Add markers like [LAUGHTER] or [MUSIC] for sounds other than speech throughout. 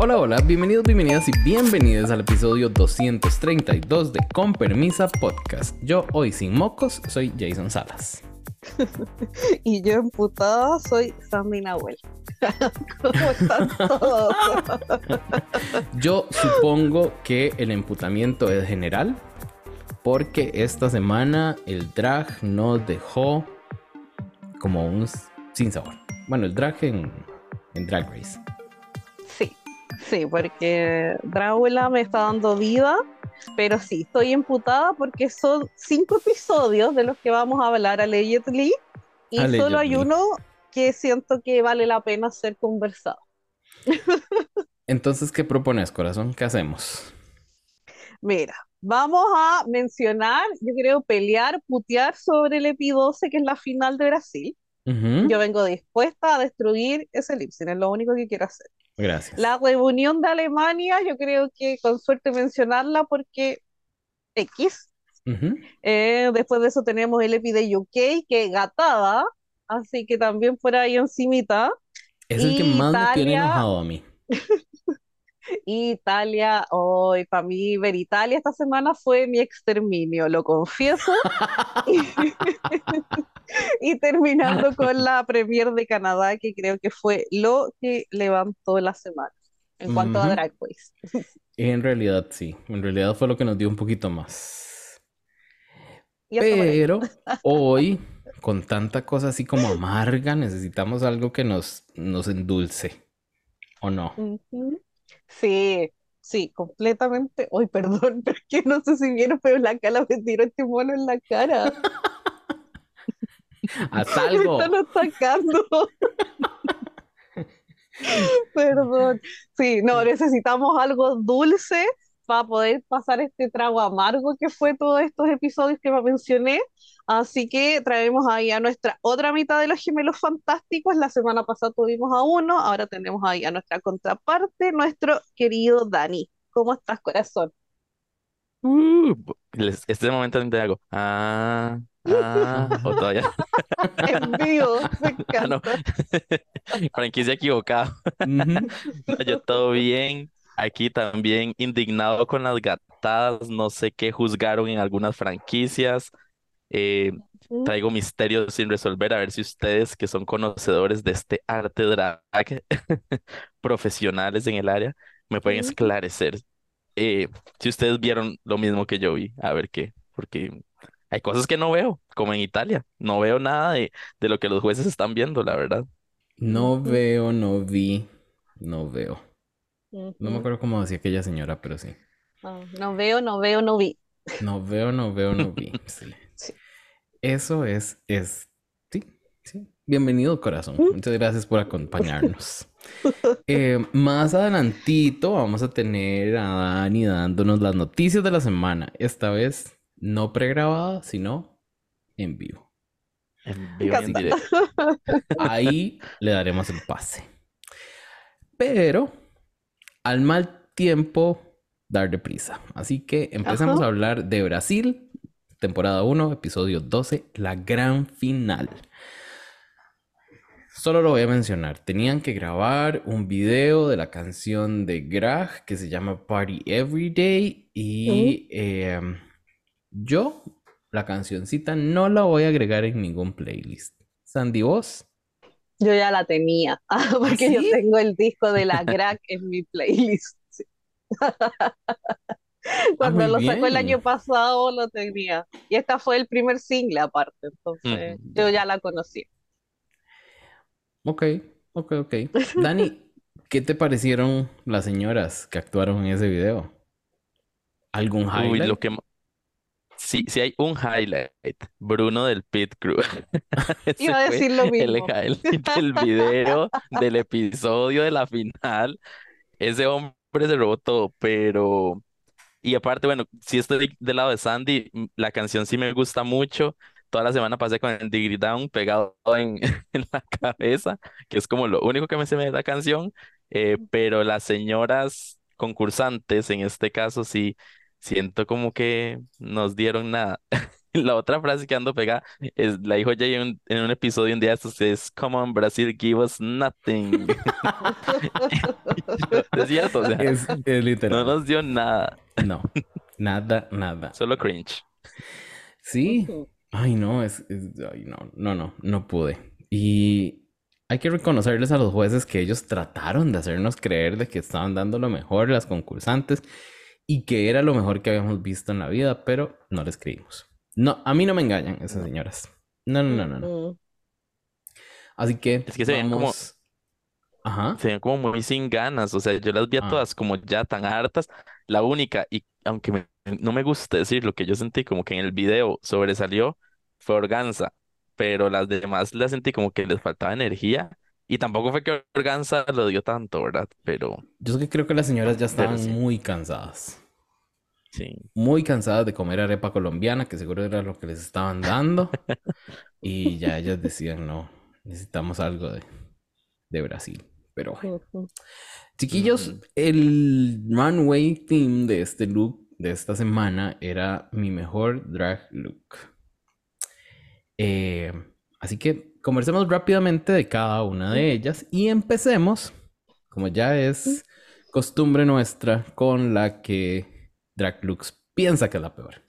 Hola, hola, bienvenidos, bienvenidas y bienvenidos al episodio 232 de Con Permisa Podcast. Yo hoy sin mocos soy Jason Salas. [LAUGHS] y yo emputada soy Sandy Nahuel. [LAUGHS] ¿Cómo están todos? [LAUGHS] yo supongo que el emputamiento es general porque esta semana el drag nos dejó como un sin sabor. Bueno, el drag en, en Drag Race. Sí, porque Drácula me está dando vida, pero sí, estoy emputada porque son cinco [LAUGHS] episodios de los que vamos a hablar allegedly y solo hay uno que siento que vale la pena ser conversado. Entonces, ¿qué propones, corazón? ¿Qué hacemos? Mira, vamos a mencionar, yo creo, pelear, putear sobre el EPI 12, que es la final de Brasil. Yo vengo dispuesta a destruir ese Lipsin, es lo único que quiero hacer. Gracias. La reunión de Alemania, yo creo que con suerte mencionarla porque X. Eh, después de eso tenemos el EPI de UK, que gatada, así que también por ahí encimita. Es el que más me tiene enojado a mí. [LAUGHS] Italia, hoy para mí ver Italia esta semana fue mi exterminio, lo confieso. [LAUGHS] [LAUGHS] y, terminando con la Premier de Canadá, que creo que fue lo que levantó la semana en cuanto a Drag Race. en realidad sí, en realidad fue lo que nos dio un poquito más. Pero hoy, con tanta cosa así como amarga, necesitamos algo que nos, nos endulce. ¿O no? Sí, sí, completamente. Uy, perdón, [LAUGHS] pero es que no sé si vieron, pero la cara me tiró este mono en la cara. [LAUGHS] Haz [LAUGHS] algo. Me están atacando. Perdón. Sí, no, necesitamos algo dulce para poder pasar este trago amargo que fue todos estos episodios que me mencioné. Así que traemos ahí a nuestra otra mitad de los gemelos fantásticos. La semana pasada tuvimos a uno, ahora tenemos ahí a nuestra contraparte, nuestro querido Dani. ¿Cómo estás, corazón? Uh, este momento te hago. Ah, ah, o todavía. [LAUGHS] en vivo, me [LAUGHS] ah, encanta. [LAUGHS] Franquicia equivocada. Yo todo bien. Aquí también indignado con las gatadas, no sé qué juzgaron en algunas franquicias. Eh, traigo misterios sin resolver, a ver si ustedes que son conocedores de este arte drag, [LAUGHS] profesionales en el área, me pueden esclarecer. Eh, si ustedes vieron lo mismo que yo vi, a ver qué, porque hay cosas que no veo, como en Italia, no veo nada de, de lo que los jueces están viendo, la verdad. No veo, no vi, no veo. No me acuerdo cómo decía aquella señora, pero sí. Ah, no veo, no veo, no vi. No veo, no veo, no vi. [LAUGHS] Sí. Eso es, es, sí, sí. Bienvenido, corazón. Mm. Muchas gracias por acompañarnos. [LAUGHS] Eh, más adelantito vamos a tener a Dani dándonos las noticias de la semana. Esta vez no pregrabada, sino en vivo. En vivo en [LAUGHS] Ahí le daremos el pase. Pero al mal tiempo, dar prisa. Así que empezamos a hablar de Brasil temporada 1, episodio 12, la gran final. Solo lo voy a mencionar. Tenían que grabar un video de la canción de Grag que se llama Party Every Day. Y em, yo, la cancioncita, no la voy a agregar en ningún playlist. Sandy, ¿vos? Yo ya la tenía, [LAUGHS] porque yo tengo el disco de la [LAUGHS] Grag en mi playlist. [LAUGHS] [LAUGHS] Ah, Cuando lo sacó el año pasado lo tenía. Y esta fue el primer single aparte, entonces yo ya la conocí. Ok, ok, ok. [LAUGHS] Dani, ¿qué te parecieron las señoras que actuaron en ese video? ¿Algún highlight? lo que... Sí, sí hay un highlight. Bruno del Pit Crew. [LAUGHS] Iba a decir lo mismo. El highlight del video, del episodio de la final. Ese hombre se robó todo, pero y aparte, bueno, si estoy del lado de Sandy, la canción sí me gusta mucho. Toda la semana pasé con el Diggy Down pegado [LAUGHS] en, la cabeza, que es como lo único que me se me de la canción. Eh, pero las señoras concursantes, en este caso, sí, siento como que nos dieron nada. [LAUGHS] La otra frase que ando pegada es, la dijo Jay en, en un episodio un día estos, es Come on Brasil, give us nothing. [LAUGHS] es cierto, o sea, Es, es no literal. nos dio nada, No, nada, nada. solo cringe. Sí. Ay, no, es, es- ay, no, no, no, no pude. Y hay que reconocerles a los jueces que ellos trataron de hacernos creer de que estaban dando lo mejor las concursantes y que era lo mejor que habíamos visto en la vida, pero no les creímos. No, a mí no me engañan esas señoras. No, no, no, no, no. Ujú. Así que Es que se ven como-. Ajá. Se ven como muy sin ganas, o sea, yo las vi a Ah. todas como ya tan hartas. La única, y aunque me- no me gusta decir lo que yo sentí, como que en el video sobresalió, fue Organza, pero las demás las sentí como que les faltaba energía. Y tampoco fue que Organza lo dio tanto, ¿verdad? Pero Yo es que creo que las señoras ya estaban sí. muy cansadas. Sí. muy cansadas de comer arepa colombiana, que seguro era lo que les estaban dando. [LAUGHS] Y ya ellas decían, no, necesitamos algo de, de Brasil. Pero bueno. Chiquillos, el runway theme de este look de esta semana era mi mejor drag look. Eh, así que conversemos rápidamente de cada una de ellas y empecemos, como ya es costumbre nuestra, con la que Looks piensa que es la peor.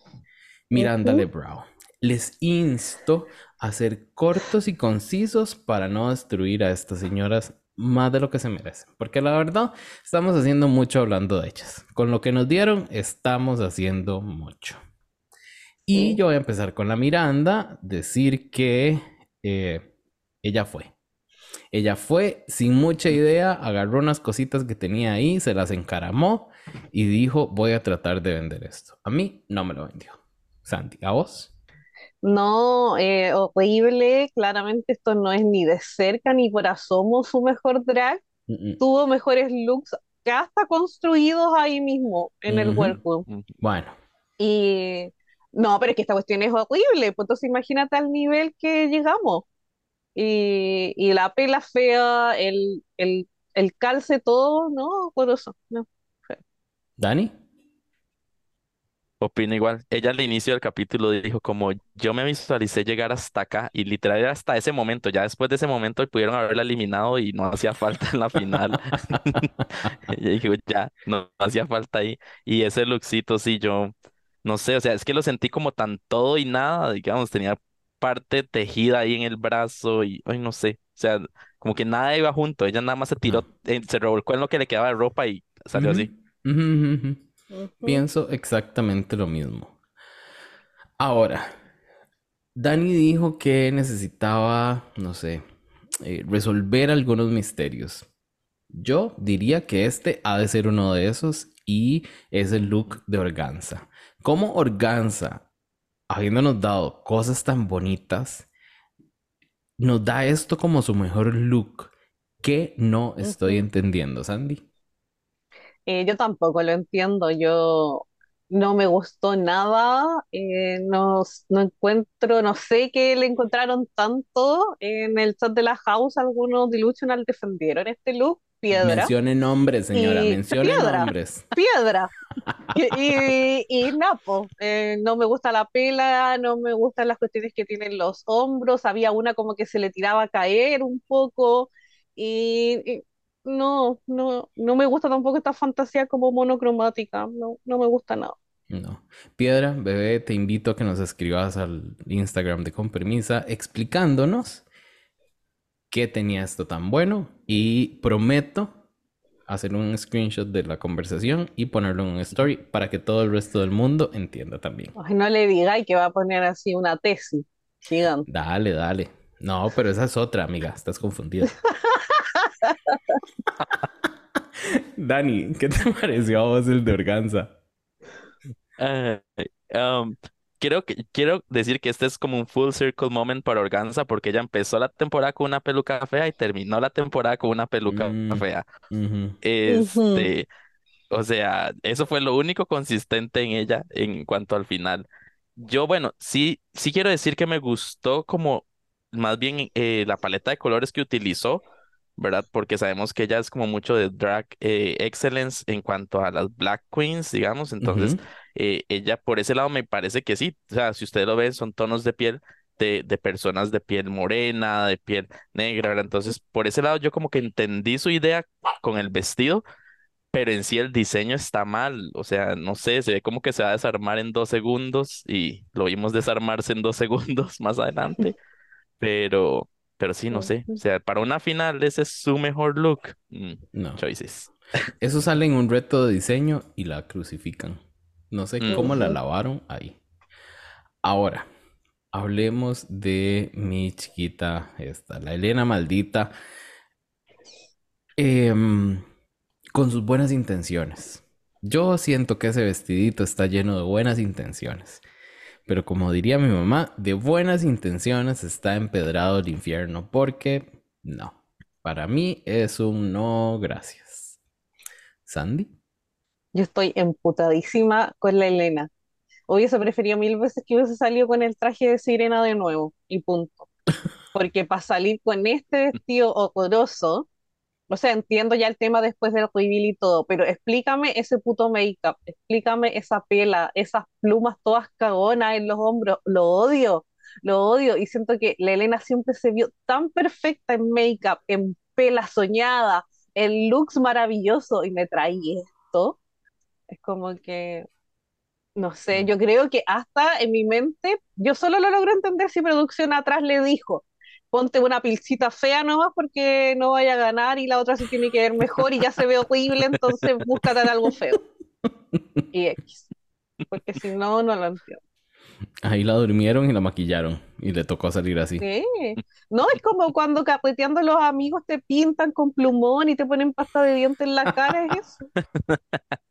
Miranda Ujú. Lebrow. Les insto a ser cortos y concisos para no destruir a estas señoras más de lo que se merecen. Porque la verdad, estamos haciendo mucho hablando de ellas. Con lo que nos dieron, estamos haciendo mucho. Y yo voy a empezar con la Miranda, decir que eh, ella fue. Ella fue sin mucha idea, agarró unas cositas que tenía ahí, se las encaramó y dijo, voy a tratar de vender esto. A mí no me lo vendió. Santi, ¿a vos? No, eh, horrible. Claramente esto no es ni de cerca ni por asomo su mejor drag. Mm, mm. Tuvo mejores looks que hasta construidos ahí mismo en el workroom. Bueno, Y no, pero es que esta cuestión es horrible. Pues entonces imagínate al nivel que llegamos. Y, y la pela fea, el, el, el calce, todo, no, por eso, no. Dani. Opino igual. Ella al inicio del capítulo dijo como yo me visualicé llegar hasta acá y literal era hasta ese momento. Ya después de ese momento pudieron haberla eliminado y no hacía falta en la final. [LAUGHS] Ella dijo ya, no, no hacía falta ahí. Y ese lookcito sí, yo no sé, o sea, es que lo sentí como tan todo y nada, digamos, tenía parte tejida ahí en el brazo y, ay, no sé, o sea, como que nada iba junto. Ella nada más se tiró, eh, se revolcó en lo que le quedaba de ropa y salió así. Pienso exactamente lo mismo. Ahora, Dani dijo que necesitaba, no sé, eh, resolver algunos misterios. Yo diría que este ha de ser uno de esos y es el look de Organza. ¿Cómo Organza, habiéndonos dado cosas tan bonitas, nos da esto como su mejor look? ¿Qué no estoy entendiendo, Sandy? Eh, yo tampoco lo entiendo, yo no me gustó nada, eh, no, no encuentro, no sé qué le encontraron tanto en el chat de la house, algunos delusional defendieron este look, piedra, Mencione nombres, señora, Y- mencione piedra. nombres. piedra. [LAUGHS] Y, y, y Napo, eh, no me gusta la pela, no me gustan las cuestiones que tienen los hombros, había una como que se le tiraba a caer un poco y, y no, no, no me gusta tampoco esta fantasía como monocromática, no, no me gusta nada. No. Piedra, bebé, te invito a que nos escribas al Instagram de Con Permisa explicándonos qué tenía esto tan bueno y prometo hacer un screenshot de la conversación y ponerlo en un story para que todo el resto del mundo entienda también. Ay, no le digáis que va a poner así una tesis gigante. Dale, dale. No, pero esa es otra, amiga, estás confundida. [LAUGHS] Dani, ¿qué te [LAUGHS] pareció a vos el de Organza? Ay, um, quiero quiero decir que este es como un full circle moment para Organza porque ella empezó la temporada con una peluca fea y terminó la temporada con una peluca Mm. fea. Este, o sea, eso fue lo único consistente en ella en cuanto al final. Yo, bueno, sí, sí quiero decir que me gustó como más bien eh, la paleta de colores que utilizó, ¿verdad? Porque sabemos que ella es como mucho de drag eh, excellence en cuanto a las Black Queens, digamos. Entonces, Ujú. eh, ella por ese lado me parece que sí. O sea, si ustedes lo ven, son tonos de piel de, de personas de piel morena, de piel negra, ¿verdad? Entonces, por ese lado yo como que entendí su idea con el vestido, pero en sí el diseño está mal. O sea, no sé, se ve como que se va a desarmar en dos segundos y lo vimos desarmarse en dos [LAUGHS] segundos más adelante. [LAUGHS] Pero, pero sí, no sé. O sea, para una final, ese es su mejor look. Mm, No. choices. Eso sale en un reto de diseño y la crucifican. No sé Mm. cómo la lavaron ahí. Ahora, hablemos de mi chiquita, esta, la Elena maldita, em, con sus buenas intenciones. Yo siento que ese vestidito está lleno de buenas intenciones. Pero como diría mi mamá, de buenas intenciones está empedrado el infierno, porque no. Para mí es un no, gracias. Sandy. Yo estoy emputadísima con la Elena. Hubiese preferido mil veces que hubiese salido con el traje de sirena de nuevo y punto. [LAUGHS] Porque para salir con este vestido horroroso, o sea, entiendo ya el tema después del reveal y todo, pero explícame ese puto make-up, explícame esa pela, esas plumas todas cagonas en los hombros, lo odio, lo odio y siento que la Elena siempre se vio tan perfecta en make-up, en pela soñada, en looks maravilloso y me trae esto. Es como que, no sé, Mm. yo creo que hasta en mi mente, yo solo lo logro entender si producción atrás le dijo, ponte una pilcita fea nomás porque no vaya a ganar y la otra se tiene que ver mejor y ya se ve horrible, entonces búscate algo feo. [LAUGHS] Y X. Porque si no, no lo entiendo. Ahí la durmieron y la maquillaron. Y le tocó salir así. ¿Qué? No, es como cuando carreteando los amigos te pintan con plumón y te ponen pasta de dientes en la cara, es eso. [LAUGHS]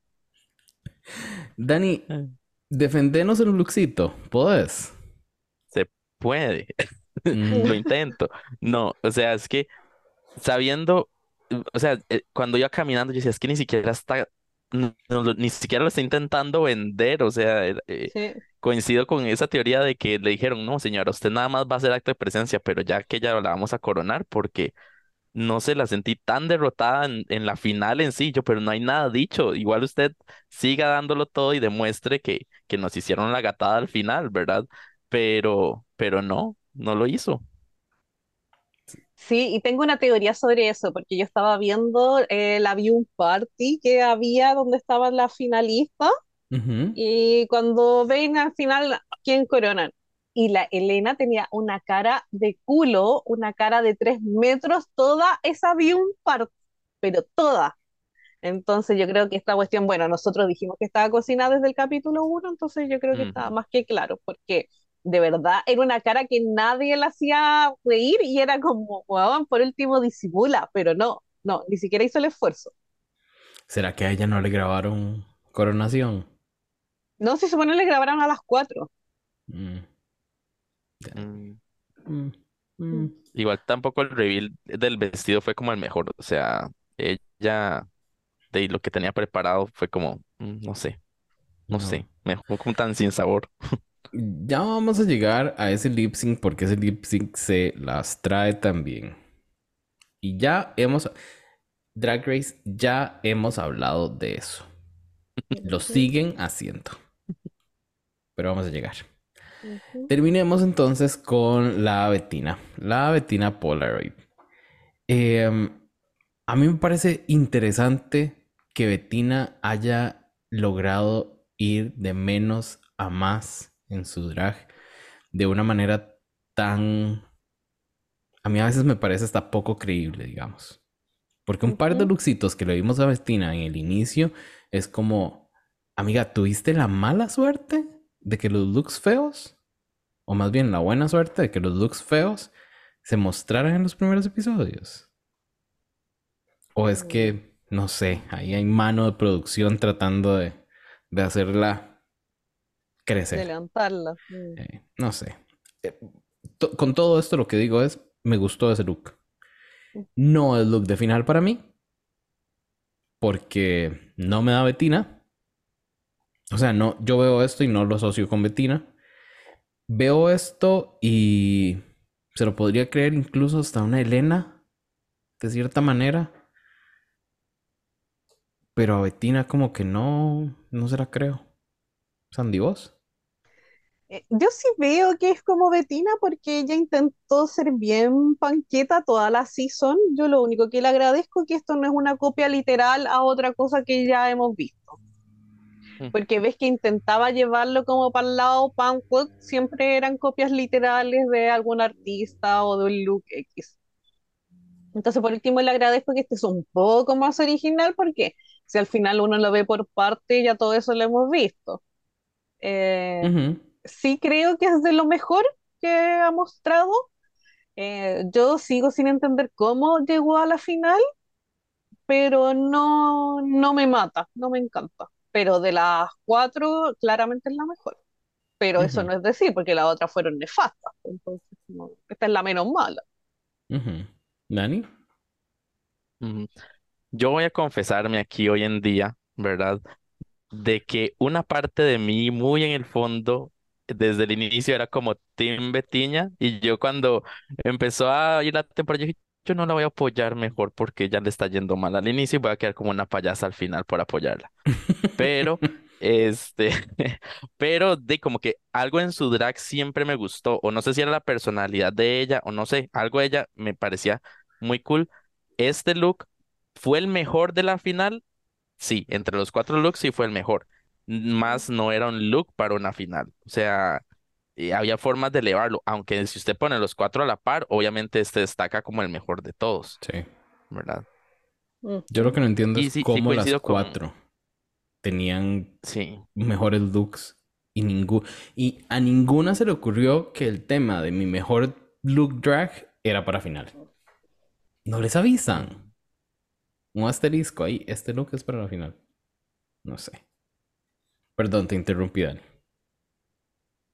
Dani, defendenos el lookcito. ¿Podés? Se puede. [LAUGHS] Mm, Lo intento. No, o sea, es que sabiendo, o sea, eh, cuando iba caminando, yo decía, es que ni siquiera está, no- no ni siquiera lo está intentando vender, o sea, eh, Sí. coincido con esa teoría de que le dijeron, no, señora, usted nada más va a hacer acto de presencia, pero ya que ya la vamos a coronar, porque no se la sentí tan derrotada en, en la final en sí, yo, pero no hay nada dicho, igual usted siga dándolo todo y demuestre que, que nos hicieron la gatada al final, ¿verdad? Pero, pero no, no lo hizo. Sí, y tengo una teoría sobre eso, porque yo estaba viendo eh, la Viewing Party que había donde estaban las finalistas ujú. y cuando ven al final quién coronan. Y la Elena tenía una cara de culo, una cara de tres metros, toda esa Viewing Party, pero toda. Entonces yo creo que esta cuestión, bueno, nosotros dijimos que estaba cocinada desde el capítulo 1, entonces yo creo que estaba Ujú. más que claro, porque de verdad era una cara que nadie la hacía reír y era como, weón, por último disimula, pero no, no, ni siquiera hizo el esfuerzo. ¿Será que a ella no le grabaron coronación? No, si se supone le grabaron a las 4. Mm, Mm, mm, mm. Igual tampoco el reveal del vestido fue como el mejor, o sea, ella de lo que tenía preparado fue como, no sé, no No. sé, me dejó como tan sin sabor. [LAUGHS] Ya vamos a llegar a ese lip sync porque ese lip sync se las trae también. Y ya hemos, Drag Race, ya hemos hablado de eso. Lo siguen haciendo. Pero vamos a llegar. Terminemos entonces con la Betina. La Betina Polaroid. Em, a mí me parece interesante que Betina haya logrado ir de menos a más en su drag de una manera tan... A mí a veces me parece hasta poco creíble, digamos. Porque un par de looksitos que le vimos a Betina en el inicio es como, amiga, ¿tuviste la mala suerte de que los looks feos, o más bien la buena suerte de que los looks feos se mostraran en los primeros episodios? O es que, no sé, ahí hay mano de producción tratando de, de hacerla De crecer. levantarla. Mm. Eh, no sé. Eh, to- con todo esto lo que digo es, me gustó ese look. No es look de final para mí. Porque no me da Betina. O sea, no, yo veo esto y no lo asocio con Betina. Veo esto y se lo podría creer incluso hasta una Elena, de cierta manera. Pero a Betina como que no, no se la creo. Sandy, vos. Eh, Yo sí veo que es como Betina porque ella intentó ser bien panqueta toda la season. Yo lo único que le agradezco es que esto no es una copia literal a otra cosa que ya hemos visto. Mm. Porque ves que intentaba llevarlo como para el lado punk rock, siempre eran copias literales de algún artista o de un look X. Entonces, por último, le agradezco que este es un poco más original porque si al final uno lo ve por parte, ya todo eso lo hemos visto. Eh, Ujú. Sí creo que es de lo mejor que ha mostrado. Eh, yo sigo sin entender cómo llegó a la final, pero no, no me mata, no me encanta. Pero de las cuatro, claramente es la mejor. Pero eso no es decir, porque las otras fueron nefastas. Entonces, no, esta es la menos mala. Ujú. ¿Dani? Ujú. Yo voy a confesarme aquí hoy en día, ¿verdad? De que una parte de mí, muy en el fondo, desde el inicio era como Team Betiña, y yo cuando empezó a ir la temporada, yo dije, yo no la voy a apoyar mejor porque ya le está yendo mal al inicio y voy a quedar como una payasa al final por apoyarla. Pero, [LAUGHS] este, [LAUGHS] pero de como que algo en su drag siempre me gustó, o no sé si era la personalidad de ella, o no sé, algo de ella me parecía muy cool. Este look fue el mejor de la final, sí, entre los cuatro looks sí fue el mejor, más no era un look para una final, o sea, eh, había formas de elevarlo, aunque si usted pone los cuatro a la par, obviamente este destaca como el mejor de todos, Sí. ¿verdad? Yo lo que no entiendo Y es sí, sí cómo las coincido con, cuatro tenían sí. mejores looks y y a ninguna se le ocurrió que el tema de mi mejor look drag era para final. No les avisan. Un asterisco ahí, este look es para la final. No sé. Perdón, te interrumpí, Dani.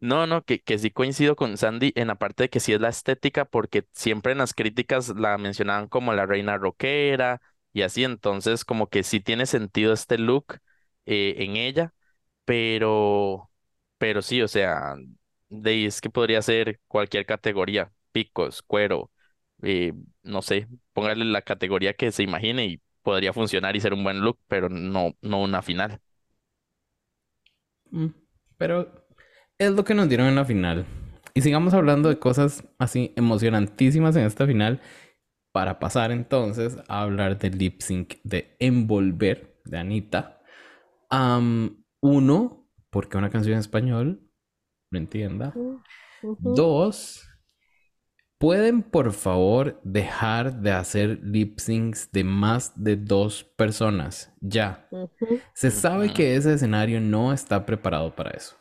No, no, que, que sí coincido con Sandy en la parte de que sí es la estética, porque siempre en las críticas la mencionaban como la reina rockera y así, entonces como que sí tiene sentido este look eh, en ella, pero, pero sí, o sea, de es que podría ser cualquier categoría, picos, cuero, eh, no sé, póngale la categoría que se imagine y podría funcionar y ser un buen look, pero no, no una final. Mm, Pero es lo que nos dieron en la final. Y sigamos hablando de cosas así emocionantísimas en esta final para pasar entonces a hablar del lip sync de Envolver de Anita. Uno, porque una canción en español, no entienda. Dos, ¿pueden por favor dejar de hacer lip syncs de más de dos personas? Ya. Se sabe que ese escenario no está preparado para eso.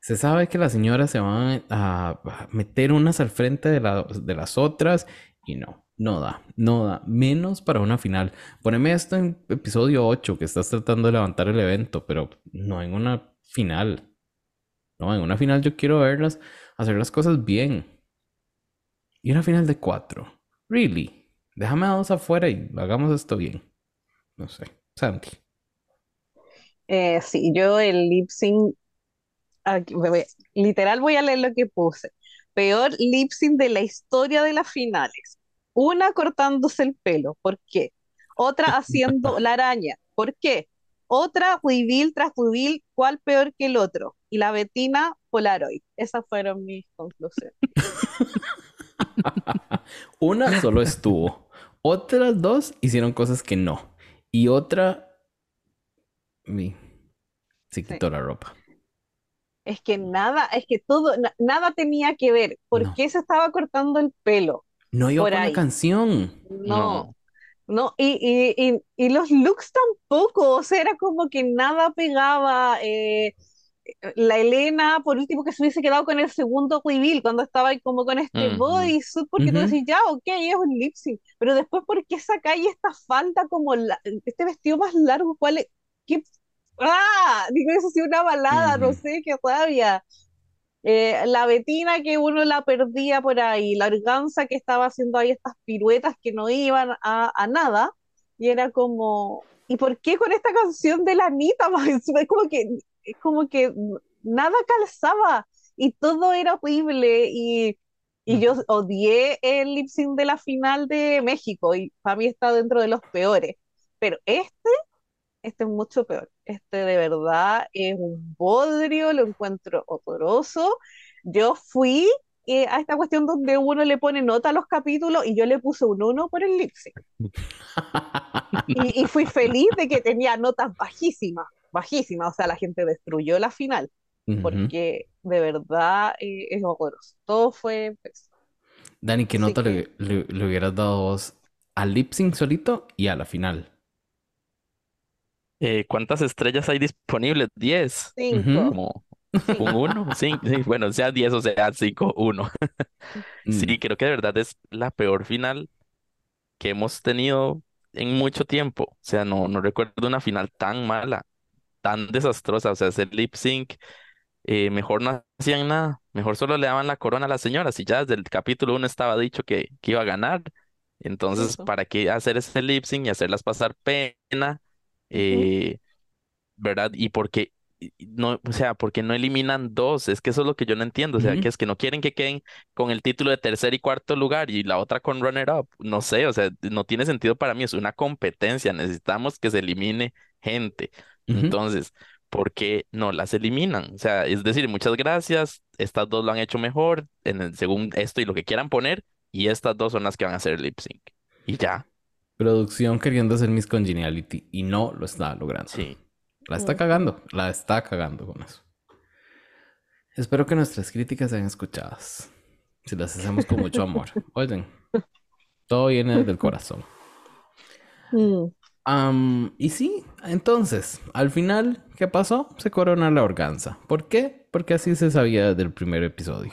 Se sabe que las señoras se van a, a meter unas al frente de, la- de las otras y no, no da, no da. Menos para una final. Poneme esto en episodio 8 que estás tratando de levantar el evento, pero no en una final. No, en una final yo quiero verlas hacer las cosas bien. Y una final de cuatro. Really. Déjame a dos afuera y hagamos esto bien. No sé. Santi. Eh, sí, yo el lip sync, aquí, me voy- literal voy a leer lo que puse. Peor lip sync de la historia de las finales. Una cortándose el pelo, ¿por qué? Otra haciendo [LAUGHS] la araña, ¿por qué? Otra reveal tras reveal, ¿cuál peor que el otro? Y la Betina Polaroid. Esas fueron mis conclusiones. [LAUGHS] [LAUGHS] Una solo estuvo. Otras dos hicieron cosas que no. Y otra. mi, Se Sí. quitó la ropa. Es que nada, es que todo, na- nada tenía que ver. ¿Por No. qué se estaba cortando el pelo? No iba Por con la canción. No. No, y, y, y, y los looks tampoco, o sea, era como que nada pegaba. eh, la Elena, por último, que se hubiese quedado con el segundo reveal cuando estaba ahí como con este Ujú. bodysuit, porque tú Ujú. decís, ya, ok, es un lip sync, pero después, ¿por qué sacáis esta falda como la- este vestido más largo? ¿Cuál es? ¿Qué? ¡Ah! Digo, eso sí, una balada, no Ujú. sé, qué rabia. Eh, la Betina que uno la perdía por ahí, la Organza que estaba haciendo ahí estas piruetas que no iban a, a nada, y era como, ¿y por qué con esta canción de la Anita? [LAUGHS] Es como que, es como que nada calzaba y todo era horrible y, y yo odié el lip sync de la final de México y para mí está dentro de los peores, pero este este es mucho peor. Este de verdad es un bodrio, lo encuentro horroroso. Yo fui eh, a esta cuestión donde uno le pone nota a los capítulos y yo le puse un 1 por el lip [LAUGHS] y, y, fui feliz de que tenía notas bajísimas, bajísimas. O sea, la gente destruyó la final porque de verdad eh, es horroroso. Todo fue... Pues, Dani, ¿qué nota Le, le, hubieras dado vos al lip sync solito y a la final? Eh, ¿cuántas estrellas hay disponibles? ¿10? Cinco. Como un 1, sí, bueno, sea 10 o sea 5, 1. [LAUGHS] Sí, mm. creo que de verdad es la peor final que hemos tenido en mucho tiempo. O sea, no, no recuerdo una final tan mala, tan desastrosa. O sea, ese lip sync eh, mejor no hacían nada, mejor solo le daban la corona a la señora, si ya desde el capítulo 1 estaba dicho que, que iba a ganar, entonces, ¿para qué hacer ese lip sync y hacerlas pasar pena? Eh, ¿verdad? Y porque no, o sea, porque no eliminan dos, es que eso es lo que yo no entiendo, o sea, que es que no quieren que queden con el título de tercer y cuarto lugar y la otra con runner up, no sé, o sea, no tiene sentido para mí, es una competencia, necesitamos que se elimine gente. Entonces, ¿por qué no las eliminan? O sea, es decir, muchas gracias, estas dos lo han hecho mejor, en el, según esto y lo que quieran poner, y estas dos son las que van a hacer el lip sync. Y ya. Producción queriendo hacer Miss Congeniality y no lo está logrando. Sí. La está cagando, la está cagando con eso. Espero que nuestras críticas sean escuchadas. Si las hacemos con mucho amor. [LAUGHS] Oigan, todo viene desde el corazón. Mm y sí, entonces, al final, ¿qué pasó? Se corona la organza. ¿Por qué? Porque así se sabía del primer episodio.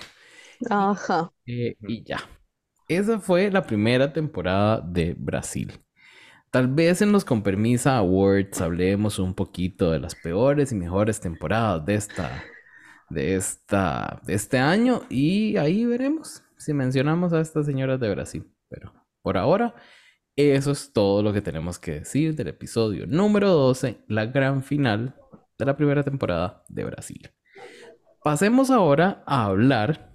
Ajá. Eh, y ya. Esa fue la primera temporada de Brasil. Tal vez en los Con Permisa Awards hablemos un poquito de las peores y mejores temporadas de esta, de esta, de este año y ahí veremos si mencionamos a estas señoras de Brasil. Pero por ahora, eso es todo lo que tenemos que decir del episodio número 12, la gran final de la primera temporada de Brasil. Pasemos ahora a hablar,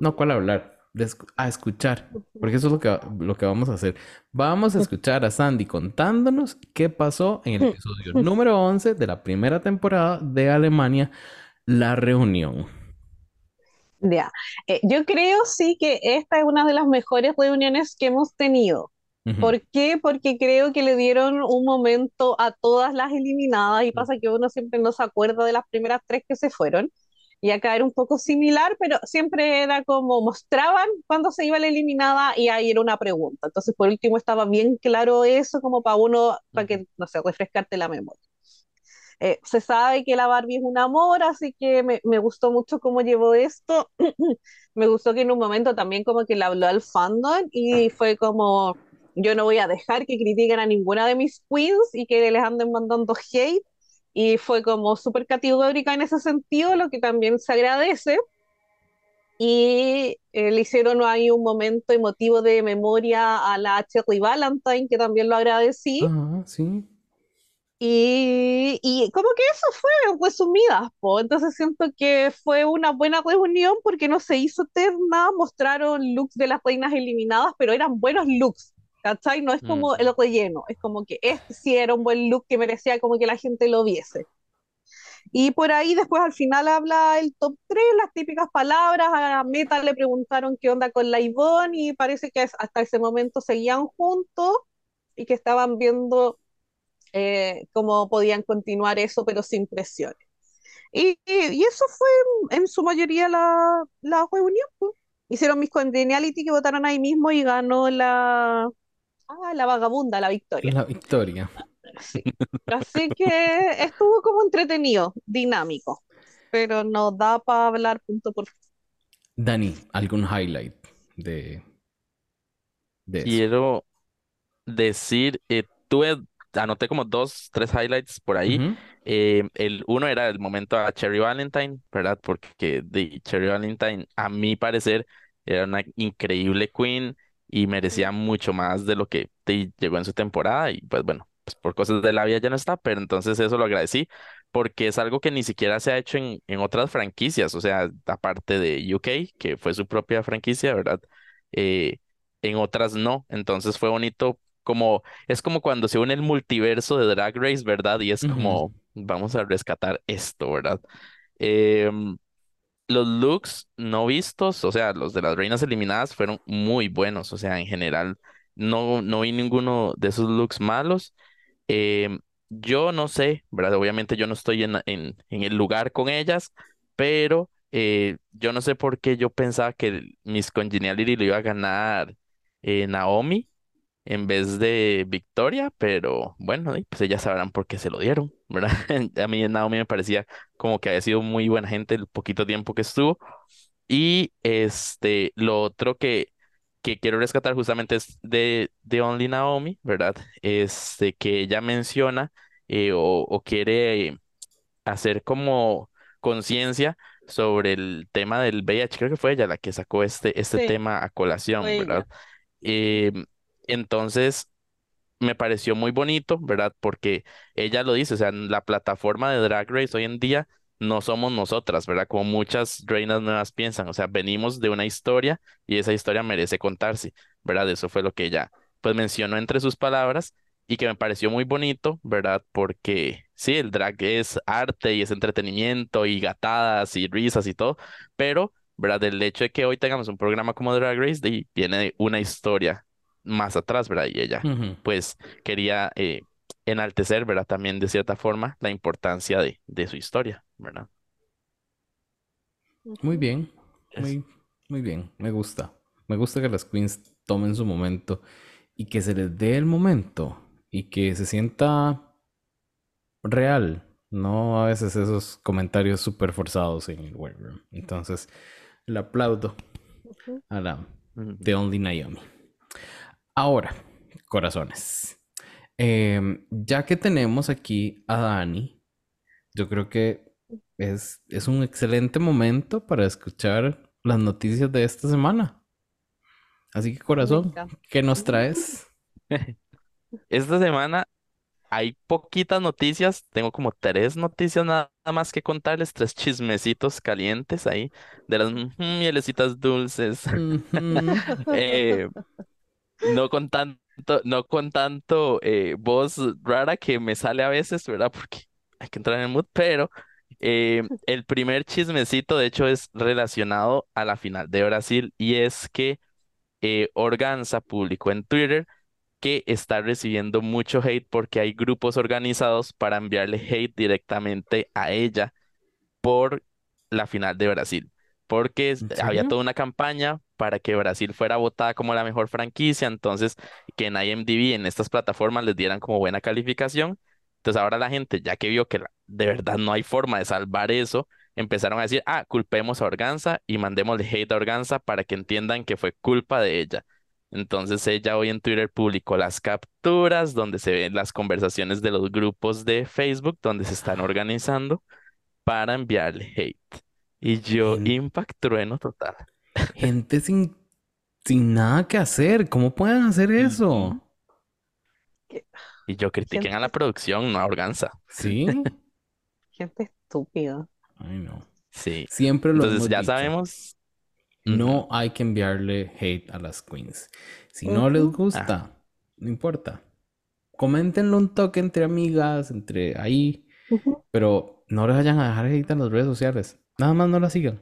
no cuál hablar, a escuchar, porque eso es lo que, lo que vamos a hacer. Vamos a escuchar a Sandy contándonos qué pasó en el episodio [LAUGHS] número 11 de la primera temporada de Alemania, la reunión. Ya, eh, yo creo sí que esta es una de las mejores reuniones que hemos tenido. ¿Por qué? Porque creo que le dieron un momento a todas las eliminadas y pasa que uno siempre no se acuerda de las primeras tres que se fueron. Y acá era un poco similar, pero siempre era como mostraban cuando se iba la eliminada y ahí era una pregunta. Entonces, por último, estaba bien claro eso como para uno, para que, no sé, refrescarte la memoria. Eh, se sabe que la Barbie es un amor, así que me, me gustó mucho cómo llevó esto. [CLEARS THROAT] me gustó que en un momento también como que le habló al fandom y fue como yo no voy a dejar que critiquen a ninguna de mis queens y que les anden mandando hate. Y fue como súper categórica en ese sentido, lo que también se agradece. Y eh, le hicieron ahí un momento emotivo de memoria a la Cherry Valentine, que también lo agradecí. sí. Y, y, como que eso fue resumidas, entonces siento que fue una buena reunión porque no se hizo terna, mostraron looks de las reinas eliminadas, pero eran buenos looks. ¿Cachai? No es como el relleno, es como que este sí era un buen look que merecía como que la gente lo viese. Y por ahí después al final habla el top 3, las típicas palabras, a Meta le preguntaron qué onda con la Ivonne y parece que hasta ese momento seguían juntos y que estaban viendo eh, cómo podían continuar eso, pero sin presiones. Y, y, eso fue en su mayoría la, la reunión. Pues. Hicieron mis Congeniality que votaron ahí mismo y ganó la, Ah, la vagabunda, la Victoria. La Victoria. Así que estuvo como entretenido, dinámico, pero no da para hablar punto por Dani, ¿algún highlight de, Quiero decir, eh, tuve, anoté como dos, tres highlights por ahí. Eh, el uno era el momento a Cherry Valentine, ¿verdad? Porque de Cherry Valentine, a mi parecer, era una increíble queen y merecía mucho más de lo que te llegó en su temporada y pues bueno, pues por cosas de la vida ya no está, pero entonces eso lo agradecí porque es algo que ni siquiera se ha hecho en, en otras franquicias, o sea, aparte de UK, que fue su propia franquicia, ¿verdad? Eh, en otras no, entonces fue bonito como, es como cuando se une el multiverso de Drag Race, ¿verdad? Y es como, vamos a rescatar esto, ¿verdad? Em, los looks no vistos, o sea, los de las reinas eliminadas fueron muy buenos, o sea, en general no, no vi ninguno de esos looks malos. Em, yo no sé, ¿verdad? Obviamente yo no estoy en, en, en el lugar con ellas, pero eh, yo no sé por qué yo pensaba que Miss Congeniality lo iba a ganar eh, Naomi en vez de Victoria, pero bueno, pues ellas sabrán por qué se lo dieron, ¿verdad? [LAUGHS] A mí Naomi me parecía como que había sido muy buena gente el poquito tiempo que estuvo. Y este, lo otro que, que quiero rescatar justamente es de, de Only Naomi, ¿verdad? Este, que ella menciona eh, o, o quiere hacer como conciencia sobre el tema del VIH. Creo que fue ella la que sacó este, este Sí, tema a colación, ¿verdad? ella. Entonces me pareció muy bonito, ¿verdad? Porque ella lo dice, o sea, la plataforma de Drag Race hoy en día no somos nosotras, ¿verdad? Como muchas reinas nuevas piensan, o sea, venimos de una historia y esa historia merece contarse, ¿verdad? Eso fue lo que ella pues mencionó entre sus palabras y que me pareció muy bonito, ¿verdad? Porque sí, el drag es arte y es entretenimiento y gatadas y risas y todo, pero, ¿verdad? El hecho de que hoy tengamos un programa como Drag Race de- viene de una historia más atrás, ¿verdad? Y ella pues quería eh, enaltecer, ¿verdad? También de cierta forma la importancia de, de su historia, ¿verdad? Muy bien, muy, muy bien, me gusta. Me gusta que las queens tomen su momento y que se les dé el momento y que se sienta real, no a veces esos comentarios súper forzados en el workroom. Entonces, le aplaudo a la. The Only Naomi. Ahora, corazones, em, ya que tenemos aquí a Dani, yo creo que es, es un excelente momento para escuchar las noticias de esta semana. Así que, corazón. ¿qué nos traes? [LAUGHS] Esta semana hay poquitas noticias, tengo como tres noticias nada más que contarles, tres chismecitos calientes ahí de las mm, mielecitas dulces. [LAUGHS] Eh, no con tanto, no con tanto eh, voz rara que me sale a veces, ¿verdad? Porque hay que entrar en el mood, pero eh, el primer chismecito, de hecho, es relacionado a la final de Brasil y es que eh, Organza publicó en Twitter que está recibiendo mucho hate porque hay grupos organizados para enviarle hate directamente a ella por la final de Brasil, porque es- ¿En había toda una campaña para que Brasil fuera votada como la mejor franquicia, entonces que en IMDb, en estas plataformas, les dieran como buena calificación. Entonces ahora la gente, ya que vio que de verdad no hay forma de salvar eso, empezaron a decir, ah, culpemos a Organza y mandémosle hate a Organza para que entiendan que fue culpa de ella. Entonces ella hoy en Twitter publicó las capturas donde se ven las conversaciones de los grupos de Facebook donde se están organizando para enviarle hate. Y yo, Gen- impact trueno total. gente sin, sin nada que hacer, ¿cómo pueden hacer eso? Y yo critiquen a la Gente, producción, no a Organza. ¿Sí? [LAUGHS] gente estúpida. Ay, no. Sí. Siempre lo Entonces hemos ya dicho. sabemos. No hay que enviarle hate a las queens. Si no les Ujú. gusta, no importa. Coméntenlo un toque entre amigas, entre ahí, pero no les vayan a dejar hate en las redes sociales. Nada más no la sigan.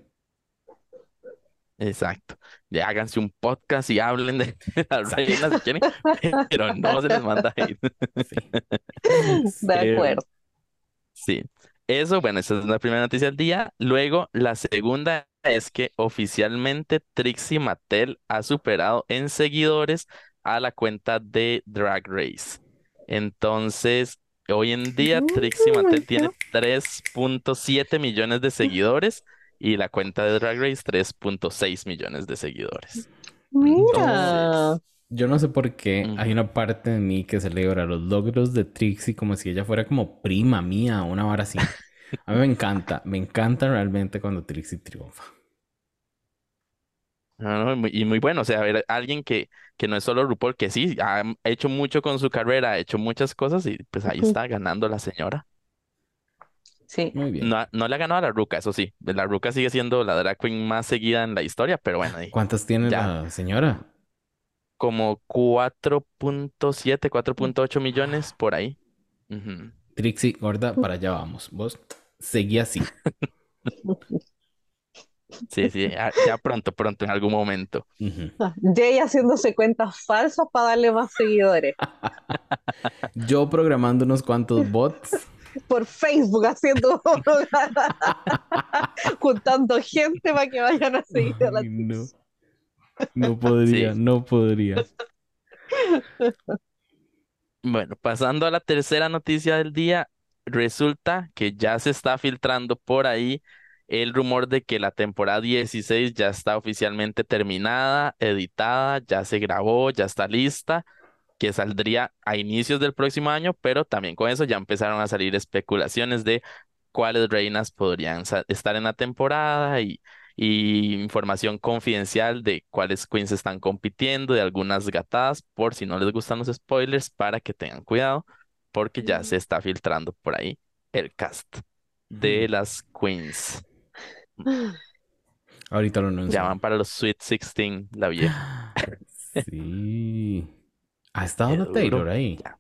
Exacto. Ya háganse un podcast y hablen de [LAUGHS] las Exacto. reinas si quieren, [LAUGHS] pero no se les manda hate. Sí. [LAUGHS] De acuerdo. Sí, eso, bueno, esa es la primera noticia del día. Luego, la segunda es que oficialmente Trixie Mattel ha superado en seguidores a la cuenta de Drag Race. Entonces, hoy en día Trixie Mattel tiene 3.7 millones de seguidores y la cuenta de Drag Race 3.6 millones de seguidores. Mira. Entonces, Yo no sé por qué hay una parte de mí que celebra los logros de Trixie como si ella fuera como prima mía una vara así. A mí me encanta, me encanta realmente cuando Trixie triunfa. No, y muy bueno, o sea, ver alguien que, que no es solo RuPaul, que sí, ha hecho mucho con su carrera, ha hecho muchas cosas y pues ahí está ganando la señora. Sí. Muy bien. No, no le ha ganado a la Ruca, eso sí, la Ruca sigue siendo la drag queen más seguida en la historia, pero bueno, ahí ¿Cuántas tiene ya, la señora? como 4.7, 4.8 millones por ahí. Trixie, gorda, para allá vamos. Vos seguí así. [LAUGHS] Sí, sí, ya, ya pronto, pronto, en algún momento. Jay haciéndose cuentas falsas para darle más seguidores. Yo programando unos cuantos [LAUGHS] bots. Por Facebook haciendo [LAUGHS] juntando gente para que vayan a seguir a la no. No podría, Sí. no podría. Bueno, pasando a la tercera noticia del día, resulta que ya se está filtrando por ahí el rumor de que la temporada 16 ya está oficialmente terminada, editada, ya se grabó, ya está lista, que saldría a inicios del próximo año, pero también con eso ya empezaron a salir especulaciones de cuáles reinas podrían estar en la temporada y, y información confidencial de cuáles queens están compitiendo, de algunas gatadas, por si no les gustan los spoilers, para que tengan cuidado, porque ya se está filtrando por ahí el cast de las queens. Ahorita lo Ya anuncio. van para los Sweet 16, la vieja. [GASPS] Sí. ¿Ha estado Qué la Taylor duro. ahí? Ya.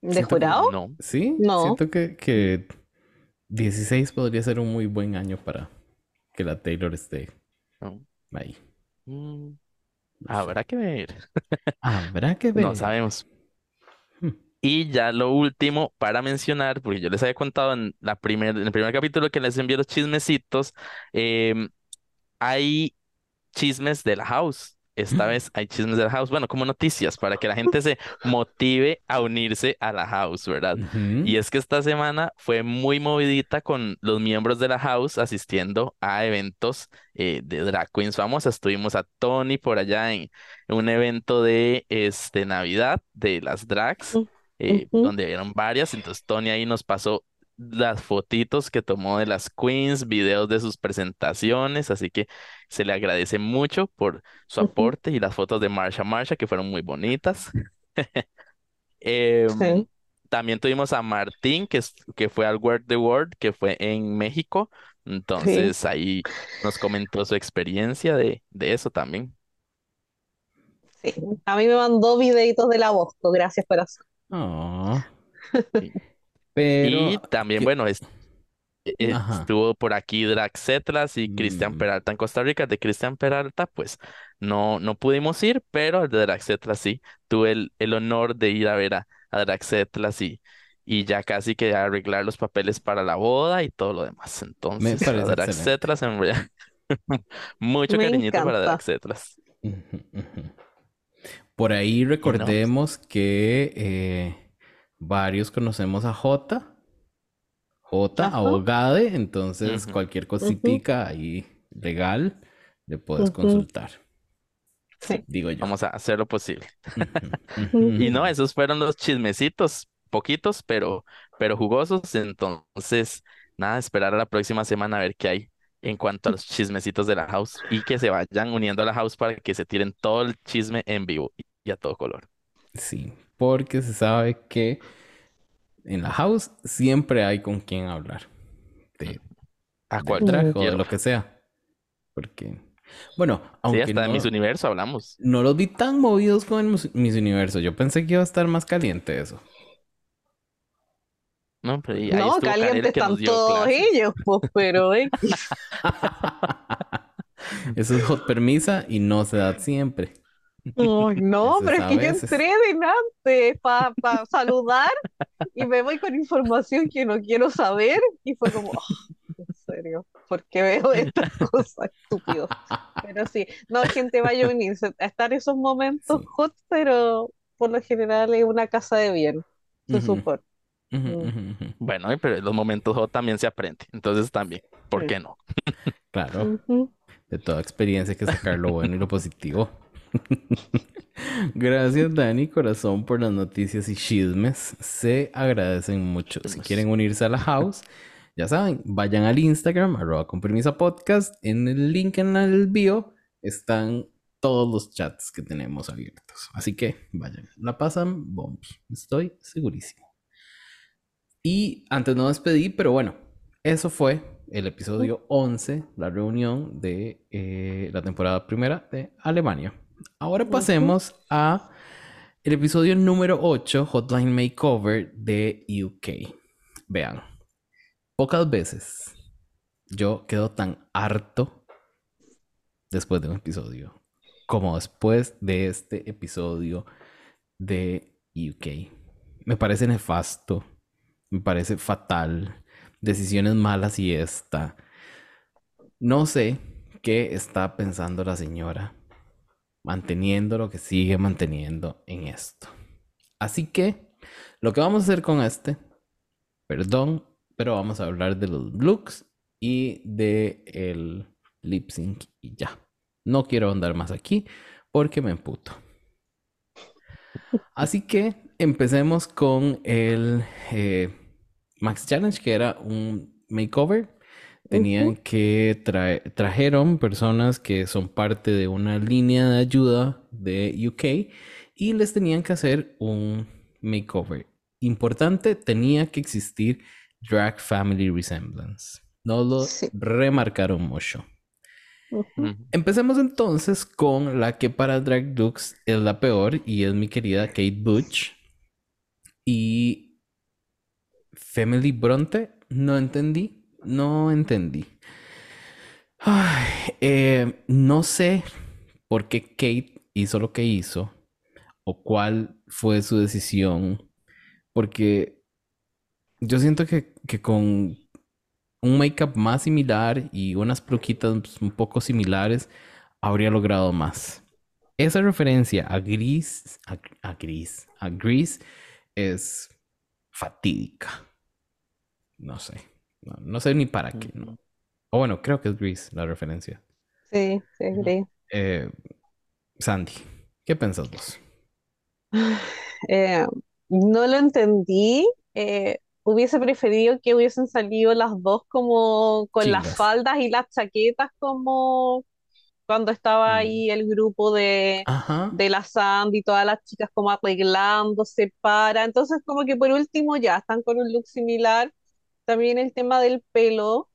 ¿De Siento que- jurado? No, Sí, No. siento que, que 16 podría ser un muy buen año para que la Taylor esté no. ahí. Mm. Habrá que ver. Habrá que ver. No sabemos. Y ya lo último para mencionar, porque yo les había contado en la primer, en el primer capítulo que les envié los chismecitos, em, hay chismes de la house. Esta vez hay chismes de la house, bueno, como noticias, para que la gente se motive a unirse a la house, ¿verdad? Y es que esta semana fue muy movidita con los miembros de la house asistiendo a eventos eh, de drag queens famosas. Tuvimos a Tony por allá en, en un evento de este, Navidad de las drags, eh, donde vieron varias. Entonces Tony ahí nos pasó las fotitos que tomó de las queens, videos de sus presentaciones, así que se le agradece mucho por su aporte y las fotos de Marsha Marsha que fueron muy bonitas. [LAUGHS] Em, Sí. también tuvimos a Martín, que, es- que fue al World the World, que fue en México. Entonces ahí nos comentó su experiencia de, de eso también. Sí. A mí me mandó videitos del agosto, gracias corazón. Ah. Sí. Pero Y también, bueno, es- eh, Ajá. estuvo por aquí Draxetlas y Cristian Mm. Peralta en Costa Rica. De Cristian Peralta, pues no, no pudimos ir, pero el de Draxetlas sí. Tuve el, el honor de ir a ver a, a Draxetlas y, y ya casi que arreglar los papeles para la boda y todo lo demás. Entonces, parece a excelente. Draxetlas, en realidad, [LAUGHS] mucho Me cariñito para. Draxetlas. Por ahí recordemos que eh, varios conocemos a Jota. Jota, Ajá. abogade, entonces cualquier cositica ahí legal le puedes consultar. Sí. Digo yo. Vamos a hacer lo posible. [LAUGHS] Y no, esos fueron los chismecitos, poquitos, pero, pero jugosos. Entonces, nada, esperar a la próxima semana a ver qué hay en cuanto a los chismecitos de la house y que se vayan uniendo a la house para que se tiren todo el chisme en vivo y, a todo color. Sí, porque se sabe que en la house siempre hay con quien hablar. De A del cualquier drag o de lo que sea. Porque, bueno, Sí, aunque hasta de no, Miss Universo hablamos. no los vi tan movidos con el Miss Universo. Yo pensé que iba a estar más caliente eso. No, pero ahí No, nos están todos ellos, pues, pero eh, [LAUGHS] Eso es hot permisa y no se da siempre. Ay, [LAUGHS] no, Eso pero es que yo entré delante para saludar y me voy con información que no quiero saber y fue como, "Ah, en serio, ¿por qué veo [LAUGHS] estas cosas estúpidas? Pero sí, no, gente, vaya a unirse, a estar esos momentos Sí. hot, pero por lo general es una casa de bien, se Ujú, supone. ujú, Mm. ujú, ujú. Bueno, pero en los momentos hot también se aprende. Entonces también, ¿por Sí. qué no? [LAUGHS] Claro, de toda experiencia hay que sacar lo bueno y lo positivo. Gracias, Dani, corazón, por las noticias y chismes. Se agradecen mucho. Si quieren unirse a la house, ya saben, vayan al Instagram, arroba con podcast. En el link en el bio están todos los chats que tenemos abiertos. Así que vayan, la pasan bombi. Estoy segurísimo. Y antes no despedí, pero bueno, eso fue el episodio 11, la reunión de eh, la temporada primera de Alemania. Ahora pasemos a el episodio número 8, Hotline Makeover de UK. Vean, pocas veces yo quedo tan harto después de un episodio como después de este episodio de UK. Me parece nefasto, me parece fatal, decisiones malas y esta. No sé qué está pensando la señora manteniendo lo que sigue manteniendo en esto. Así que lo que vamos a hacer con este, perdón, pero vamos a hablar de los looks y de el lip sync y ya. No quiero andar más aquí porque me emputo. Así que empecemos con el eh, Max Challenge, que era un makeover Tenían que traer, trajeron personas que son parte de una línea de ayuda de UK y les tenían que hacer un makeover. Importante, tenía que existir drag family resemblance. No lo remarcaron mucho. Empecemos entonces con la que para Drag Dukes es la peor y es mi querida Kate Butch. Y Family Bronte, no entendí no entendí. Eh, no sé por qué Kate hizo lo que hizo o cuál fue su decisión. Porque yo siento que, con un make-up más similar y unas pluquitas un poco similares habría logrado más. Esa referencia a gris, a gris, a gris es fatídica. No sé. No, sé ni para qué, ¿no? O bueno, creo que es Grease la referencia. Sí, sí, Grease. Eh, Sandy, ¿qué pensás vos? [SIGHS] Eh, no lo entendí. Eh, hubiese preferido que hubiesen salido las dos como con las faldas y las chaquetas como cuando estaba mm. ahí el grupo de, de la Sandy y todas las chicas como arreglándose para. Entonces como que por último ya están con un look similar también el tema del pelo,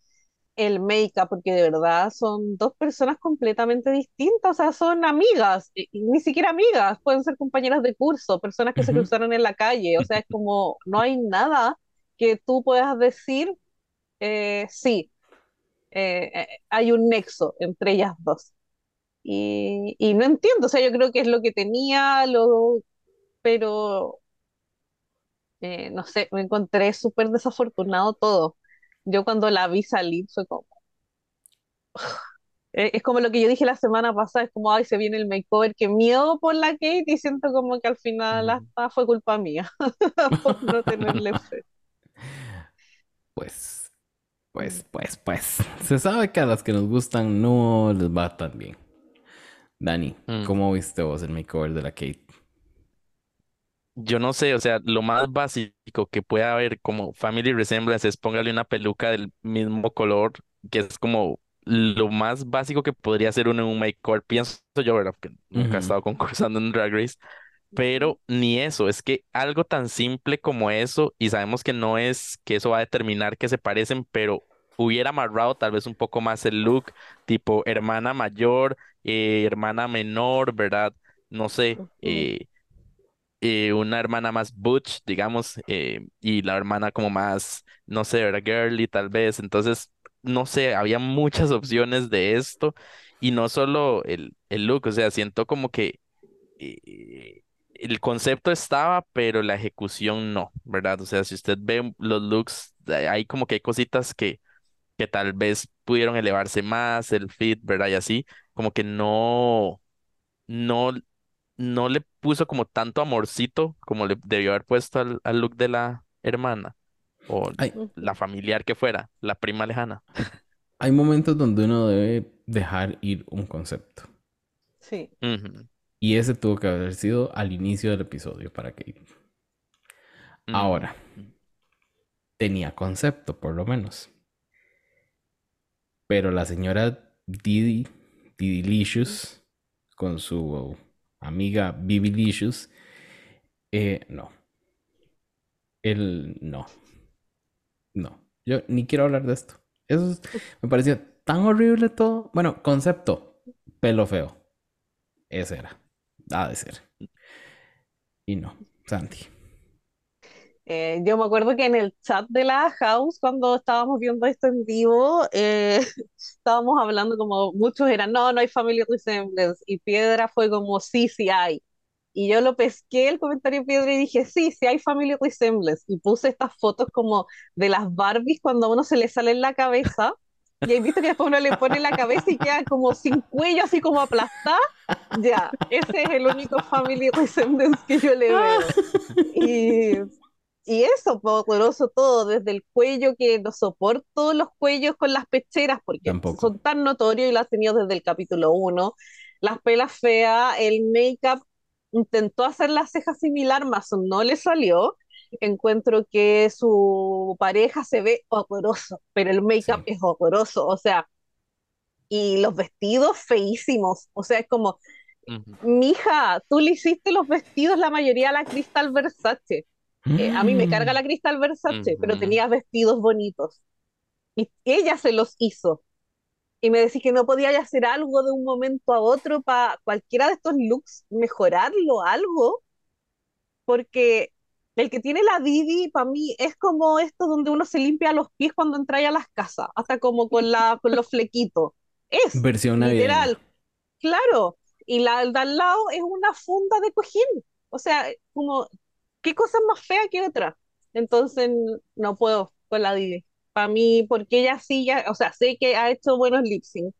el make-up, porque de verdad son dos personas completamente distintas, o sea, son amigas, ni siquiera amigas, pueden ser compañeras de curso, personas que se cruzaron en la calle, o sea, es como, no hay nada que tú puedas decir, eh, sí, eh, eh, hay un nexo entre ellas dos. Y, y, no entiendo, o sea, yo creo que es lo que tenía, lo, pero eh, no sé, me encontré súper desafortunado todo. Yo cuando la vi salir fue como... [SIGHS] Eh, es como lo que yo dije la semana pasada, es como, ay, se viene el makeover, qué miedo por la Kate y siento como que al final hasta fue culpa mía [LAUGHS] por no tenerle fe. [LAUGHS] Pues, pues, pues, pues, se sabe que a las que nos gustan no les va tan bien. Dani, mm. ¿cómo viste vos el makeover de la Kate? Yo no sé, o sea, lo más básico que puede haber como family resemblance es póngale una peluca del mismo color, que es como lo más básico que podría ser uno en un makeover, pienso yo, ¿verdad? Porque nunca he estado concursando [LAUGHS] en Drag Race, pero ni eso, es que algo tan simple como eso, y sabemos que no es que eso va a determinar que se parecen, pero hubiera amarrado tal vez un poco más el look, tipo hermana mayor, eh, hermana menor, ¿verdad? No sé, eh, eh, una hermana más butch, digamos, eh, y la hermana como más, no sé, era girly tal vez. Entonces, no sé, había muchas opciones de esto y no solo el, el look, o sea, siento como que eh, el concepto estaba, pero la ejecución no, ¿verdad? O sea, si usted ve los looks, hay como que hay cositas que, que tal vez pudieron elevarse más, el fit, ¿verdad? Y así, como que no, no no le puso como tanto amorcito como le debió haber puesto al, look de la hermana o la familiar que fuera, la prima lejana. Hay momentos donde uno debe dejar ir un concepto. Sí. Y ese tuvo que haber sido al inicio del episodio para que... Ahora, tenía concepto, por lo menos. Pero la señora Didi, Didilicious, con su amiga Bibilicious, eh, no. Él no. No. Yo ni quiero hablar de esto. Eso me pareció tan horrible todo. Bueno, concepto, pelo feo. Ese era. Ha de ser. Y no, Santi. Eh, yo me acuerdo que en el chat de la house, cuando estábamos viendo esto en vivo, eh, [LAUGHS] estábamos hablando como muchos eran, no, no hay family resemblance, y Piedra fue como, sí, sí hay. Y yo lo pesqué el comentario de Piedra y dije, sí, sí hay family resemblance. Y puse estas fotos como de las Barbies cuando a uno se le sale en la cabeza. Y he visto que después uno le pone la cabeza y queda como sin cuello, así como aplastada. Ya, ese es el único family resemblance que yo le veo. [LAUGHS] Y y eso, poderoso todo, desde el cuello que no soporto los cuellos con las pecheras, porque son tan notorios y lo has tenido desde el capítulo 1. Las pelas feas, el make-up, intentó hacer la ceja similar, más no le salió. Encuentro que su pareja se ve horroroso, pero el make-up es horroroso, o sea, y los vestidos feísimos, o sea, es como, mija, tú le hiciste los vestidos la mayoría a la Crystal Versace eh, a mí me carga la Cristal Versace, pero tenía vestidos bonitos. Y ella se los hizo. Y me decís que no podía hacer algo de un momento a otro para cualquiera de estos looks, mejorarlo, algo. Porque el que tiene la Didi, para mí, es como esto donde uno se limpia los pies cuando entra a las casas, hasta como con, la, con los flequitos. Es Versión literal. Claro. Y la de al lado es una funda de cojín. O sea, como qué cosa más fea que otra. Entonces no puedo con la Didi. Para mí, porque ella sí, ya, o sea, sé que ha hecho buenos lip sync,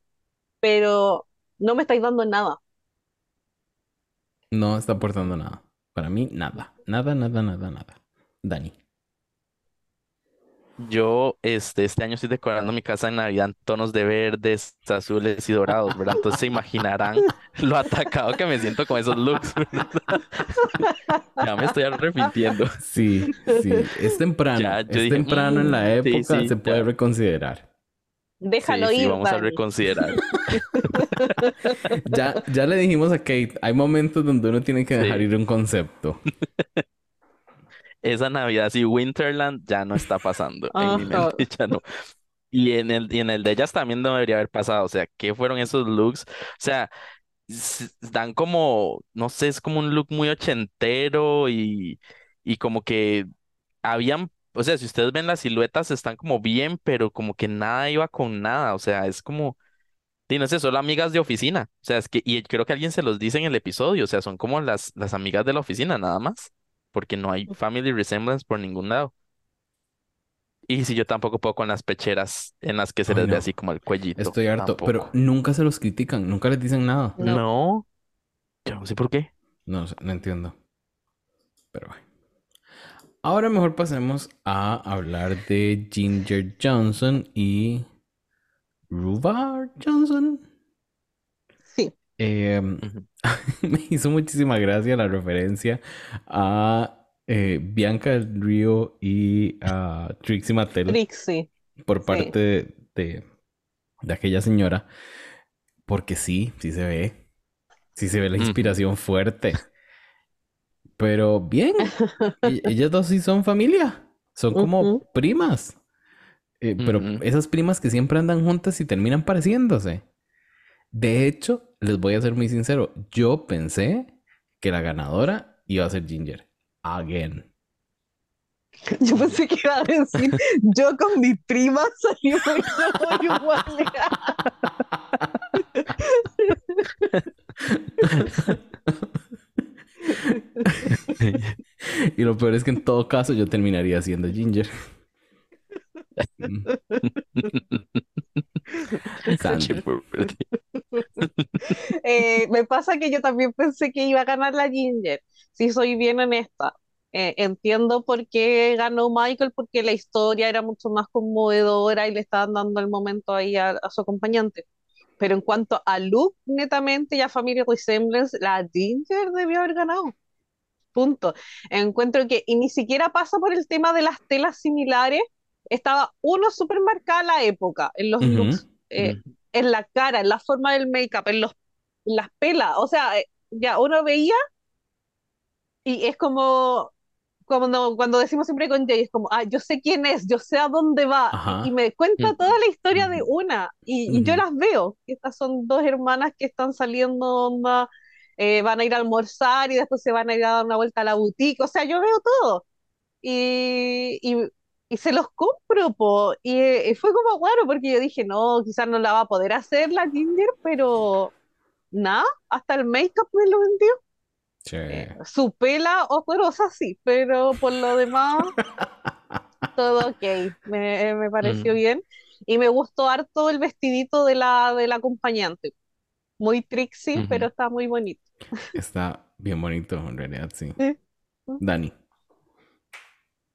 pero no me estáis dando nada. No está aportando nada. Para mí, nada. Nada, nada, nada, nada. Dani. Yo este, este año estoy decorando mi casa en Navidad en tonos de verdes, azules y dorados, ¿verdad? Entonces se imaginarán [LAUGHS] lo atacado que me siento con esos looks, [LAUGHS] Ya me estoy arrepintiendo. Sí, sí, es temprano. es temprano en la mm, época, se puede reconsiderar. Déjalo ir. Sí, vamos a reconsiderar. [LAUGHS] ya, ya le dijimos a Kate, hay momentos donde uno tiene que dejar ir un concepto esa Navidad, sí, Winterland ya no está pasando en mi mente, [LAUGHS] ya no. Y en el, y en el de ellas también no debería haber pasado. O sea, ¿qué fueron esos looks? O sea, dan como, no sé, es como un look muy ochentero y, y como que habían, o sea, si ustedes ven las siluetas están como bien, pero como que nada iba con nada. O sea, es como, y no sé, solo amigas de oficina. O sea, es que, y creo que alguien se los dice en el episodio, o sea, son como las, las amigas de la oficina, nada más porque no hay family resemblance por ningún lado. Y si yo tampoco puedo con las pecheras en las que se les ve así como el cuellito. Estoy harto, pero nunca se los critican, nunca les dicen nada. No. Yo no sé por qué. No, no entiendo. Pero bueno. Ahora mejor pasemos a hablar de Ginger Johnson y Rubar Johnson. Eh, [LAUGHS] me hizo muchísima gracia la referencia a eh, Bianca del Río y a Trixie Mattel. Trixie. Por parte de, de, aquella señora. Porque sí, sí se ve. Sí se ve la inspiración fuerte. Pero bien, [LAUGHS] e-, ellas dos sí son familia. Son como primas. Eh, pero esas primas que siempre andan juntas y terminan pareciéndose. De hecho, les voy a ser muy sincero, yo pensé que la ganadora iba a ser Ginger. Again. [LAUGHS] Yo pensé que iba a decir, yo con mi prima [LAUGHS] salimos muy igual. [LAUGHS] y lo peor es que en todo caso yo terminaría siendo Ginger. [LAUGHS] [LAUGHS] Eh, me pasa que yo también pensé que iba a ganar la Ginger. Si soy bien honesta. Eh, entiendo por qué ganó Michael, porque la historia era mucho más conmovedora y le estaban dando el momento ahí a, su acompañante. Pero en cuanto a look, netamente, ya Family Resemblance, la Ginger debió haber ganado. Punto. Encuentro que, y ni siquiera pasa por el tema de las telas similares, estaba uno súper marcada la época en los looks, eh, en la cara, en la forma del make-up, en, los, las pelas. O sea, eh, ya uno veía y es como, cuando, cuando decimos siempre con Jay, es como, ah, yo sé quién es, yo sé a dónde va, Ajá. y, me cuenta Mm. toda la historia de Ujú. una, y, y yo las veo. Estas son dos hermanas que están saliendo, onda, eh, van a ir a almorzar y después se van a ir a dar una vuelta a la boutique, o sea, yo veo todo. Y, y, y se los compro, po. Y, eh, fue como raro, porque yo dije, no, quizás no la va a poder hacer la Ginger, pero nada, hasta el make-up me lo vendió. Eh, su pela horrorosa sí, pero por lo demás [LAUGHS] todo ok, me, me pareció Mm. bien y me gustó harto el vestidito de la, del acompañante, muy Trixie, pero está muy bonito. Está bien bonito, en realidad, sí. [LAUGHS] Sí. Dani.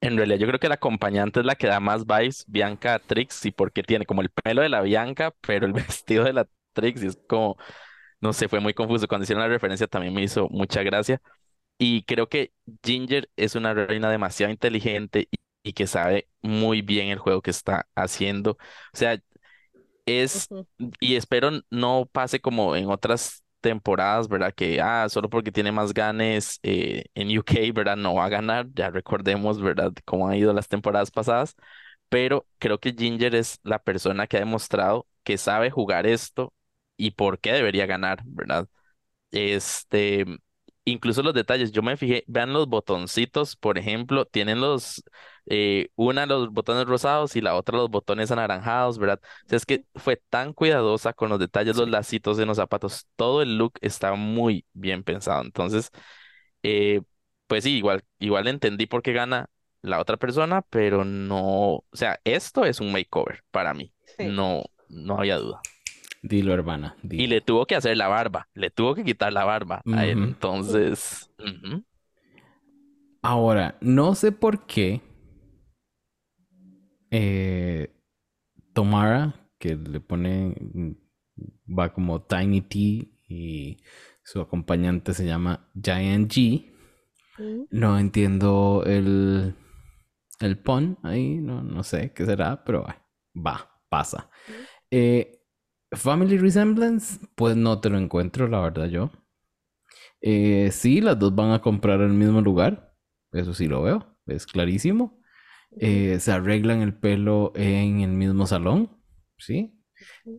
En realidad, yo creo que la acompañante es la que da más vibes, Bianca a Trixie, porque tiene como el pelo de la Bianca, pero el [LAUGHS] vestido de la Trixie es como, no sé, fue muy confuso. Cuando hicieron la referencia también me hizo mucha gracia. Y creo que Ginger es una reina demasiado inteligente y, y que sabe muy bien el juego que está haciendo. O sea, es, Ujú. y espero no pase como en otras temporadas, ¿verdad? Que, ah, solo porque tiene más ganes eh, en UK, ¿verdad? No va a ganar. Ya recordemos, ¿verdad? Cómo han ido las temporadas pasadas. Pero creo que Ginger es la persona que ha demostrado que sabe jugar esto y por qué debería ganar, ¿verdad? Este, incluso los detalles, yo me fijé, vean los botoncitos, por ejemplo, tienen los, eh, una los botones rosados y la otra los botones anaranjados, ¿verdad? O sea, es que fue tan cuidadosa con los detalles, los lacitos en los zapatos, todo el look está muy bien pensado. Entonces, eh, pues sí, igual, igual entendí por qué gana la otra persona, pero no, o sea, esto es un makeover para mí, Sí. no, no había duda. Dilo, hermana. Y le tuvo que hacer la barba, le tuvo que quitar la barba a él. Ujú. Entonces. Ahora, no sé por qué eh, Tomara, que le pone, mm, va como Tiny T y su acompañante se llama Giant G. No entiendo el, el pun ahí, no, no sé qué será, pero va, pasa. Eh, Family Resemblance, pues no te lo encuentro, la verdad yo. Eh, sí, las dos van a comprar el mismo lugar, eso sí lo veo, es clarísimo. Eh, se arreglan el pelo en el mismo salón, ¿sí?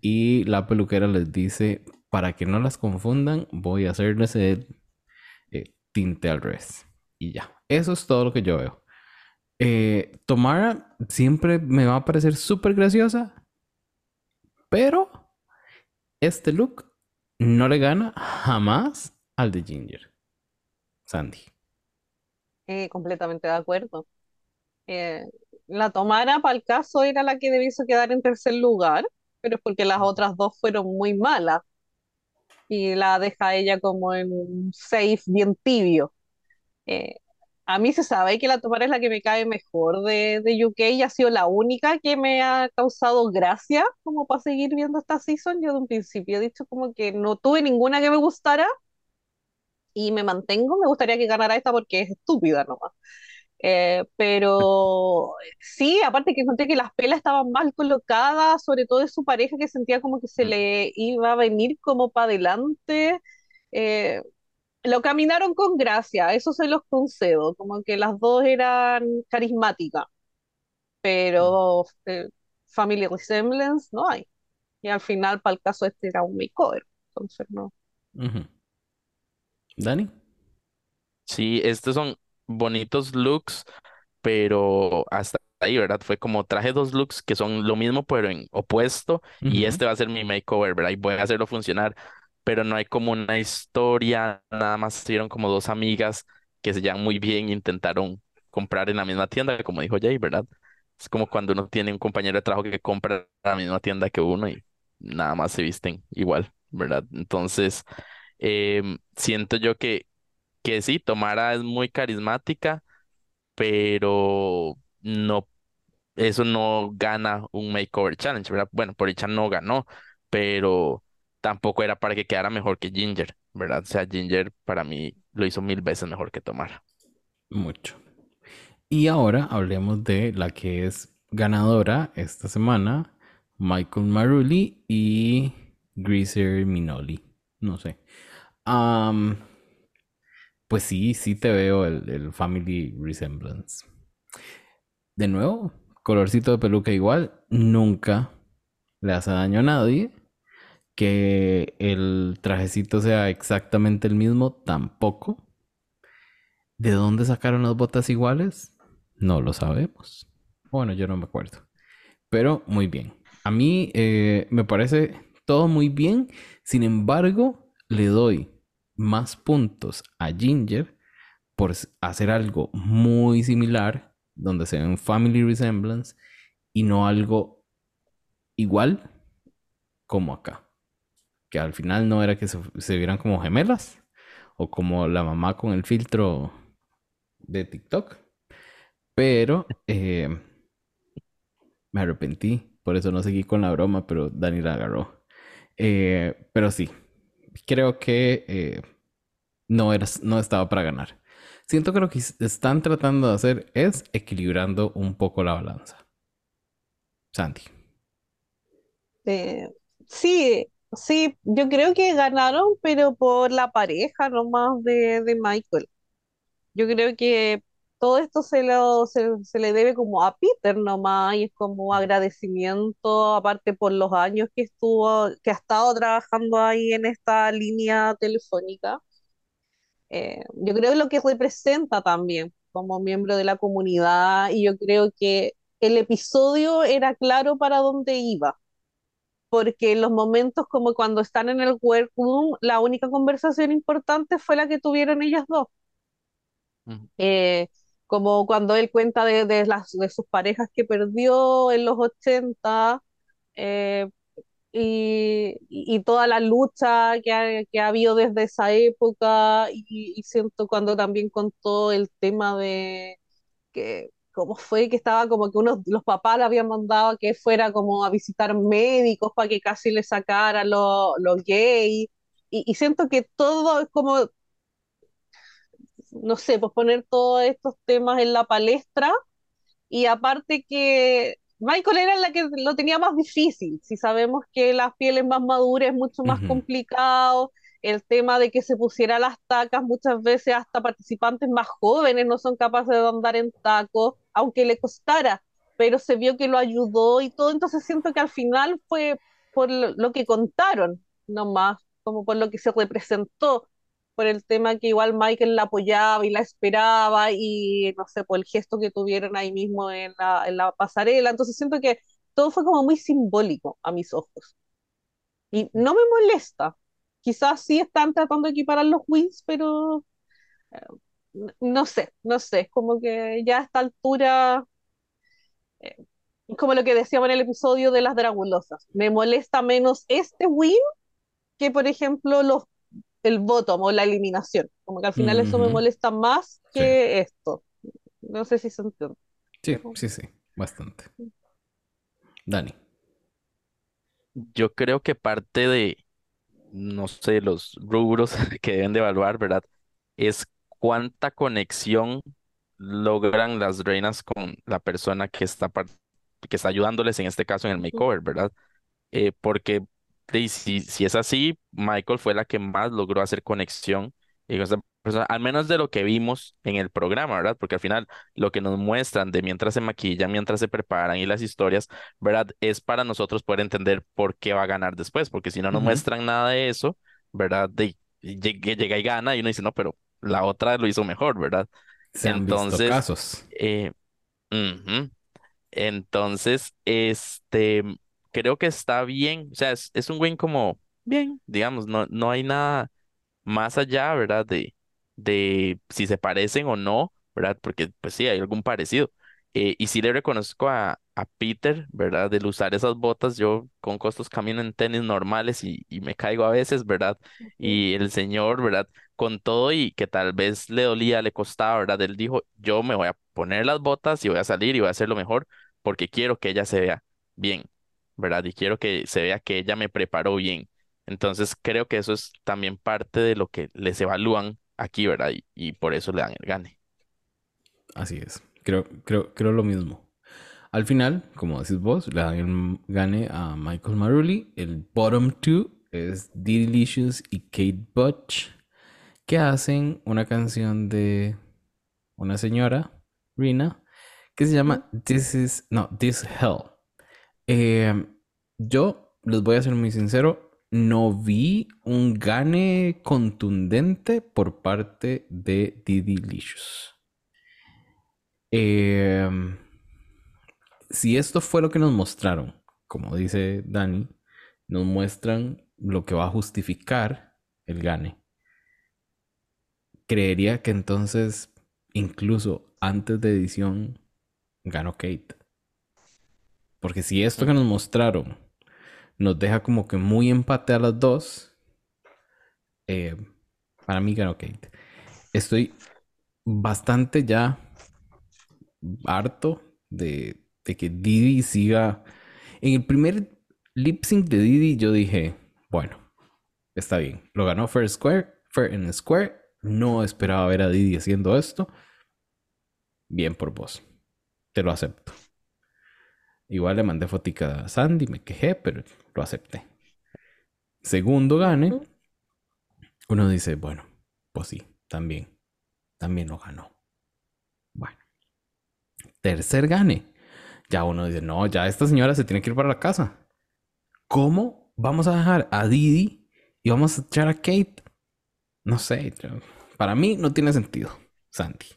Y la peluquera les dice, para que no las confundan, voy a hacerles el eh, tinte al revés. Y ya, eso es todo lo que yo veo. Eh, Tomara siempre me va a parecer súper graciosa, pero este look no le gana jamás al de Ginger. Sandy. Eh, completamente de acuerdo. Eh, la Tomara, para el caso, era la que debiese quedar en tercer lugar, pero es porque las otras dos fueron muy malas y la deja ella como en un safe bien tibio. Eh, a mí se sabe que la Tomara es la que me cae mejor de, de UK y ha sido la única que me ha causado gracia como para seguir viendo esta season. Yo de un principio he dicho como que no tuve ninguna que me gustara y me mantengo. Me gustaría que ganara esta porque es estúpida nomás. Eh, pero sí, aparte que encontré que las pelas estaban mal colocadas, sobre todo de su pareja que sentía como que se Mm. le iba a venir como para adelante. Eh, lo caminaron con gracia, eso se los concedo, como que las dos eran carismáticas, pero eh, Family Resemblance no hay. Y al final, para el caso este, era un makeover, entonces no. Dani. Sí, estos son bonitos looks, pero hasta ahí, ¿verdad? Fue como traje dos looks que son lo mismo, pero en opuesto, y este va a ser mi makeover, ¿verdad? Y voy a hacerlo funcionar, pero no hay como una historia, nada más estuvieron como dos amigas que se llevan muy bien e intentaron comprar en la misma tienda, como dijo Jay, ¿verdad? Es como cuando uno tiene un compañero de trabajo que compra en la misma tienda que uno y nada más se visten igual, ¿verdad? Entonces, em, siento yo que, que sí, Tomara es muy carismática pero no, eso no gana un Makeover Challenge, ¿verdad? Bueno, por dicha no ganó, pero tampoco era para que quedara mejor que Ginger, ¿verdad? O sea, Ginger para mí lo hizo mil veces mejor que Tomara. Mucho. Y ahora hablemos de la que es ganadora esta semana, Michael Marulli y Greaser Minoli. No sé. Pues sí, sí te veo el, family resemblance. De nuevo, colorcito de peluca igual, nunca le hace daño a nadie. Que el trajecito sea exactamente el mismo, tampoco. ¿De dónde sacaron las botas iguales? No lo sabemos. Bueno, yo no me acuerdo. Pero muy bien. A mí eh, me parece todo muy bien. Sin embargo, le doy más puntos a Ginger por hacer algo muy similar, donde se un family resemblance y no algo igual como acá. Que al final no era que se, vieran como gemelas o como la mamá con el filtro de TikTok. Pero eh, me arrepentí, por eso no seguí con la broma, pero Dani la agarró. Eh, pero sí, creo que eh, no, era, no estaba para ganar. Siento que lo que están tratando de hacer es equilibrando un poco la balanza. Santi. Eh, sí, sí, yo creo que ganaron, pero por la pareja nomás de, de Michael. Yo creo que todo esto se, lo, se, le debe como a Peter nomás y es como agradecimiento, aparte por los años que estuvo, que ha estado trabajando ahí en esta línea telefónica. Eh, yo creo que lo que representa también como miembro de la comunidad y yo creo que el episodio era claro para dónde iba, porque en los momentos como cuando están en el workroom, la única conversación importante fue la que tuvieron ellas dos. Eh, como cuando él cuenta de, de, las, de sus parejas que perdió en los 80, eh, y, y, toda la lucha que ha, que ha, habido desde esa época y, y, siento cuando también contó el tema de que cómo fue que estaba como que unos los papás le habían mandado que fuera como a visitar médicos para que casi le sacaran los lo gay y, y, siento que todo es como no sé, pues poner todos estos temas en la palestra. Y aparte que Michael era la que lo tenía más difícil. Si sabemos que las pieles más maduras es mucho más complicado, el tema de que se pusiera las tacas, muchas veces hasta participantes más jóvenes no son capaces de andar en tacos, aunque le costara, pero se vio que lo ayudó y todo, entonces siento que al final fue por lo que contaron, no más, como por lo que se representó por el tema que igual Michael la apoyaba y la esperaba y no sé, por el gesto que tuvieron ahí mismo en la, en la pasarela. Entonces siento que todo fue como muy simbólico a mis ojos. Y no me molesta. Quizás sí están tratando de equiparar los wins, pero eh, no sé, no sé, es como que ya a esta altura, eh, como lo que decíamos en el episodio de las dragulosas, me molesta menos este win que, por ejemplo, los el voto o la eliminación. Como que al final eso me molesta más que esto. No sé si se entiende. Sí, sí, sí, bastante. Dani. Yo creo que parte de, no sé, los rubros [LAUGHS] que deben de evaluar, ¿verdad? Es cuánta conexión logran las reinas con la persona que está, que está ayudándoles, en este caso en el makeover, ¿verdad? Eh, porque y si, si es así, Michael fue la que más logró hacer conexión al menos de lo que vimos en el programa, ¿verdad? Porque al final lo que nos muestran de mientras se maquillan, mientras se preparan y las historias, ¿verdad? Es para nosotros poder entender por qué va a ganar después, porque si no nos muestran nada de eso, ¿verdad? De, llega y gana y uno dice, no, pero la otra lo hizo mejor, ¿verdad? Se Entonces, casos. Eh, Entonces, este, creo que está bien, o sea, es, un win como bien, digamos, no, no hay nada más allá, ¿verdad? De, de si se parecen o no, ¿verdad? Porque pues sí, hay algún parecido. Eh, y sí le reconozco a, a Peter, ¿verdad? Del usar esas botas, yo con costos camino en tenis normales y, y me caigo a veces, ¿verdad? Y el señor, ¿verdad? Con todo y que tal vez le dolía, le costaba, ¿verdad? Él dijo, yo me voy a poner las botas y voy a salir y voy a hacer lo mejor porque quiero que ella se vea bien. ¿Verdad? Y quiero que se vea que ella me preparó bien. Entonces creo que eso es también parte de lo que les evalúan aquí, ¿verdad? Y, por eso le dan el gane. Así es. Creo, creo, creo lo mismo. Al final, como decís vos, le dan el gane a Michael Maruli. El bottom two es Delicious y Kate Butch. que hacen una canción de una señora, Rina, que se llama This is, no, This Hell. Em, yo les voy a ser muy sincero, no vi un gane contundente por parte de Didi Licious. Em, si esto fue lo que nos mostraron, como dice Dani, nos muestran lo que va a justificar el gane. Creería que entonces, incluso antes de edición, ganó Kate. Porque si esto que nos mostraron nos deja como que muy empate a las dos, eh, para mí ganó Kate. Estoy bastante ya harto de, de que Didi siga. En el primer lip sync de Didi, yo dije, bueno, está bien. Lo ganó Fair Square, Fair en Square. No esperaba ver a Didi haciendo esto. Bien por vos. Te lo acepto. Igual le mandé fotica a Sandy, me quejé, pero lo acepté. Segundo gane. Uno dice, bueno, pues sí, también. También lo ganó. Bueno. Tercer gane. Ya uno dice, no, ya esta señora se tiene que ir para la casa. ¿Cómo vamos a dejar a Didi y vamos a echar a Kate? No sé, para mí no tiene sentido, Sandy.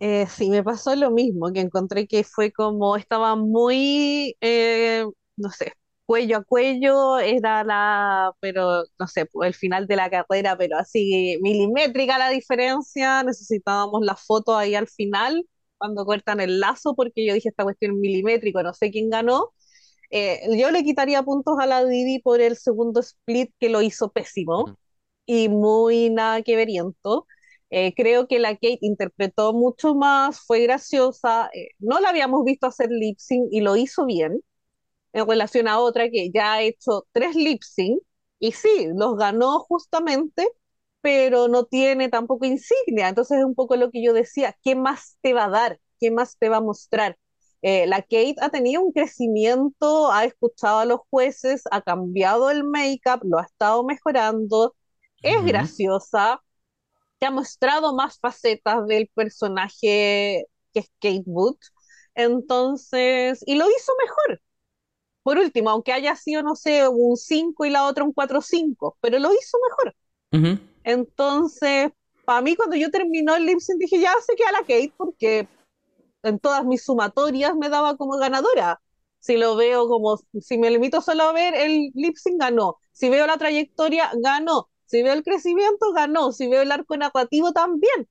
Eh, sí, me pasó lo mismo, que encontré que fue como, estaba muy, eh, no sé, cuello a cuello, era la, pero no sé, pues, el final de la carrera, pero así milimétrica la diferencia, necesitábamos la foto ahí al final, cuando cortan el lazo, porque yo dije esta cuestión milimétrico, no sé quién ganó. Eh, yo le quitaría puntos a la Didi por el segundo split que lo hizo pésimo y muy nada que veriento. Eh, creo que la Kate interpretó mucho más, fue graciosa, eh, no la habíamos visto hacer lip sync y lo hizo bien, en relación a otra que ya ha hecho tres lip sync y sí, los ganó justamente, pero no tiene tampoco insignia. Entonces es un poco lo que yo decía, ¿qué más te va a dar? ¿Qué más te va a mostrar? Eh, la Kate ha tenido un crecimiento, ha escuchado a los jueces, ha cambiado el make-up, lo ha estado mejorando, es graciosa, ha mostrado más facetas del personaje que es Kate Wood. Entonces, y lo hizo mejor. Por último, aunque haya sido, no sé, un 5 y la otra un 4-5, pero lo hizo mejor. Entonces, para mí, cuando yo terminó el lip sync, dije, ya sé que a la Kate, porque en todas mis sumatorias me daba como ganadora. Si lo veo como, si me limito solo a ver el lip sync, ganó. Si veo la trayectoria, ganó. Si veo el crecimiento, ganó. Si veo el arco narrativo, también.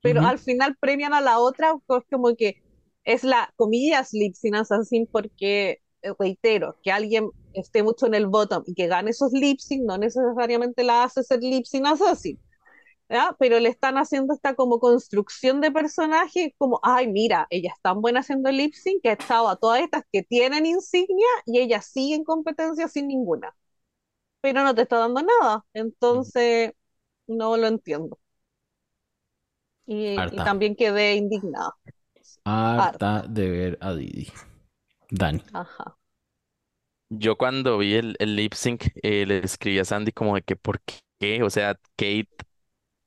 Pero al final premian a la otra, pues como que es la, comillas, lip sync assassin, porque, eh, reitero, que alguien esté mucho en el bottom y que gane esos lip sync, no necesariamente la hace ser lip sync assassin. ¿ya? Pero le están haciendo esta como construcción de personaje, como, ay, mira, ella es tan buena haciendo lip sync que ha estado a todas estas que tienen insignia y ella sigue en competencia sin ninguna pero no te está dando nada. Entonces, no lo entiendo. Y, también quedé indignada. Harta, de ver a Didi. Dani. Ajá. Yo cuando vi el, el lip sync, eh, le escribí a Sandy como de que por qué, o sea, Kate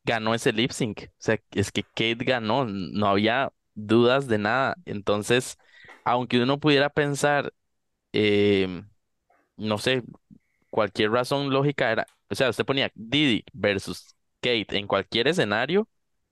ganó ese lip sync. O sea, es que Kate ganó, no había dudas de nada. Entonces, aunque uno pudiera pensar, eh, no sé, cualquier razón lógica era, o sea, usted ponía Didi versus Kate en cualquier escenario,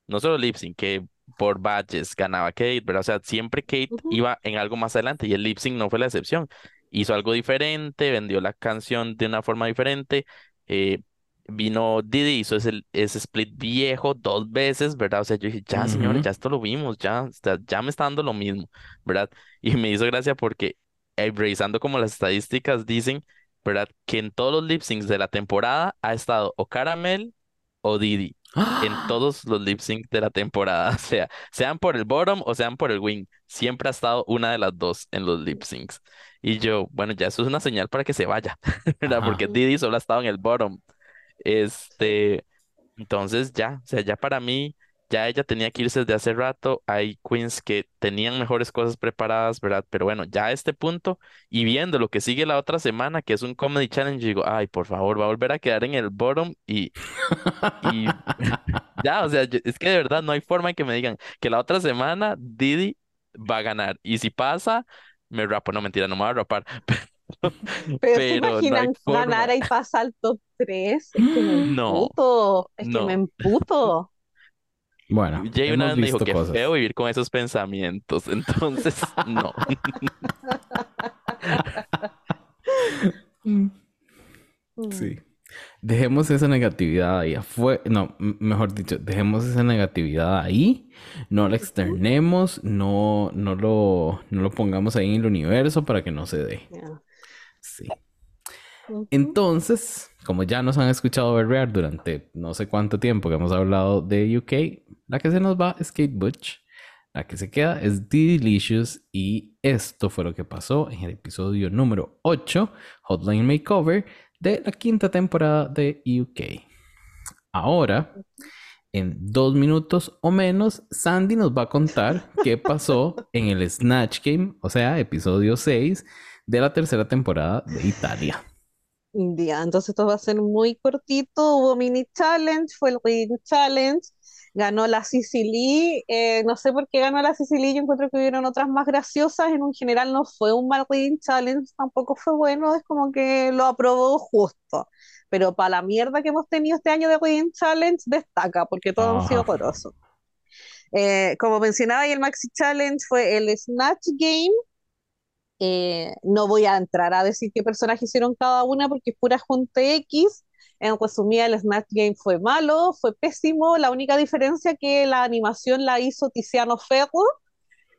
no solo lip sync, que por badges ganaba Kate, pero o sea, siempre Kate iba en algo más adelante y el lip sync no fue la excepción. Hizo algo diferente, vendió la canción de una forma diferente, eh, vino Didi, hizo ese, ese split viejo dos veces, ¿verdad? O sea, yo dije, ya, señores, ya esto lo vimos, ya, ya me está dando lo mismo, ¿verdad? Y me hizo gracia porque eh, revisando como las estadísticas dicen ¿verdad? Que en todos los lip syncs de la temporada ha estado o Caramel o Didi. En todos los lip syncs de la temporada. [LAUGHS] O sea, sean por el bottom o sean por el wing. Siempre ha estado una de las dos en los lip syncs. Y yo, bueno, ya eso es una señal para que se vaya, [LAUGHS] ¿verdad? Porque Didi solo ha estado en el bottom. Este, entonces ya, o sea, ya para mí, ya ella tenía que irse desde hace rato, hay queens que tenían mejores cosas preparadas, ¿verdad? Pero bueno, ya a este punto y viendo lo que sigue la otra semana, que es un Comedy Challenge, digo, ay, por favor, va a volver a quedar en el bottom y, y [LAUGHS] ya, o sea, es que de verdad no hay forma en que me digan que la otra semana Didi va a ganar y si pasa, me rapo, no mentira, no me voy a rapar. [LAUGHS] Pero, ¿se imaginan ganar y pasar al top 3? Es que me emputo, es que me emputo. Bueno, Jay una vez me dijo que es feo vivir con esos pensamientos, [LAUGHS] entonces no. sí. Dejemos esa negatividad ahí afuera. No, mejor dicho, dejemos esa negatividad ahí. No la externemos, no, no, lo, no lo pongamos ahí en el universo para que no se dé. Sí. Entonces, como ya nos han escuchado berrear durante no sé cuánto tiempo que hemos hablado de UK, la que se nos va es Kate Butch. La que se queda es The Delicious y esto fue lo que pasó en el episodio número 8, Hotline Makeover, de la quinta temporada de UK. Ahora, en dos minutos o menos, Sandy nos va a contar qué pasó en el Snatch Game, o sea, episodio 6 de la tercera temporada de Italia. Ya, entonces esto va a ser muy cortito. Hubo mini challenge, fue el Reading Challenge. Ganó la Sicily. Eh, no sé por qué ganó la Sicily. Yo encuentro que hubieron otras más graciosas. En un general no fue un mal Reading Challenge, tampoco fue bueno. Es como que lo aprobó justo. Pero para la mierda que hemos tenido este año de Reading Challenge, destaca, porque todo ha sido horroroso. Eh, como mencionaba, y el Maxi Challenge fue el Snatch Game eh, no voy a entrar a decir qué personajes hicieron cada una porque es pura junte X. En resumida, el Snatch Game fue malo, fue pésimo. La única diferencia que la animación la hizo Tiziano Ferro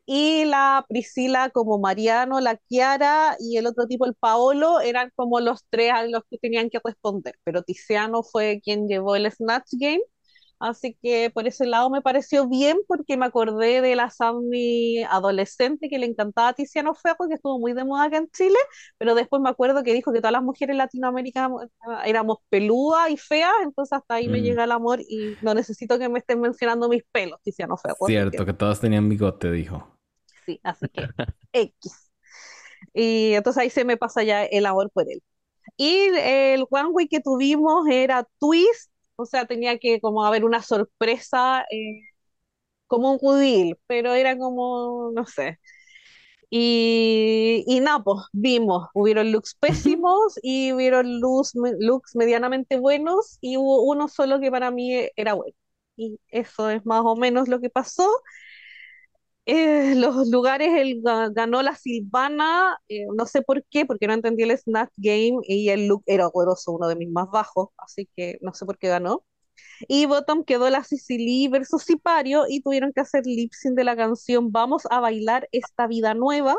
y la Priscila como Mariano, la Chiara y el otro tipo, el Paolo, eran como los tres a los que tenían que responder. Pero Tiziano fue quien llevó el Snatch Game Así que por ese lado me pareció bien porque me acordé de la Sammy adolescente que le encantaba a Tiziano Ferro, que estuvo muy de moda acá en Chile, pero después me acuerdo que dijo que todas las mujeres latinoamericanas éramos peludas y feas, entonces hasta ahí me mm. llega el amor y no necesito que me estén mencionando mis pelos, Tiziano Ferro. Cierto, que... todas tenían bigote, dijo. Sí, así que [LAUGHS] X. Y entonces ahí se me pasa ya el amor por él. Y el one way que tuvimos era Twist, o sea, tenía que como haber una sorpresa, eh, como un judil, pero era como, no sé. Y, y nada, pues vimos, hubieron looks pésimos [LAUGHS] y hubieron looks, looks medianamente buenos y hubo uno solo que para mí era bueno. Y eso es más o menos lo que pasó. Eh, [LAUGHS] los lugares el, ganó la Silvana, eh, no sé por qué, porque no entendí el Snatch Game y el look era horroroso, uno de mis más bajos, así que no sé por qué ganó. Y Bottom quedó la Sicily versus Sipario y tuvieron que hacer lip sync de la canción Vamos a bailar esta vida nueva,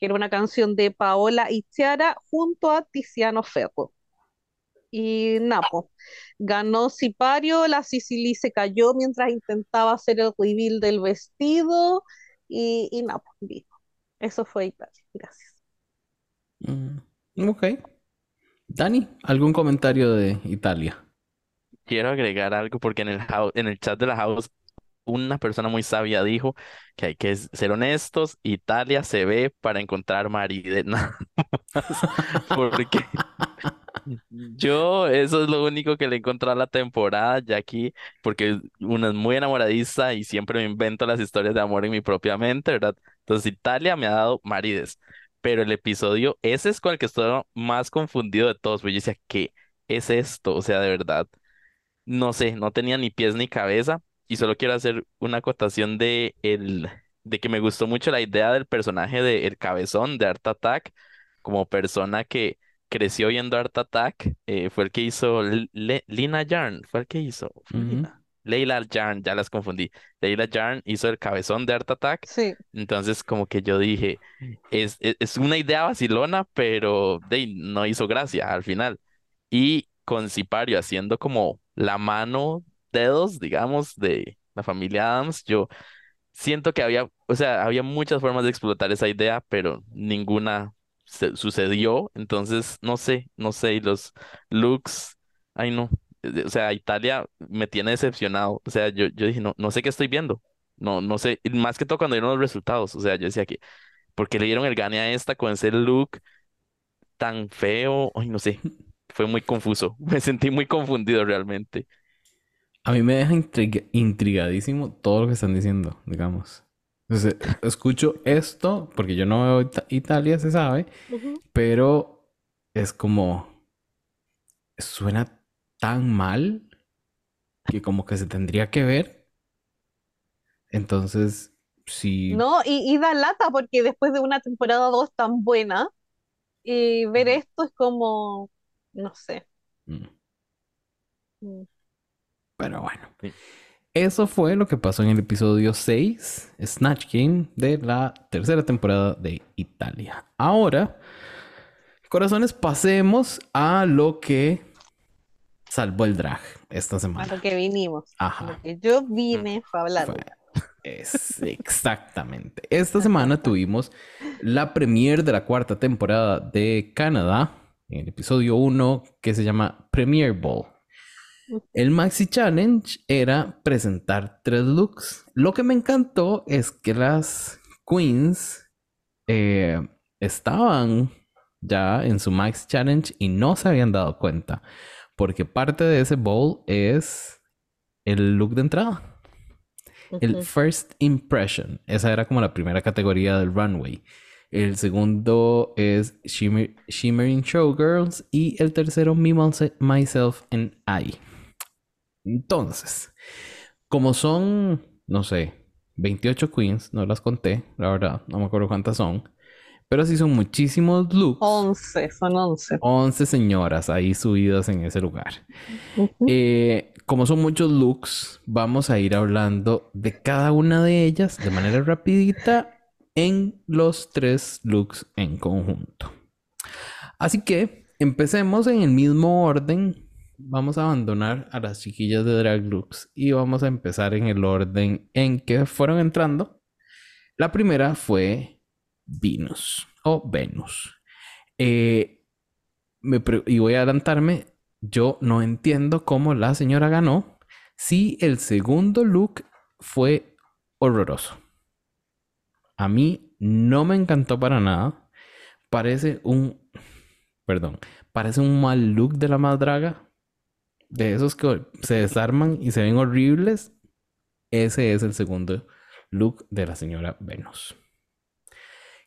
que era una canción de Paola y Chiara junto a Tiziano Ferro. Y Napo ganó Sipario, la Sicily se cayó mientras intentaba hacer el reveal del vestido y, y no, pues, Eso fue Italia. Gracias. Mm, ok. Dani, ¿algún comentario de Italia? Quiero agregar algo porque en el, en el chat de la house una persona muy sabia dijo que hay que ser honestos, Italia se ve para encontrar marido. [LAUGHS] Porque yo eso es lo único que le he encontrado a la temporada, aquí, porque una es muy enamoradiza y siempre me invento las historias de amor en mi propia mente, ¿verdad? Entonces Italia me ha dado marides, pero el episodio, ese es con que estoy más confundido de todos, porque yo decía, ¿qué es esto? O sea, de verdad, no sé, no tenía ni pies ni cabeza y solo quiero hacer una acotación de el de que me gustó mucho la idea del personaje de El Cabezón de Art Attack como persona que creció viendo Art Attack, eh, fue el que hizo Lina Yarn, fue el que hizo. Leila Yarn, ya las confundí. Leila Yarn hizo el cabezón de Art Attack. Sí. Entonces, como que yo dije, es, es, una idea vacilona, pero de, no hizo gracia al final. Y con Sipario haciendo como la mano, dedos, digamos, de la familia Adams, yo siento que había, o sea, había muchas formas de explotar esa idea, pero ninguna sucedió, entonces no sé, no sé, y los looks, ay no, o sea, Italia me tiene decepcionado. O sea, yo, yo dije, no, no sé qué estoy viendo. No, no sé, más que todo cuando dieron los resultados. O sea, yo decía que, ¿por qué le dieron el gane a esta con ese look tan feo? Ay, no sé, fue muy confuso. [LAUGHS] Me sentí muy confundido realmente. A mí me deja intriga- intrigadísimo todo lo que están diciendo, digamos. Entonces, escucho esto, porque yo no veo Ita- Italia, se sabe, pero es como... Suena tan mal que como que se tendría que ver. Entonces, sí... No, y, y da lata porque después de una temporada 2 tan buena, y ver esto es como, no sé. mm, Mm. Pero bueno. Sí. Eso fue lo que pasó en el episodio 6, Snatch Game, de la tercera temporada de Italia. Ahora, corazones, pasemos a lo que salvó el drag esta A semana. lo que vinimos. A Ajá. lo que yo vine fue a hablar. Fue- es exactamente. Esta semana tuvimos la premiere de la cuarta temporada de Canadá, en el episodio 1, que se llama Premiere Ball. El Maxi Challenge era presentar tres looks. Lo que me encantó es que las queens eh, estaban ya en su Max Challenge y no se habían dado cuenta. Porque parte de ese bowl es el look de entrada. El. First Impression. Esa era como la primera categoría del runway. El segundo es Shimmer- Shimmering Showgirls. Y el tercero, Me, Myse- Myself and I. Entonces, como son, no sé, 28 queens, no las conté, la verdad, no me acuerdo cuántas son. Pero sí son muchísimos looks. 11, son 11. 11 señoras ahí subidas en ese lugar. Eh, como son muchos looks, vamos a ir hablando de cada una de ellas de manera rapidita en los tres looks en conjunto. Así que empecemos en el mismo orden. Vamos a abandonar a las chiquillas de Drag Looks y vamos a empezar en el orden en que fueron entrando. La primera fue Venus o Venus. Eh, y voy a adelantarme. Yo no entiendo cómo la señora ganó si el segundo look fue horroroso. A mí no me encantó para nada. Parece un. Perdón. Parece un mal look de la más draga. De esos que se desarman y se ven horribles. Ese es el segundo look de la señora Venus.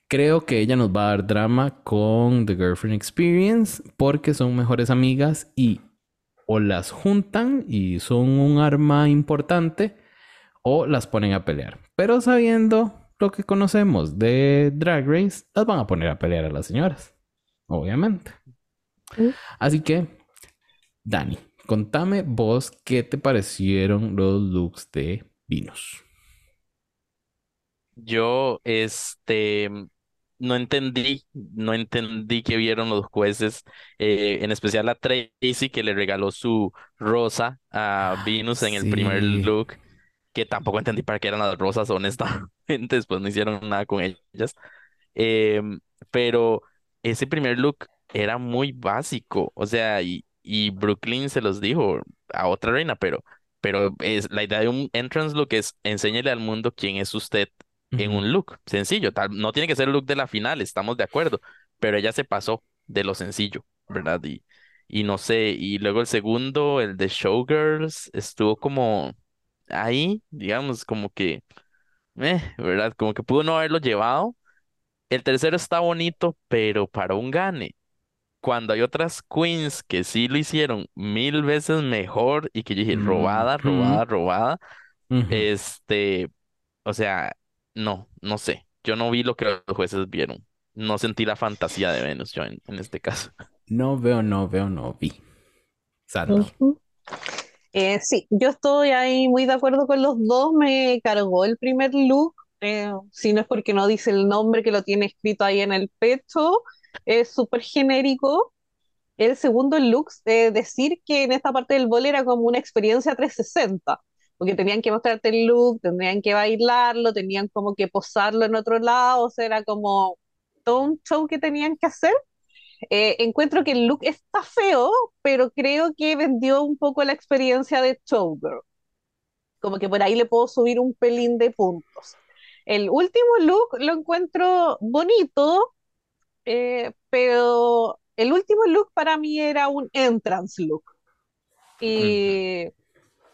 Creo que ella nos va a dar drama con The Girlfriend Experience porque son mejores amigas y o las juntan y son un arma importante o las ponen a pelear. Pero sabiendo lo que conocemos de Drag Race, las van a poner a pelear a las señoras, obviamente. Mm. Así que, Dani, contame vos qué te parecieron los looks de Venus. Yo, este, no entendí, no entendí qué vieron los jueces, eh, en especial a Tracy que le regaló su rosa a Venus en el primer look, que tampoco entendí para qué eran las rosas, honestamente, [LAUGHS] después no hicieron nada con ellas. Em, pero ese primer look era muy básico, o sea, y, y Brooklyn se los dijo a otra reina, pero, pero es, la idea de un entrance look es enséñele al mundo quién es usted en Ujú. un look sencillo, tal, no tiene que ser el look de la final, estamos de acuerdo, pero ella se pasó de lo sencillo, ¿verdad? Y, y no sé, y luego el segundo, el de Showgirls, estuvo como ahí, digamos, como que, eh, ¿verdad? Como que pudo no haberlo llevado. El tercero está bonito, pero para un gane. Cuando hay otras queens que sí lo hicieron mil veces mejor y que yo dije, robada, Ujú. robada, robada, Ujú. este, o sea, no, no sé. Yo no vi lo que los jueces vieron. No sentí la fantasía de Venus yo en, en este caso. No veo, no veo, no vi. Sandra. Ujú. Eh, sí, yo estoy ahí muy de acuerdo con los dos. Me cargó el primer look. eh, si no es porque no dice el nombre que lo tiene escrito ahí en el pecho, es súper genérico. El segundo look, eh, decir que en esta parte del bol era como una experiencia 360, porque tenían que mostrarte el look, tendrían que bailarlo, tenían como que posarlo en otro lado, o sea, era como todo un show que tenían que hacer. Eh, encuentro que el look está feo, pero creo que vendió un poco la experiencia de Showgirl. Como que por ahí le puedo subir un pelín de puntos. El último look lo encuentro bonito, eh, pero el último look para mí era un entrance look. Y,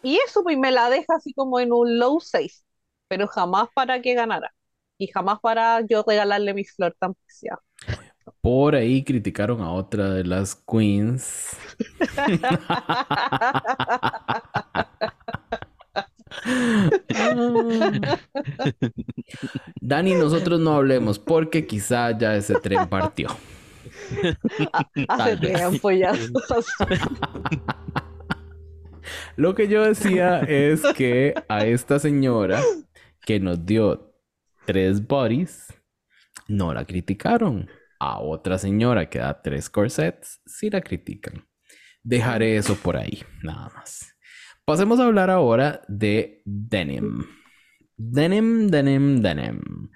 y eso pues me la deja así como en un low 6, pero jamás para que ganara. Y jamás para yo regalarle mi flor tan preciada. Por ahí criticaron a otra de las queens. [LAUGHS] [LAUGHS] Dani, nosotros no hablemos porque quizá ya ese tren partió. Hace tiempo ya. [LAUGHS] Lo que yo decía es que a esta señora que nos dio tres bodies, no la criticaron. A otra señora que da tres corsets, sí la critican. Dejaré eso por ahí, nada más. Pasemos a hablar ahora de denim. Denim, denim, denim.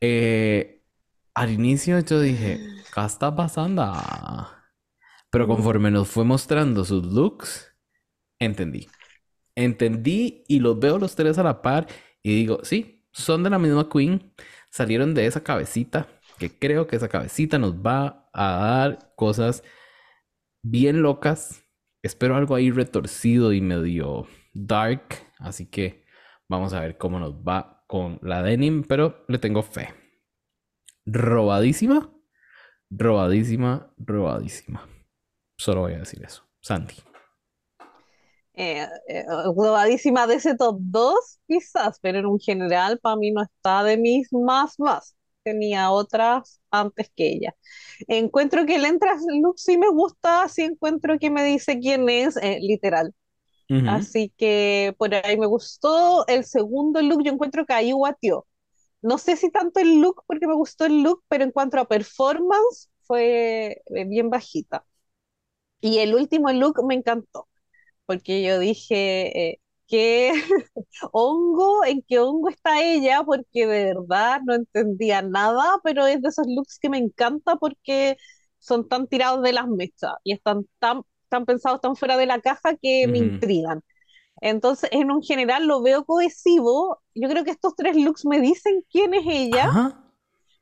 Eh, al inicio yo dije, ¿qué está pasando? Pero conforme nos fue mostrando sus looks, entendí. Entendí y los veo los tres a la par y digo, sí, son de la misma queen, salieron de esa cabecita, que creo que esa cabecita nos va a dar cosas bien locas. Espero algo ahí retorcido y medio dark, así que vamos a ver cómo nos va con la denim, pero le tengo fe. Robadísima, robadísima, robadísima. Solo voy a decir eso. Sandy. Eh, eh, globadísima de ese top 2, quizás, pero en un general para mí no está de mis más más. Tenía otras antes que ella. Encuentro que el Entras look sí me gusta, sí encuentro que me dice quién es, eh, literal. Así que por ahí me gustó. El segundo look, yo encuentro que ahí guateó. No sé si tanto el look, porque me gustó el look, pero en cuanto a performance, fue eh, bien bajita. Y el último look me encantó, porque yo dije, eh, ¿qué [LAUGHS] hongo? ¿En qué hongo está ella? Porque de verdad no entendía nada, pero es de esos looks que me encanta porque son tan tirados de las mechas y están tan, tan pensados tan fuera de la caja que me intrigan. Entonces, en un general lo veo cohesivo. Yo creo que estos tres looks me dicen quién es ella. Ajá.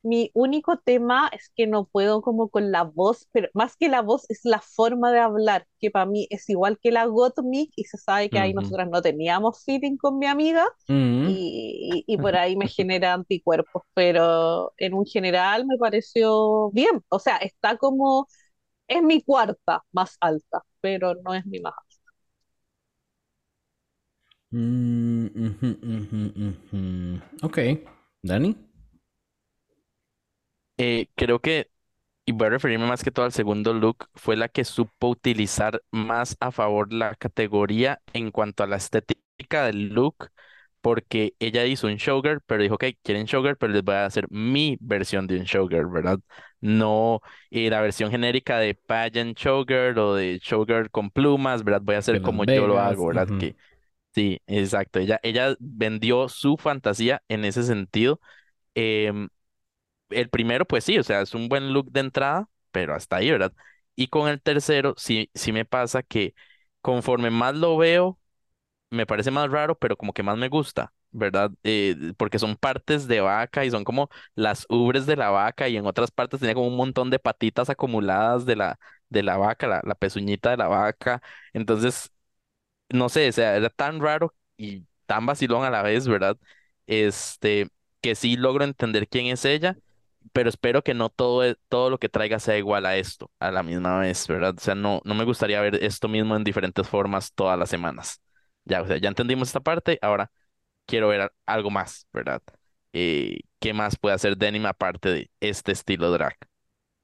Mi único tema es que no puedo como con la voz, pero más que la voz es la forma de hablar, que para mí es igual que la Gottmik y se sabe que ahí Ujú. nosotras no teníamos feeling con mi amiga y, y por [LAUGHS] ahí me genera anticuerpos, pero en un general me pareció bien, o sea, está como, es mi cuarta más alta, pero no es mi más alta. Mm. Ok. Dani. Eh, creo que, y voy a referirme más que todo al segundo look, fue la que supo utilizar más a favor la categoría en cuanto a la estética del look, porque ella hizo un showgirl, pero dijo, ok, quieren showgirl, pero les voy a hacer mi versión de un showgirl, ¿verdad? No eh, la versión genérica de pageant showgirl o de showgirl con plumas, ¿verdad? Voy a hacer como yo lo hago, ¿verdad? ujú. Que sí, exacto. Ella, ella vendió su fantasía en ese sentido. Em, el primero, pues sí, o sea, es un buen look de entrada, pero hasta ahí, ¿verdad? Y con el tercero, sí, sí me pasa que conforme más lo veo, me parece más raro, pero como que más me gusta, ¿verdad? Eh, porque son partes de vaca y son como las ubres de la vaca y en otras partes tenía como un montón de patitas acumuladas de la, de la vaca, la, la pezuñita de la vaca. Entonces, no sé, o sea, era tan raro y tan vacilón a la vez, ¿verdad? Este, que sí logro entender quién es ella, pero espero que no todo, e- todo lo que traiga sea igual a esto, a la misma vez, ¿verdad? O sea, no, no me gustaría ver esto mismo en diferentes formas todas las semanas. Ya, o sea, ya entendimos esta parte, ahora quiero ver algo más, ¿verdad? Eh, ¿qué más puede hacer Denim aparte de este estilo drag?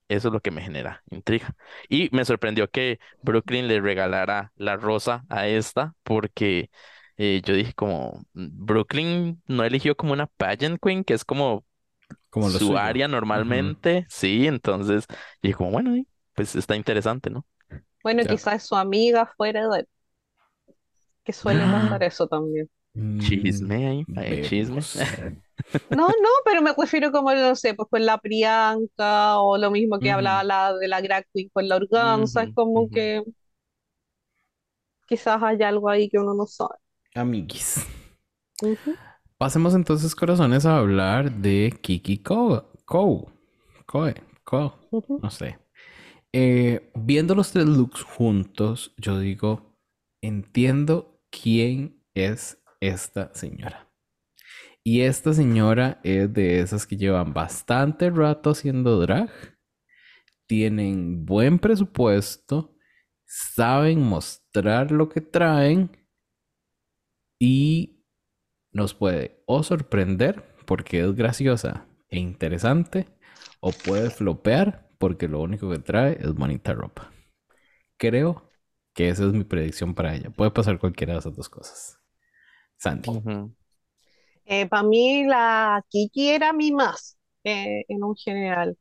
Eso es lo que me genera intriga. Y me sorprendió que Brooklyn le regalara la rosa a esta, porque eh, yo dije como, "Mm, Brooklyn no eligió como una pageant queen, que es como Como lo su suyo. área normalmente, sí, entonces dije como, bueno, pues está interesante, ¿no? Bueno, Ya. quizás su amiga fuera de que suele pasar eso también. Chisme ahí, Mm, chisme. [LAUGHS] No, no, pero me refiero como, no sé, pues con la Priyanka o lo mismo que hablaba Ujú, la de la drag queen con la organza, es ujú, como ujú. que quizás hay algo ahí que uno no sabe. Amiguis. Pasemos entonces, corazones, a hablar de Kiki Ko. Ko. Koe. Ko. No sé. Eh, viendo los tres looks juntos, yo digo, entiendo quién es esta señora. Y esta señora es de esas que llevan bastante rato haciendo drag, tienen buen presupuesto, saben mostrar lo que traen y nos puede o sorprender porque es graciosa e interesante o puede flopear porque lo único que trae es bonita ropa. Creo que esa es mi predicción para ella. Puede pasar cualquiera de esas dos cosas. Sandy. Ujú. para mí la Kiki era mi más eh, en un general.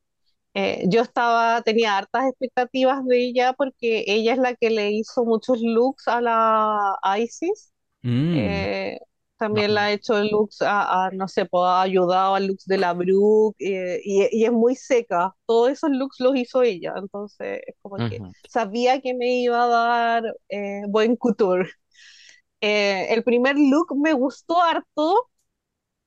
Eh, yo estaba, tenía hartas expectativas de ella porque ella es la que le hizo muchos looks a la Isis. Mm, Eh, también la ha hecho looks a, a, no sé, pues ha ayudado a looks de la Brooke eh, y, y es muy seca. Todos esos looks los hizo ella. Entonces, es como que Ujú. sabía que me iba a dar eh, buen couture. Eh, el primer look me gustó harto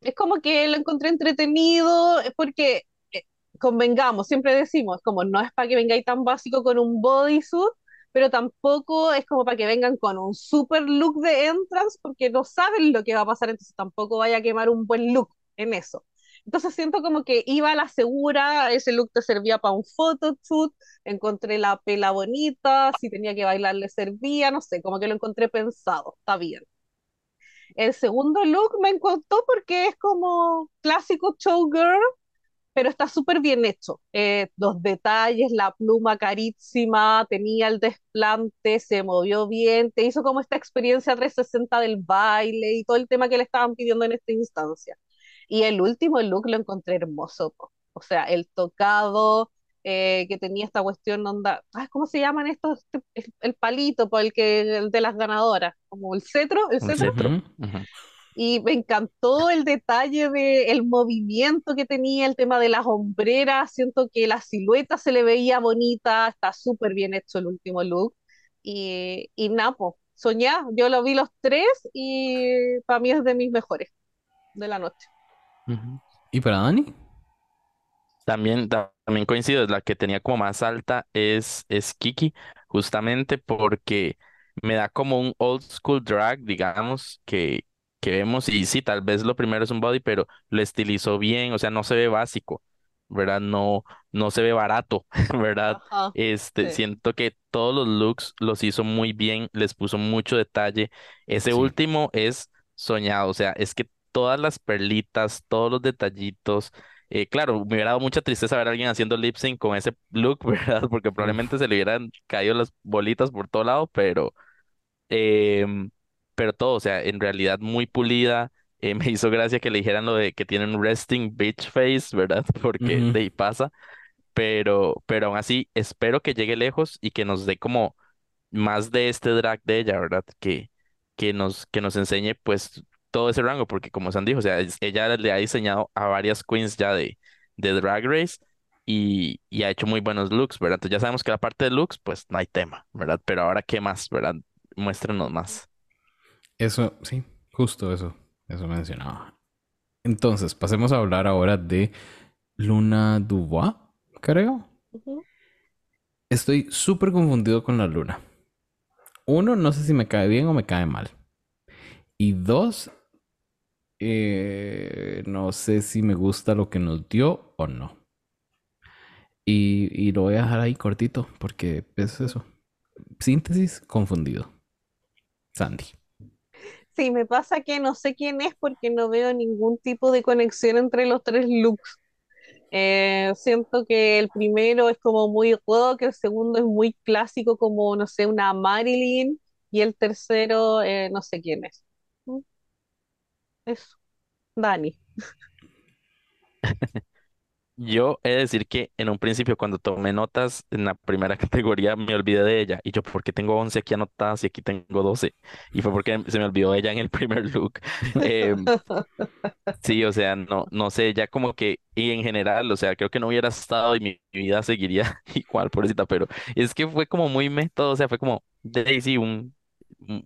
es como que lo encontré entretenido, es porque eh, convengamos, siempre decimos, como no es para que vengáis tan básico con un bodysuit, pero tampoco es como para que vengan con un super look de entrance, porque no saben lo que va a pasar, entonces tampoco vaya a quemar un buen look en eso. Entonces siento como que iba a la segura, ese look te servía para un photoshoot, encontré la pela bonita, si tenía que bailar le servía, no sé, como que lo encontré pensado, está bien. El segundo look me encantó porque es como clásico showgirl, pero está súper bien hecho. Eh, los detalles, la pluma carísima, tenía el desplante, se movió bien, te hizo como esta experiencia 360 del baile y todo el tema que le estaban pidiendo en esta instancia. Y el último look lo encontré hermoso, po. o sea, el tocado, eh, que tenía esta cuestión onda, ay, ¿cómo se llaman estos? El, el palito, po, el que el de las ganadoras, como el cetro, el El cetro, cetro. Ujú. Y me encantó el detalle de el movimiento que tenía, el tema de las hombreras, siento que la silueta se le veía bonita, está súper bien hecho el último look, y, y Napo, soñá, yo lo vi los tres y para mí es de mis mejores de la noche. ¿Y para Dani? También, ta- también coincido, la que tenía como más alta es, es Kiki, justamente porque me da como un old school drag, digamos, que, que vemos, y sí, tal vez lo primero es un body, pero lo estilizó bien, o sea, no se ve básico, ¿verdad? No, no se ve barato, [LAUGHS] ¿verdad? Ajá, Este, sí. siento que todos los looks los hizo muy bien, les puso mucho detalle. Ese Sí. último es soñado, o sea, es que todas las perlitas, todos los detallitos eh, claro, me hubiera dado mucha tristeza ver a alguien haciendo lip sync con ese look, [LAUGHS] ¿verdad? Porque probablemente se le hubieran caído las bolitas por todo lado, pero, em, pero todo, o sea, en realidad muy pulida. Eh, [LAUGHS] me hizo gracia que le dijeran lo de que tienen resting bitch face, ¿verdad? [LAUGHS] Porque Ujú. de ahí pasa, pero, pero aún así espero que llegue lejos y que nos dé como más de este drag de ella, ¿verdad? Que, que nos, que nos enseñe pues todo ese rango, porque como San dijo, o sea, es- ella le ha diseñado a varias queens ya de, de Drag Race y, y ha hecho muy buenos looks, ¿verdad? Entonces ya sabemos que la parte de looks, pues no hay tema, ¿verdad? Pero ahora, ¿qué más, ¿verdad? Muéstrenos más. Eso, sí, justo eso. Eso mencionaba. Entonces, pasemos a hablar ahora de Luna Dubois, creo. Estoy súper confundido con la luna. Uno, no sé si me cae bien o me cae mal. Y dos, eh, no sé si me gusta lo que nos dio o no. Y, y lo voy a dejar ahí cortito porque es eso. Síntesis, confundido. Sandy. Sí, me pasa que no sé quién es porque no veo ningún tipo de conexión entre los tres looks. Eh, siento que el primero es como muy rock, el segundo es muy clásico como, no sé, una Marilyn, y el tercero, eh, no sé quién es. Mm, Eso, Dani. [LAUGHS] Yo he de decir que en un principio cuando tomé notas en la primera [LAUGHS] categoría me olvidé de ella y yo ¿por qué tengo 11 aquí anotadas y aquí tengo 12? Y fue porque se me olvidó ella en el [LAUGHS] primer look. Em, sí, o sea, no, no sé, ya como que, y en general, o sea, creo que no hubiera estado y mi, mi vida seguiría [LAUGHS] igual, pobrecita, pero es que fue como muy método, o sea, fue como Daisy, un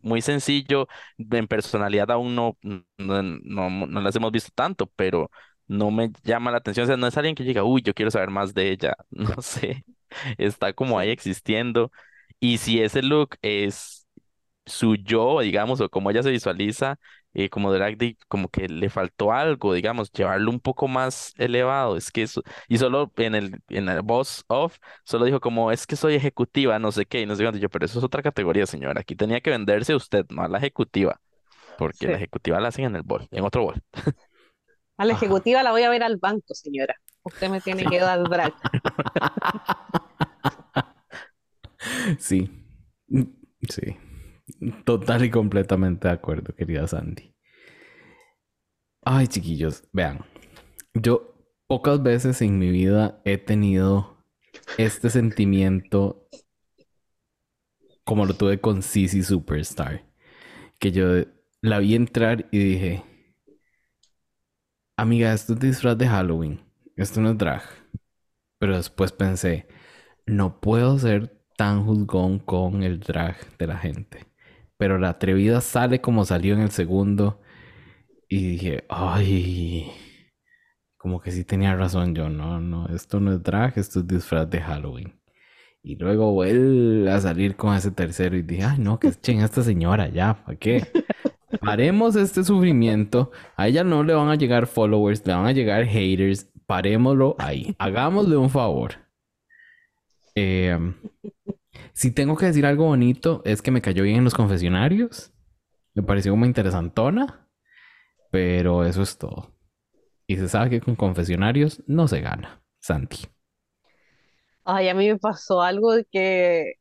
muy sencillo, en personalidad aún no, no, no, no las hemos visto tanto, pero no me llama la atención, o sea, no es alguien que diga, uy, yo quiero saber más de ella, [LAUGHS] no sé, está como ahí existiendo, y si ese look es su yo, digamos, o como ella se visualiza, eh, como drag, de- como que le faltó algo, digamos, llevarlo un poco más elevado, es que eso, y solo en el, en el boss off, solo dijo como, es que soy ejecutiva, no sé qué, y no sé cuánto, yo, pero eso es otra categoría, señora, aquí tenía que venderse usted, no a la ejecutiva, porque la sí. ejecutiva la hacen en el bol, en otro bol. A la Ajá. ejecutiva la voy a ver al banco, señora. Usted me tiene Sí. que dar drag. [LAUGHS] Sí. Sí. Total y completamente de acuerdo, querida Sandy. Ay, chiquillos, vean. Yo pocas veces en mi vida he tenido este sentimiento como lo tuve con Sissy Superstar. Que yo la vi entrar y dije, amiga, esto es disfraz de Halloween. Esto no es drag. Pero después pensé, no puedo ser tan juzgón con el drag de la gente. Pero la atrevida sale como salió en el segundo. Y dije, ay, como que sí tenía razón yo. No, no, esto no es drag, esto es disfraz de Halloween. Y luego vuelve a salir con ese tercero y dije, ay, no, que echen esta señora ya, ¿para qué? [LAUGHS] Paremos este sufrimiento. A ella no le van a llegar followers, le van a llegar haters. Parémoslo ahí. Hagámosle un favor. Eh, si tengo que decir algo bonito, es que me cayó bien en los confesionarios. Me pareció como interesantona. Pero eso es todo. Y se sabe que con confesionarios no se gana. Santi. Ay, a mí me pasó algo de que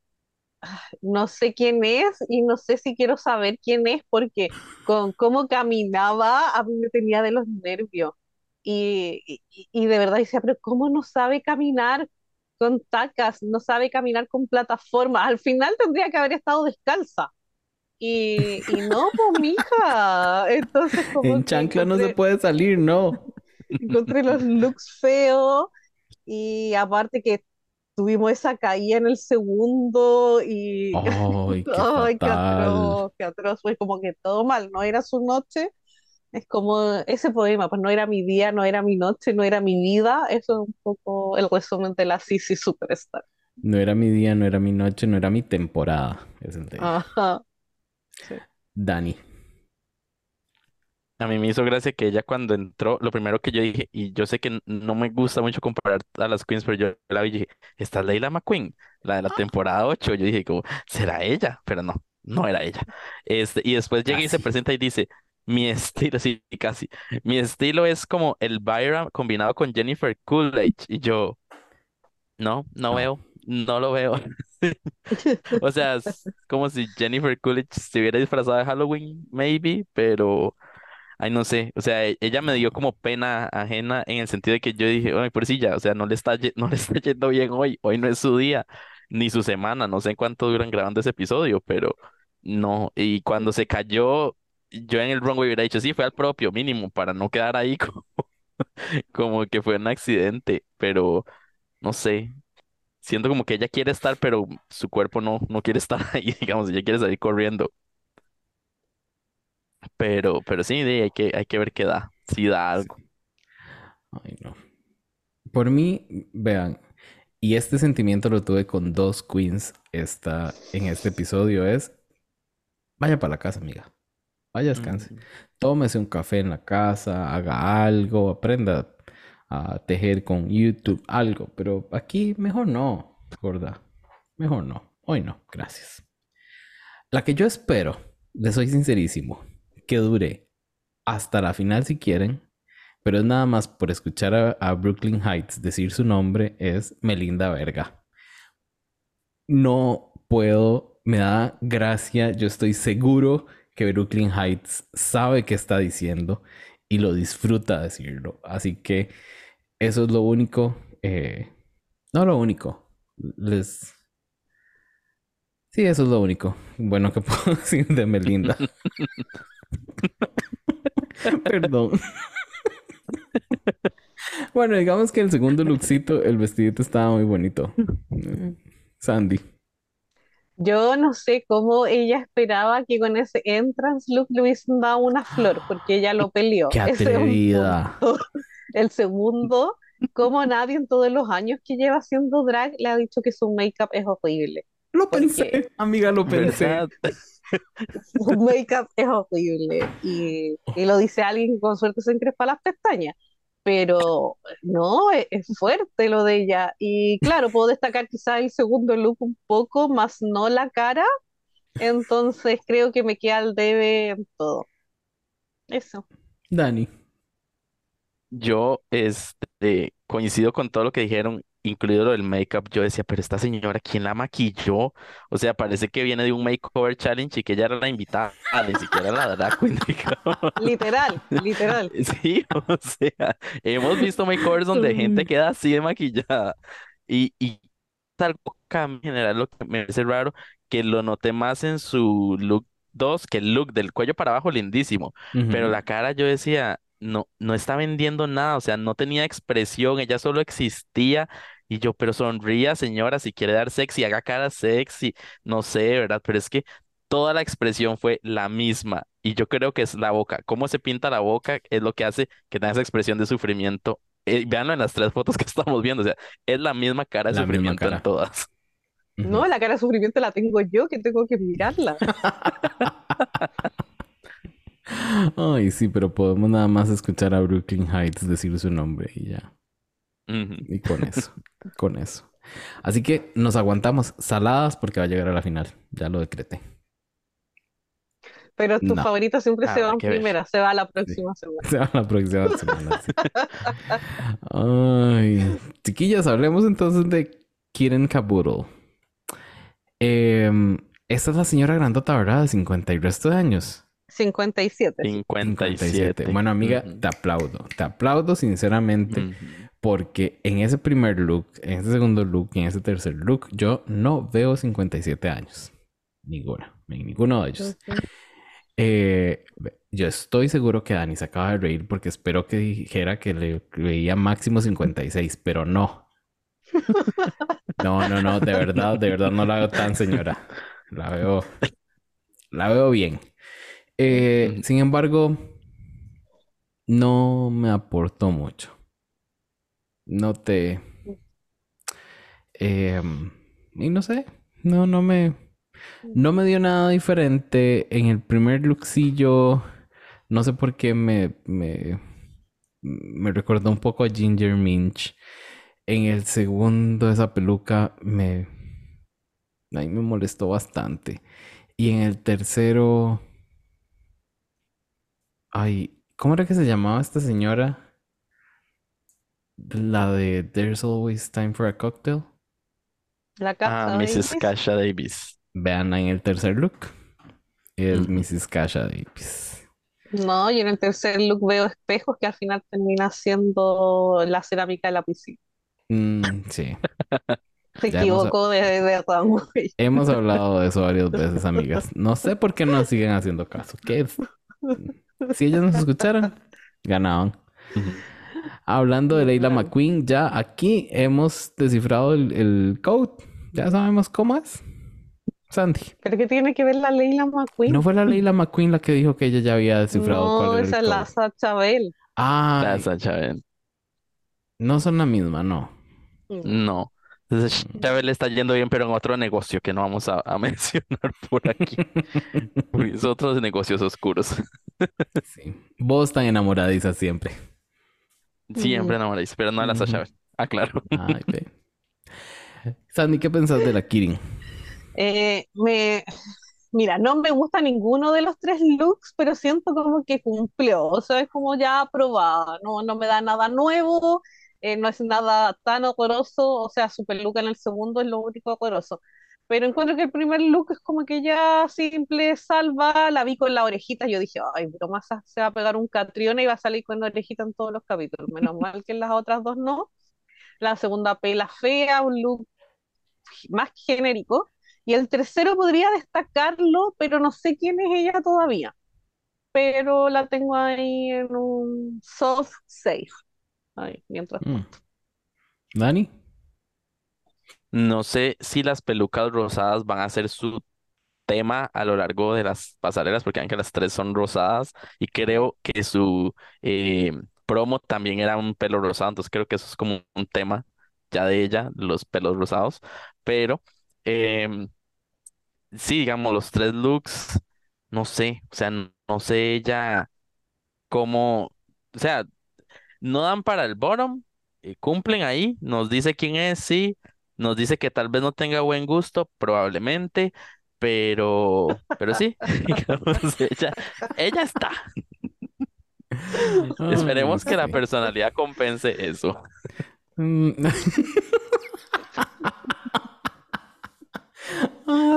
no sé quién es y no sé si quiero saber quién es porque con cómo caminaba a mí me tenía de los nervios. Y, y, y de verdad decía, pero ¿cómo no sabe caminar con tacas? No sabe caminar con plataformas. Al final tendría que haber estado descalza. Y, y no, pues mija. Entonces [LAUGHS] como En chancla no se puede salir, no. [LAUGHS] encontré los looks feos y aparte que tuvimos esa caída en el segundo y [LAUGHS] Ay, qué Ay, qué fatal. atroz, qué atroz, fue como que todo mal, no era su noche, es como ese poema, pues no era mi día, no era mi noche, no era mi vida, eso es un poco el resumen de la Sisi Superstar. No era mi día, no era mi noche, no era mi temporada. Es el. Ajá, sí. Dani. A mí me hizo gracia que ella cuando entró, lo primero que yo dije, y yo sé que n- no me gusta mucho comparar a las queens, pero yo la vi y dije, esta es Leila McQueen, la de la temporada 8. Yo dije como, ¿será ella? Pero no, no era ella. Este, y después llega y se Casi. presenta y dice, mi estilo, [LAUGHS] sí, casi, mi estilo es como el Byron combinado con Jennifer Coolidge. Y yo, no, no No. veo, no lo veo. [LAUGHS] O sea, es como si Jennifer Coolidge se hubiera disfrazado de Halloween, maybe, pero... Ay, no sé, o sea, e- ella me dio como pena ajena en el sentido de que yo dije, ay, pobrecilla, o sea, no le está, no le [LAUGHS] está yendo bien hoy, hoy no es su día, ni su semana, no sé cuánto duran grabando ese episodio, pero no, y cuando se cayó, yo en el runway hubiera dicho, sí, fue al propio mínimo, para no quedar ahí [LAUGHS] como, como que fue un accidente, pero no sé, siento como que ella quiere estar, pero su cuerpo no, no quiere estar [LAUGHS] ahí, digamos, ella quiere salir corriendo, pero, pero sí, hay que, hay que ver qué da, si da Sí. algo. Ay, no. Por mí, vean, y este sentimiento lo tuve con dos queens esta, en este episodio es, vaya para la casa, amiga. Vaya, descanse. Mm. Tómese un café en la casa, haga algo, aprenda a tejer con YouTube, algo. Pero aquí mejor no, gorda. Mejor no. Hoy no, gracias. La que yo espero, le soy sincerísimo, que dure hasta la final si quieren, pero es nada más por escuchar a, Brooklyn Heights decir su nombre, es Melinda Verga. No puedo, me da gracia, yo estoy seguro que Brooklyn Heights sabe qué está diciendo y lo disfruta decirlo. Así que Eso es lo único. eh, no lo único. Les. Sí, eso es lo único. Bueno, que [LAUGHS] puedo decir de Melinda. [LAUGHS] [LAUGHS] Perdón. [LAUGHS] Bueno, digamos que el segundo lookcito, el vestidito estaba muy bonito. Sandy. Yo no sé cómo ella esperaba que con ese entrance look le hubiesen dado una flor, porque ella lo peleó. [GASPS] ¡Qué atrevida! punto. [LAUGHS] El segundo, como nadie en todos los años que lleva haciendo drag le ha dicho que su make-up es horrible. Lo Porque pensé, amiga, lo pensé. [LAUGHS] Make-up es horrible. Y, y lo dice alguien que con suerte se encrespa las pestañas. Pero no, es, es fuerte lo de ella. Y claro, puedo destacar quizás el segundo look un poco, más no la cara. Entonces creo que me queda al debe en todo. Eso. Dani. Yo este, coincido con todo lo que dijeron, incluido lo del make-up. Yo decía, pero esta señora, ¿quién la maquilló? O sea, parece que viene de un makeover challenge y que ella era la invitada, ni siquiera la drag queen, [LAUGHS] digamos. Literal, literal. [LAUGHS] Sí, o sea, hemos visto makeovers donde gente queda así de maquillada. Y, y algo en general lo que me parece raro, que lo noté más en su look 2 que el look del cuello para abajo, lindísimo. Pero la cara yo decía, no, no está vendiendo nada, o sea, no tenía expresión, ella solo existía. Y yo, pero sonría, señora, si quiere dar sexy, haga cara sexy, no sé, ¿verdad? Pero es que toda la expresión fue la misma. Y yo creo que es la boca. Cómo se pinta la boca es lo que hace que tenga esa expresión de sufrimiento. Eh, véanlo en las tres fotos que [LAUGHS] estamos viendo, o sea, es la misma cara de La sufrimiento en todas. No, la cara de sufrimiento la tengo yo, que tengo que mirarla. [LAUGHS] [LAUGHS] Ay, sí, pero podemos nada más escuchar a Brooklyn Heights decir su nombre y ya. Y con eso, con eso. Así que nos aguantamos saladas porque va a llegar a la final. Ya lo decreté. Pero tus No. favoritos siempre se Habrá van primera, se va a la próxima semana. Se va la próxima [LAUGHS] semana. sí. Ay, chiquillas, hablemos entonces de Kieran Caboodle. Em, esta es la señora grandota, ¿verdad? De 50 y resto de años. 57. 57. Bueno, amiga, te aplaudo. Te aplaudo sinceramente. Porque en ese primer look, en ese segundo look y en ese tercer look, yo no veo 57 años. Ninguna. En ninguno de ellos. Eh, yo estoy seguro que Dani se acaba de reír porque espero que dijera que le veía máximo 56, pero no. No, no, no, de verdad, de verdad no la veo tan señora. La veo, la veo bien. Eh, sin embargo, no me aportó mucho. No te... em, y no sé, no, no me... No me dio nada diferente. En el primer lookcillo, no sé por qué me, me, me recordó un poco a Ginger Minch. En el segundo, esa peluca me, ahí me molestó bastante. Y en el tercero, ay, ¿cómo era que se llamaba esta señora? La de There's Always Time for a Cocktail. La casa Ah, Mrs. Kasha Davis. Vean en el tercer look. Es. Mrs. Kasha Davis. No, y en el tercer look veo espejos que al final termina siendo la cerámica de la piscina. Mm, sí. [LAUGHS] Se Ya hemos- equivocó de, de. [LAUGHS] Hemos hablado de eso varias veces, amigas. No sé por qué no siguen haciendo caso. ¿Qué es? Si ellos nos escucharan, ganaban. Hablando de Leila. McQueen, ya aquí hemos descifrado el, el code. Ya sabemos cómo es. Sandy. ¿Pero qué tiene que ver la Leila McQueen? ¿No fue la Leila McQueen la que dijo que ella ya había descifrado No, cuál esa es la? Sacha Bell. Ah, La Sacha Bell. no son la misma, no. No. Entonces, Chávez le está yendo bien, pero en otro negocio que no vamos a, a [LAUGHS] mencionar por aquí. [LAUGHS] Porque es otros negocios oscuros. Sí. Vos tan enamoradiza siempre. Siempre enamoráis, pero no de la Sacha Ujú. Bell. Ah, claro. Ay, ve. Sandy, ¿qué pensás de la Kirin? Eh, me, mira, no me gusta ninguno de los tres looks, pero siento como que cumplió, o sea, es como ya aprobada, no, no me da nada nuevo, eh, no es nada tan horroroso, o sea, su peluca en el segundo es lo único horroroso, pero encuentro que el primer look es como que ya simple, salva, la vi con la orejita, yo dije, ay, pero más se va a pegar un Catriona y va a salir con la orejita en todos los capítulos, menos [LAUGHS] mal que en las otras dos no. La segunda pela fea, un look más genérico, y el tercero podría destacarlo, pero no sé quién es ella todavía, pero la tengo ahí en un soft safe, ahí, mientras Mm. ¿Dani? No sé si las pelucas rosadas van a ser su tema a lo largo de las pasarelas, porque aunque las tres son rosadas, y creo que su eh, promo también era un pelo rosado, entonces creo que eso es como un tema ya de ella, los pelos rosados, pero em, sí, digamos, los tres looks, no sé, o sea, no, no sé ella cómo, o sea, no dan para el bottom, eh, cumplen ahí, nos dice quién es, sí, nos dice que tal vez no tenga buen gusto, probablemente, pero, pero sí, [LAUGHS] digamos, ella, ella está. [LAUGHS] Esperemos que la sí. personalidad compense eso. Mm.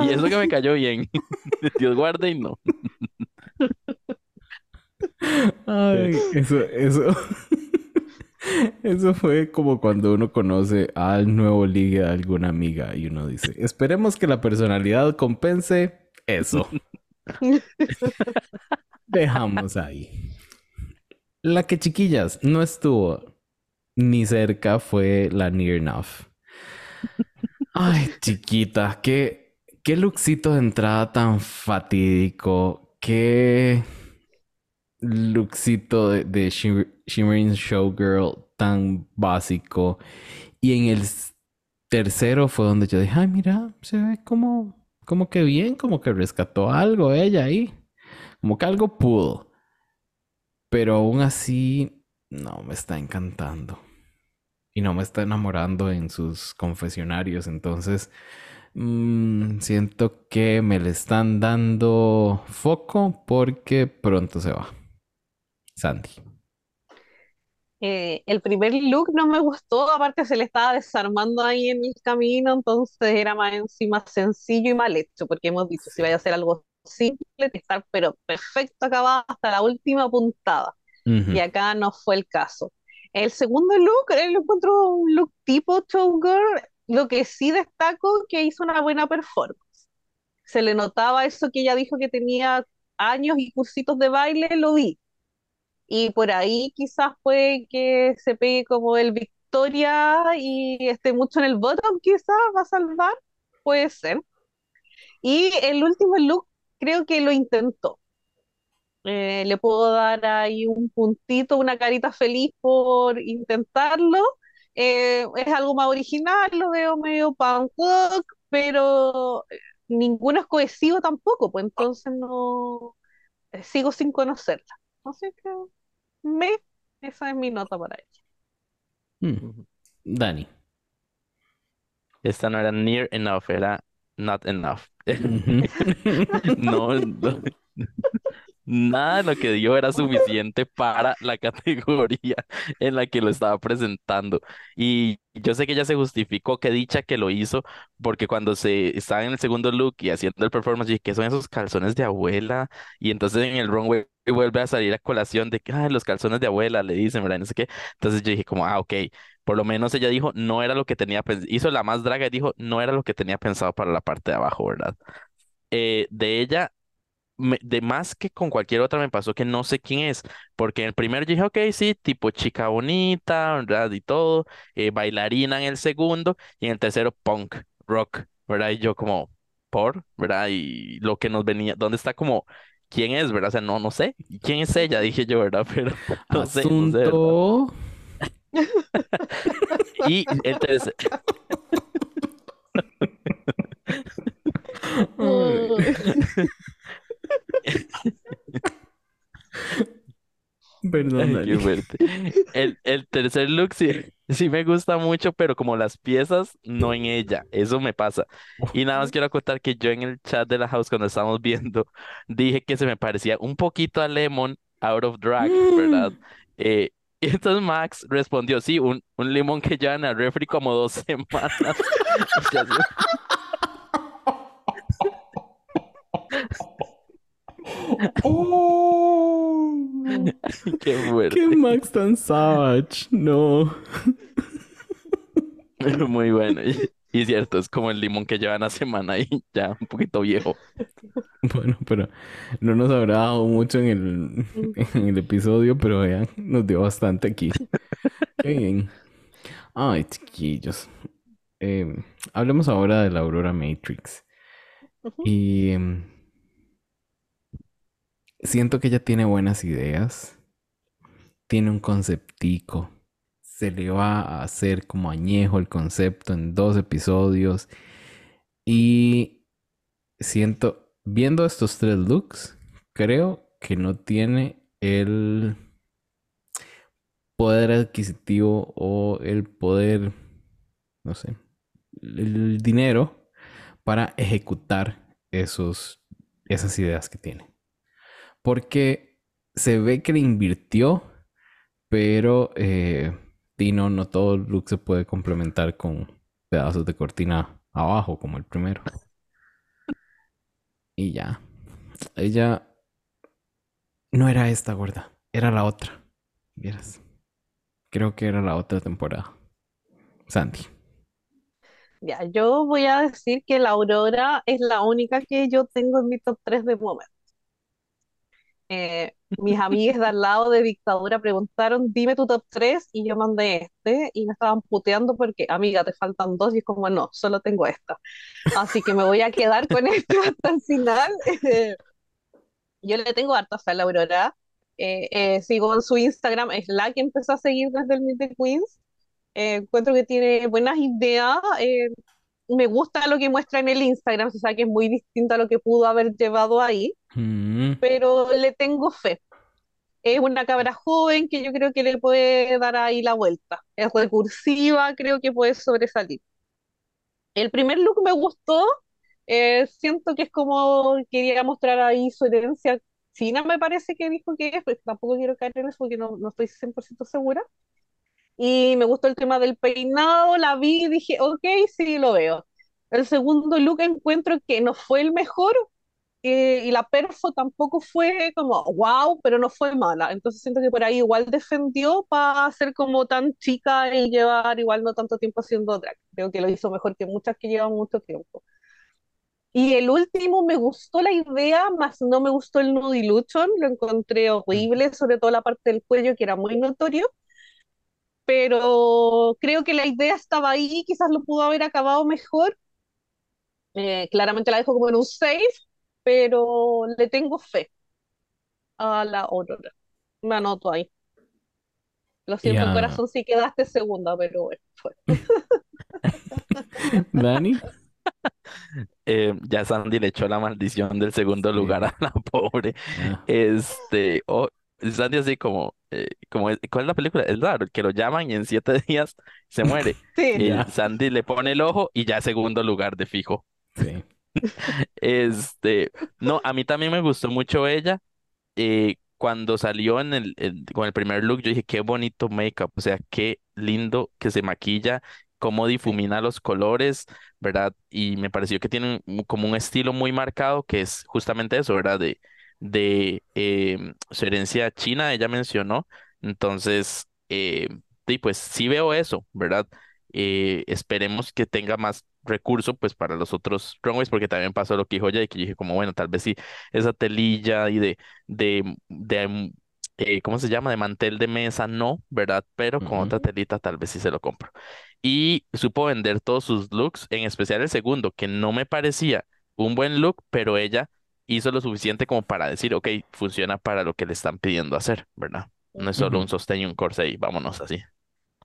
Y eso que me cayó bien. [LAUGHS] Dios guarde y no. Ay, eso, eso. Eso fue como cuando uno conoce al nuevo ligue de alguna amiga y uno dice, esperemos que la personalidad compense eso. [LAUGHS] Dejamos ahí. La que chiquillas no estuvo ni cerca fue la Near Enough. Ay, chiquita, qué, qué lookcito de entrada tan fatídico. Qué lookcito de, de Shimmer- Shimmering Showgirl tan básico. Y en el tercero fue donde yo dije, ay, mira, se ve como, como que bien, como que rescató algo ella ahí. Como que algo pudo. Pero aún así, no me está encantando. Y no me está enamorando en sus confesionarios. Entonces, mm, siento que me le están dando foco porque pronto se va. Sandy. Eh, el primer look no me gustó, aparte se le estaba desarmando ahí en el camino, entonces era más encima sencillo y mal hecho, porque hemos dicho, si vaya a hacer algo simple, que estar pero perfecto acabado hasta la última puntada, y acá no fue el caso. El segundo look, eh, lo encuentro un look tipo showgirl, lo que sí destaco que hizo una buena performance. Se le notaba eso que ella dijo que tenía años y cursitos de baile, lo vi. Y por ahí quizás puede que se pegue como el Victoria y esté mucho en el bottom, quizás va a salvar, puede ser. Y el último look creo que lo intentó. Eh, le puedo dar ahí un puntito, una carita feliz por intentarlo. Eh, es algo más original, lo veo medio punk pero eh, ninguno es cohesivo tampoco, pues entonces no sigo sin conocerla. Así que me, esa es mi nota para ella. Mm. Dani. Esta no era near enough, era not enough. [LAUGHS] No, no. Nada de lo que dio era suficiente para la [LAUGHS] categoría en la que lo estaba presentando. Y yo sé que ella se justificó, que dicha que lo hizo, porque cuando se estaba en el segundo look y haciendo el performance, ¿qué son esos calzones de abuela? Y entonces en el runway vuelve a salir a colación de que, "Ay, los calzones de abuela, le dicen, ¿verdad? No sé qué. Entonces yo dije como, ah, ok. Por lo menos ella dijo, no era lo que tenía pensado. Hizo la más draga y dijo, no era lo que tenía pensado para la parte de abajo, ¿verdad? Eh, de ella me- de más que con cualquier otra me pasó que no sé quién es, porque en el primero yo dije, ok, sí, tipo chica bonita, ¿verdad? Y todo, eh, bailarina en el segundo, y en el tercero punk, rock, ¿verdad? Y yo como, por, ¿verdad? Y lo que nos venía, ¿dónde está como, quién es, ¿verdad? O sea, no, no sé, ¿y quién es ella? [LAUGHS] Dije yo, ¿verdad? [LAUGHS] Pero no sé, no sé. Asunto. [LAUGHS] Y el tercer, [LAUGHS] Perdón, Ay, qué fuerte. El, el tercer look sí, sí me gusta mucho, pero como las piezas, no en ella. Eso me pasa. Y nada más quiero acotar que yo en el chat de la house, cuando estábamos viendo, [LAUGHS] dije que se me parecía un poquito a Lemon out of drag, ¿verdad? Eh, y [LAUGHS] entonces Max respondió, sí, un, un limón que lleva en el refri como dos semanas. ¡Oh! [LAUGHS] ¡Qué fuerte! ¡Qué Max tan savage! No. [LAUGHS] Muy bueno. Y cierto, es como el limón que llevan a semana y ya un poquito viejo. Bueno, pero no nos habrá dado mucho en el, mm. en el episodio, pero vean, nos dio bastante aquí. Qué bien. Ay, chiquillos. Em, hablemos ahora de la Aurora Matrix. Y em, siento que ella tiene buenas ideas. Tiene un conceptico. Se le va a hacer como añejo el concepto en dos episodios. Y siento, viendo estos tres looks, creo que no tiene el poder adquisitivo o el poder, no sé, el dinero para ejecutar esos, esas ideas que tiene. Porque se ve que le invirtió, pero eh, no todo look se puede complementar con pedazos de cortina abajo, como el primero. Y ya. Ella no era esta gorda, era la otra. Vieras. Creo que era la otra temporada. Sandy. Ya, yo voy a decir que la Aurora es la única que yo tengo en mi top 3 de momento. Eh, mis amigas de al lado de Dictadura preguntaron, dime tu top 3, y yo mandé este, y me estaban puteando porque, amiga, te faltan dos, y es como, no, solo tengo esta. Así que me voy a quedar con esto [LAUGHS] hasta el final. [LAUGHS] Yo le tengo harta fe a la Aurora. Eh, eh, sigo en su Instagram, es la que empezó a seguir desde el Meet the Queens. Eh, encuentro que tiene buenas ideas. Me gusta lo que muestra en el Instagram, o sea que es muy distinto a lo que pudo haber llevado ahí, Mm, pero le tengo fe. Es una cabra joven que yo creo que le puede dar ahí la vuelta. Es recursiva, creo que puede sobresalir. El primer look me gustó, eh, siento que es como quería mostrar ahí su herencia china, me parece que dijo que es, pero tampoco quiero caer en eso porque no, no estoy 100% segura. Y me gustó el tema del peinado, la vi y dije, ok, sí, lo veo. El segundo look encuentro que no fue el mejor eh, y la perfo tampoco fue como wow, pero no fue mala. Entonces siento que por ahí igual defendió para ser como tan chica y llevar igual no tanto tiempo haciendo drag. Creo que lo hizo mejor que muchas que llevan mucho tiempo. Y el último me gustó la idea, más no me gustó el nudiluchon, lo encontré horrible, sobre todo la parte del cuello que era muy notorio pero creo que la idea estaba ahí, quizás lo pudo haber acabado mejor. Eh, claramente la dejo como en un 6, pero le tengo fe a la Aurora. Me anoto ahí. Lo siento, Ya. corazón, si quedaste segunda, pero bueno, fue. [LAUGHS] Dani. [LAUGHS] Eh, ya Sandy le echó la maldición del segundo Sí. lugar a la pobre. Ya. Este, oh, Sandy así como, eh, como, es- ¿cuál es la película? Es raro, que lo llaman y en siete [LAUGHS] días se muere. [LAUGHS] Sí, Y Ya. Sandy le pone el ojo y ya segundo lugar de fijo. Sí. [LAUGHS] Este, no, a mí también me gustó mucho ella. eh, cuando salió en el, con el primer look, yo dije, qué bonito make-up, o sea, qué lindo que se maquilla, cómo difumina los colores, ¿verdad? Y me pareció que tiene un- como un estilo muy marcado, que es justamente eso, ¿verdad? De, de em, su herencia china, ella mencionó. Entonces, eh, y pues sí veo eso, ¿verdad? Eh, esperemos que tenga más recurso pues para los otros runways, porque también pasó lo que dijo ella y que dije como, bueno, tal vez sí, esa telilla y de, de, de mm, eh, ¿cómo se llama? De mantel de mesa, no, ¿verdad? Pero con otra telita tal vez sí se lo compro. Y supo vender todos sus looks, en especial el segundo, que no me parecía un buen look, pero ella hizo lo suficiente como para decir, ok, funciona para lo que le están pidiendo hacer, ¿verdad? No es solo Ujú. un sostén y un corset y vámonos así.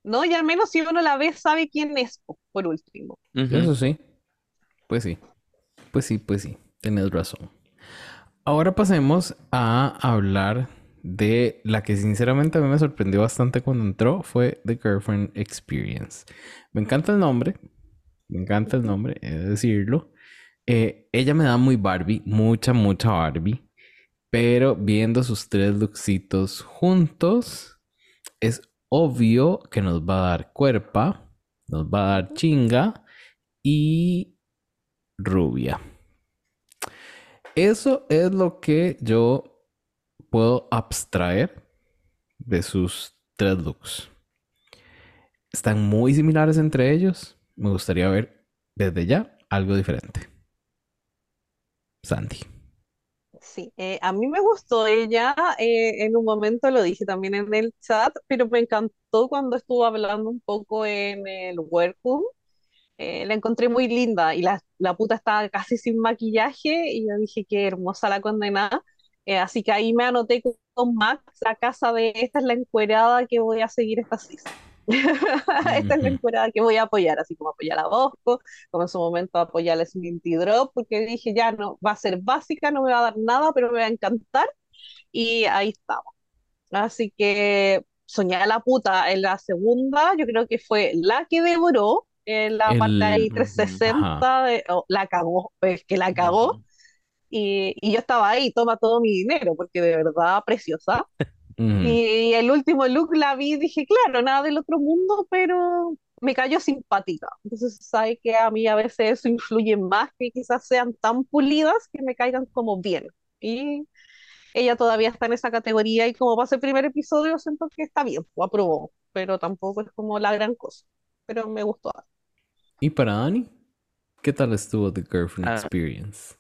No, y al menos si uno la ve, sabe quién es, po, por último. Eso sí. Pues sí. Pues sí, pues sí. Tienes razón. Ahora pasemos a hablar de la que sinceramente a mí me sorprendió bastante cuando entró, fue The Girlfriend Experience. Me encanta el nombre. Me encanta el nombre, he de decirlo. Eh, ella me da muy Barbie, mucha, mucha Barbie. Pero viendo sus tres looksitos juntos, es obvio que nos va a dar cuerpa, nos va a dar chinga y rubia. Eso es lo que yo puedo abstraer de sus tres looks. Están muy similares entre ellos. Me gustaría ver desde ya algo diferente. Sandy. Sí, eh, a mí me gustó ella, eh, en un momento lo dije también en el chat, pero me encantó cuando estuvo hablando un poco en el workroom. Eh, la encontré muy linda y la, la puta estaba casi sin maquillaje y yo dije qué hermosa la condenada. así que ahí me anoté con Max a casa de esta es la encuerada que voy a seguir esta season. [LAUGHS] Esta es la temporada que voy a apoyar, así como apoyar a Bosco, como en su momento apoyar a Sminty Drop, porque dije ya no, va a ser básica, no me va a dar nada, pero me va a encantar. Y ahí estamos. Así que soñé a la puta en la segunda, yo creo que fue la que devoró en la parte 360, la cagó, es que la cagó. Y, y, yo estaba ahí, toma todo mi dinero, porque de verdad preciosa. [LAUGHS] Y el último look la vi y dije, claro, nada del otro mundo, pero me cayó simpática. Entonces, sabe que a mí a veces eso influye más que quizás sean tan pulidas que me caigan como bien. Y ella todavía está en esa categoría y como pasa el primer episodio, siento que está bien, o aprobó, pero tampoco es como la gran cosa. Pero me gustó. ¿Y para Dani? ¿Qué tal estuvo The Girlfriend ah. Experience?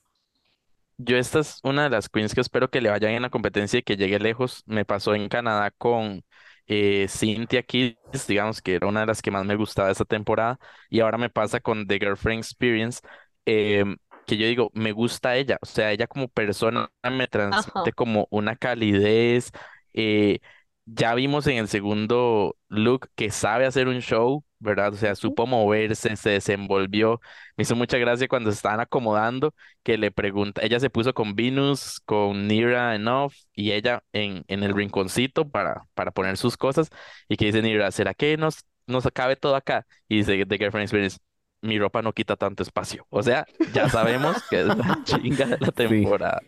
Yo esta es una de las queens que espero que le vayan en la competencia y que llegue lejos. Me pasó en Canadá con eh, Cynthia Kids, digamos que era una de las que más me gustaba esa temporada, y ahora me pasa con The Girlfriend Experience, em, que yo digo, me gusta ella, o sea, ella como persona me transmite como una calidez. Eh, ya vimos en el segundo look que sabe hacer un show, ¿verdad? O sea, supo moverse, se desenvolvió. Me hizo mucha gracia cuando se estaban acomodando, que le pregunta, ella se puso con Venus, con Nira Enough, y ella en, en el rinconcito para, para poner sus cosas, y que dice Nira, ¿será que nos, nos cabe todo acá? Y dice The Girlfriend Experience, mi ropa no quita tanto espacio. O sea, ya [LAUGHS] sabemos que es la chinga de la temporada.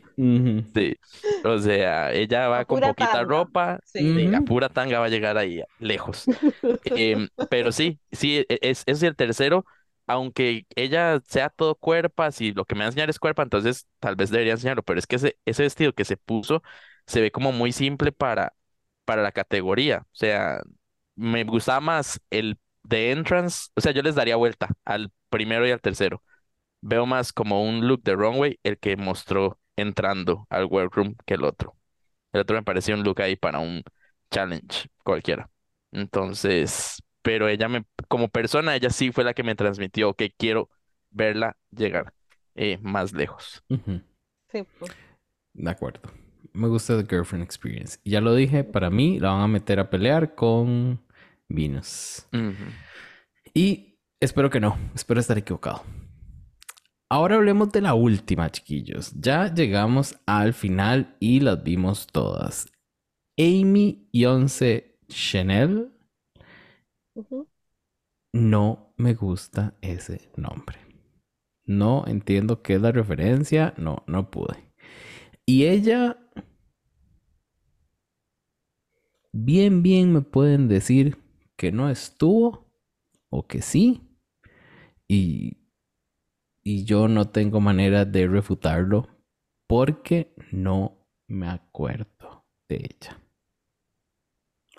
Sí. O sea, ella va con poquita ropa la pura tanga va a llegar ahí lejos. [LAUGHS] Em, pero sí, sí, e, es, es el tercero. Aunque ella sea todo cuerpas y lo que me va a enseñar es cuerpa, entonces tal vez debería enseñarlo. Pero es que ese, ese vestido que se puso se ve como muy simple para, para la categoría. O sea, me gustaba más el de entrance, o sea, yo les daría vuelta al primero y al tercero. Veo más como un look de runway el que mostró entrando al workroom que el otro. El otro me parecía un look ahí para un challenge cualquiera. Entonces, pero ella me, como persona, ella sí fue la que me transmitió que quiero verla llegar eh, más lejos. Sí. Pues. De acuerdo. Me gusta The Girlfriend Experience. Ya lo dije, para mí la van a meter a pelear con Venus. Y espero que no, espero estar equivocado. Ahora hablemos de la última, chiquillos. Ya llegamos al final y las vimos todas. Amy Yonce Chanel. No me gusta ese nombre. No entiendo qué es la referencia. No, no pude. Y ella... Bien, bien me pueden decir que no estuvo o que sí. Y, y yo no tengo manera de refutarlo porque no me acuerdo de ella.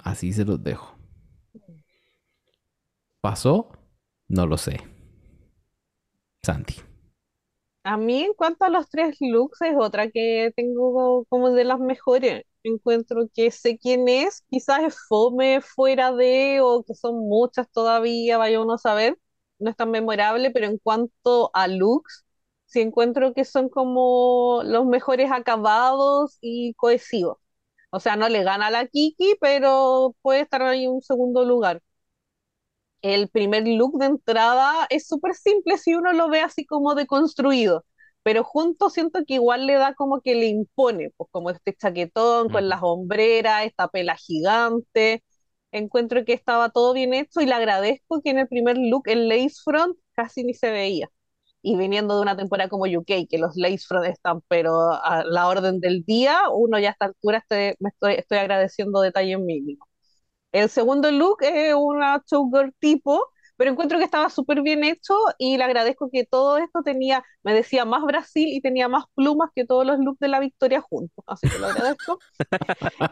Así se los dejo. ¿Pasó? No lo sé. Santi. A mí, en cuanto a los tres looks, es otra que tengo como de las mejores encuentro que sé quién es, quizás es fome fuera de, o que son muchas todavía, vaya uno a saber, no es tan memorable, pero en cuanto a looks, sí encuentro que son como los mejores acabados y cohesivos. O sea, no le gana a la Kiki, pero puede estar ahí en un segundo lugar. El primer look de entrada es súper simple si uno lo ve así como deconstruido pero juntos siento que igual le da como que le impone, pues como este chaquetón con las hombreras, esta pela gigante. Encuentro que estaba todo bien hecho y le agradezco que en el primer look el lace front casi ni se veía. Y viniendo de una temporada como UK, que los lace front están, pero a la orden del día, uno ya a esta altura estoy, me estoy, estoy agradeciendo detalles mínimos. El segundo look es una showgirl tipo, pero encuentro que estaba súper bien hecho y le agradezco que todo esto tenía, me decía más Brasil y tenía más plumas que todos los looks de la Victoria juntos, así que lo agradezco.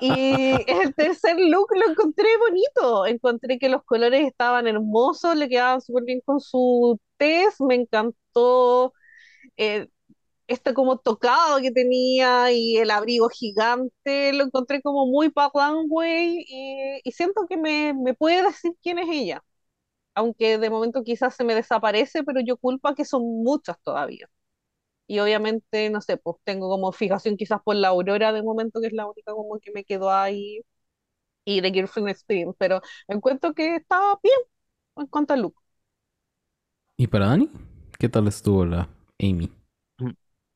y [LAUGHS] el tercer look lo encontré bonito, encontré que los colores estaban hermosos, le quedaban súper bien con su tez, me encantó. Eh, este como tocado que tenía y el abrigo gigante, lo encontré como muy pa Way y, y siento que me, me, puede decir quién es ella. Aunque de momento quizás se me desaparece, pero yo culpa que son muchas todavía. Y obviamente, no sé, pues tengo como fijación quizás por la Aurora de momento, que es la única como que me quedó ahí, y de Girlfriend Experience, pero encuentro que estaba bien en cuanto a look. ¿Y para Dani? ¿Qué tal estuvo la Amy?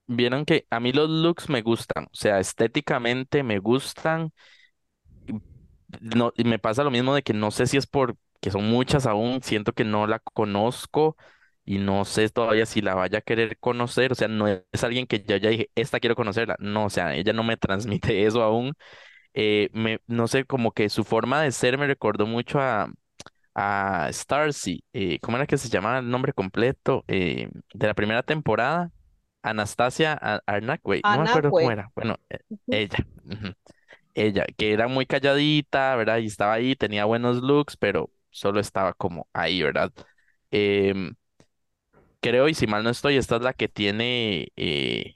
Vieron que a mí los looks me gustan, o sea, estéticamente me gustan. No, y me pasa lo mismo de que no sé si es porque son muchas aún, siento que no la conozco y no sé todavía si la vaya a querer conocer, o sea, no es alguien que yo ya dije, esta quiero conocerla, no, o sea, ella no me [LAUGHS] transmite eso aún. Eh, me, no sé, como que su forma de ser me recordó mucho a, a Starsy, eh, ¿cómo era que se llamaba el nombre completo? Eh, de la primera temporada. Anastasia Arnackway, no me acuerdo cómo era. Bueno, e, ella, ella, que era muy calladita, ¿verdad? Y estaba ahí, tenía buenos looks, pero solo estaba como ahí, ¿verdad? Em, creo, y si mal no estoy, esta es la que tiene eh,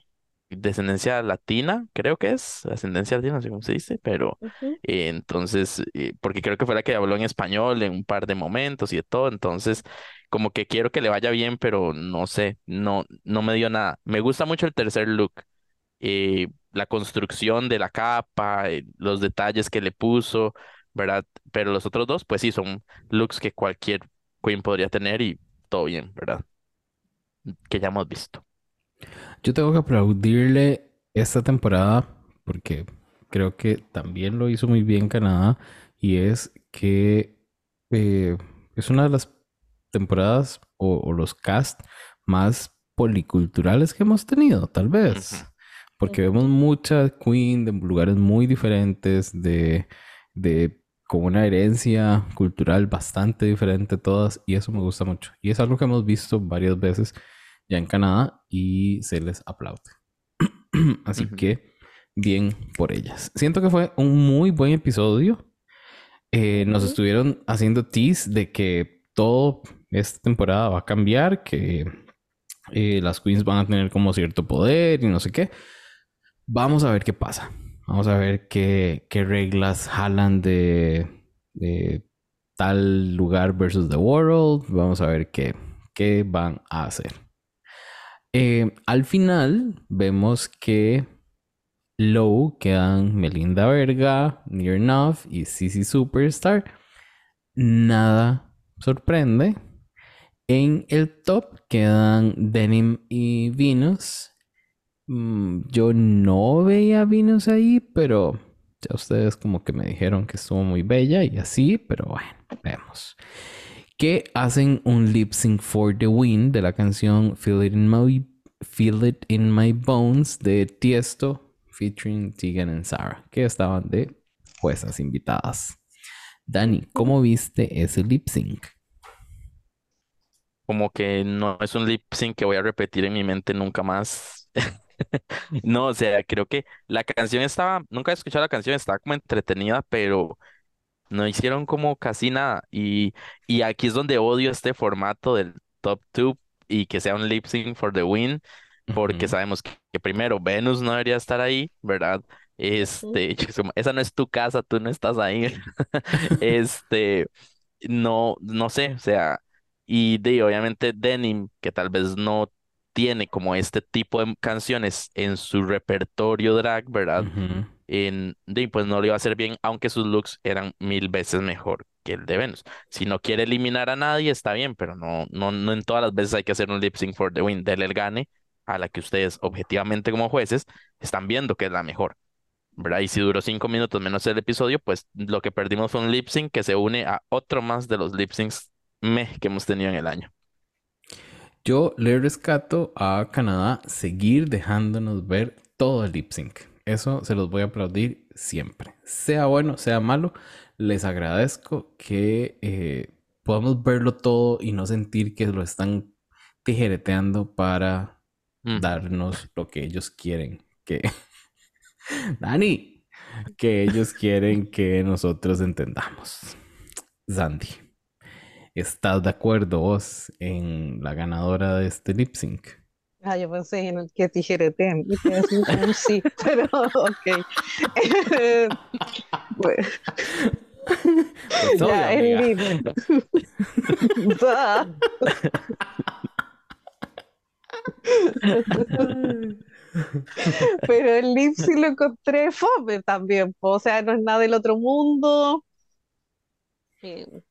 descendencia latina, creo que es, ascendencia latina, no sé cómo se dice, pero eh, entonces, eh, porque creo que fue la que habló en español en un par de momentos y de todo, entonces como que quiero que le vaya bien, pero no sé, no, no me dio nada. Me gusta mucho el tercer look, la construcción de la capa, los detalles que le puso, ¿verdad? Pero los otros dos, pues sí, son looks que cualquier queen podría tener y todo bien, ¿verdad? Que ya hemos visto. Yo tengo que aplaudirle esta temporada porque creo que también lo hizo muy bien Canadá y es que eh, es una de las temporadas o, los cast más policulturales que hemos tenido, tal vez. Porque vemos mucha Queen de lugares muy diferentes, de, de con una herencia cultural bastante diferente todas, y eso me gusta mucho. Y es algo que hemos visto varias veces ya en Canadá y se les aplaude. [CLEARS THROAT] Así que bien por ellas. Siento que fue un muy buen episodio. Eh, nos estuvieron haciendo tease de que todo esta temporada va a cambiar, que eh, las queens van a tener como cierto poder y no sé qué. Vamos a ver qué pasa. Vamos a ver qué, qué reglas jalan de, de, tal lugar versus the world. Vamos a ver qué, qué van a hacer. Eh, al final vemos que Low quedan Melinda Verga, Near Enough y CC Superstar. Nada sorprende. En el top quedan Denim y Venus. Mm, yo no veía Venus ahí, pero ya ustedes como que me dijeron que estuvo muy bella y así, pero bueno, vemos. Que hacen un lip sync for the win de la canción Feel It in My, Feel It in My Bones de Tiesto featuring Tegan and Sarah, que estaban de juezas invitadas. Dani, ¿cómo viste ese lip sync? como que no es un lip sync que voy a repetir en mi mente nunca más. [LAUGHS] [LAUGHS] No, o sea, creo que la canción estaba, nunca he escuchado la canción, estaba como entretenida, pero no hicieron como casi nada. Y, y aquí es donde odio este formato del top 2 y que sea un lip sync for the win, porque sabemos que, primero Venus no debería estar ahí, ¿verdad? Este, [LAUGHS] esa no es tu casa, tú no estás ahí. [LAUGHS] Este, no, no sé, o sea, y de obviamente Denim, que tal vez no tiene como este tipo de canciones en su repertorio drag, ¿verdad? en, de, pues no le iba a hacer bien, aunque sus looks eran mil veces mejor que el de Venus. Si no quiere eliminar a nadie, está bien, pero no, no, no en todas las veces hay que hacer un lip sync for the win. Dele el gane a la que ustedes, objetivamente como jueces, están viendo que es la mejor. ¿verdad? Y si duró cinco minutos menos el episodio, pues lo que perdimos fue un lip sync que se une a otro más de los lip syncs que hemos tenido en el año. Yo le rescato a Canadá seguir dejándonos ver todo el lip sync. Eso se los voy a aplaudir siempre. Sea bueno, sea malo, les agradezco que eh, podamos verlo todo y no sentir que lo están tijereteando para Ujú. darnos lo que ellos quieren. Que. [LAUGHS] Dani, que ellos quieren que nosotros entendamos. Sandy, ¿estás de acuerdo vos en la ganadora de este lip sync? Ah, yo pensé en el que tijereteen. Y te decía como sí, [LAUGHS] pero ok. Bueno, [LAUGHS] Pues ya, el. [LAUGHS] Pero el lip sí lo encontré fome también, po, o sea, no es nada del otro mundo. Eh,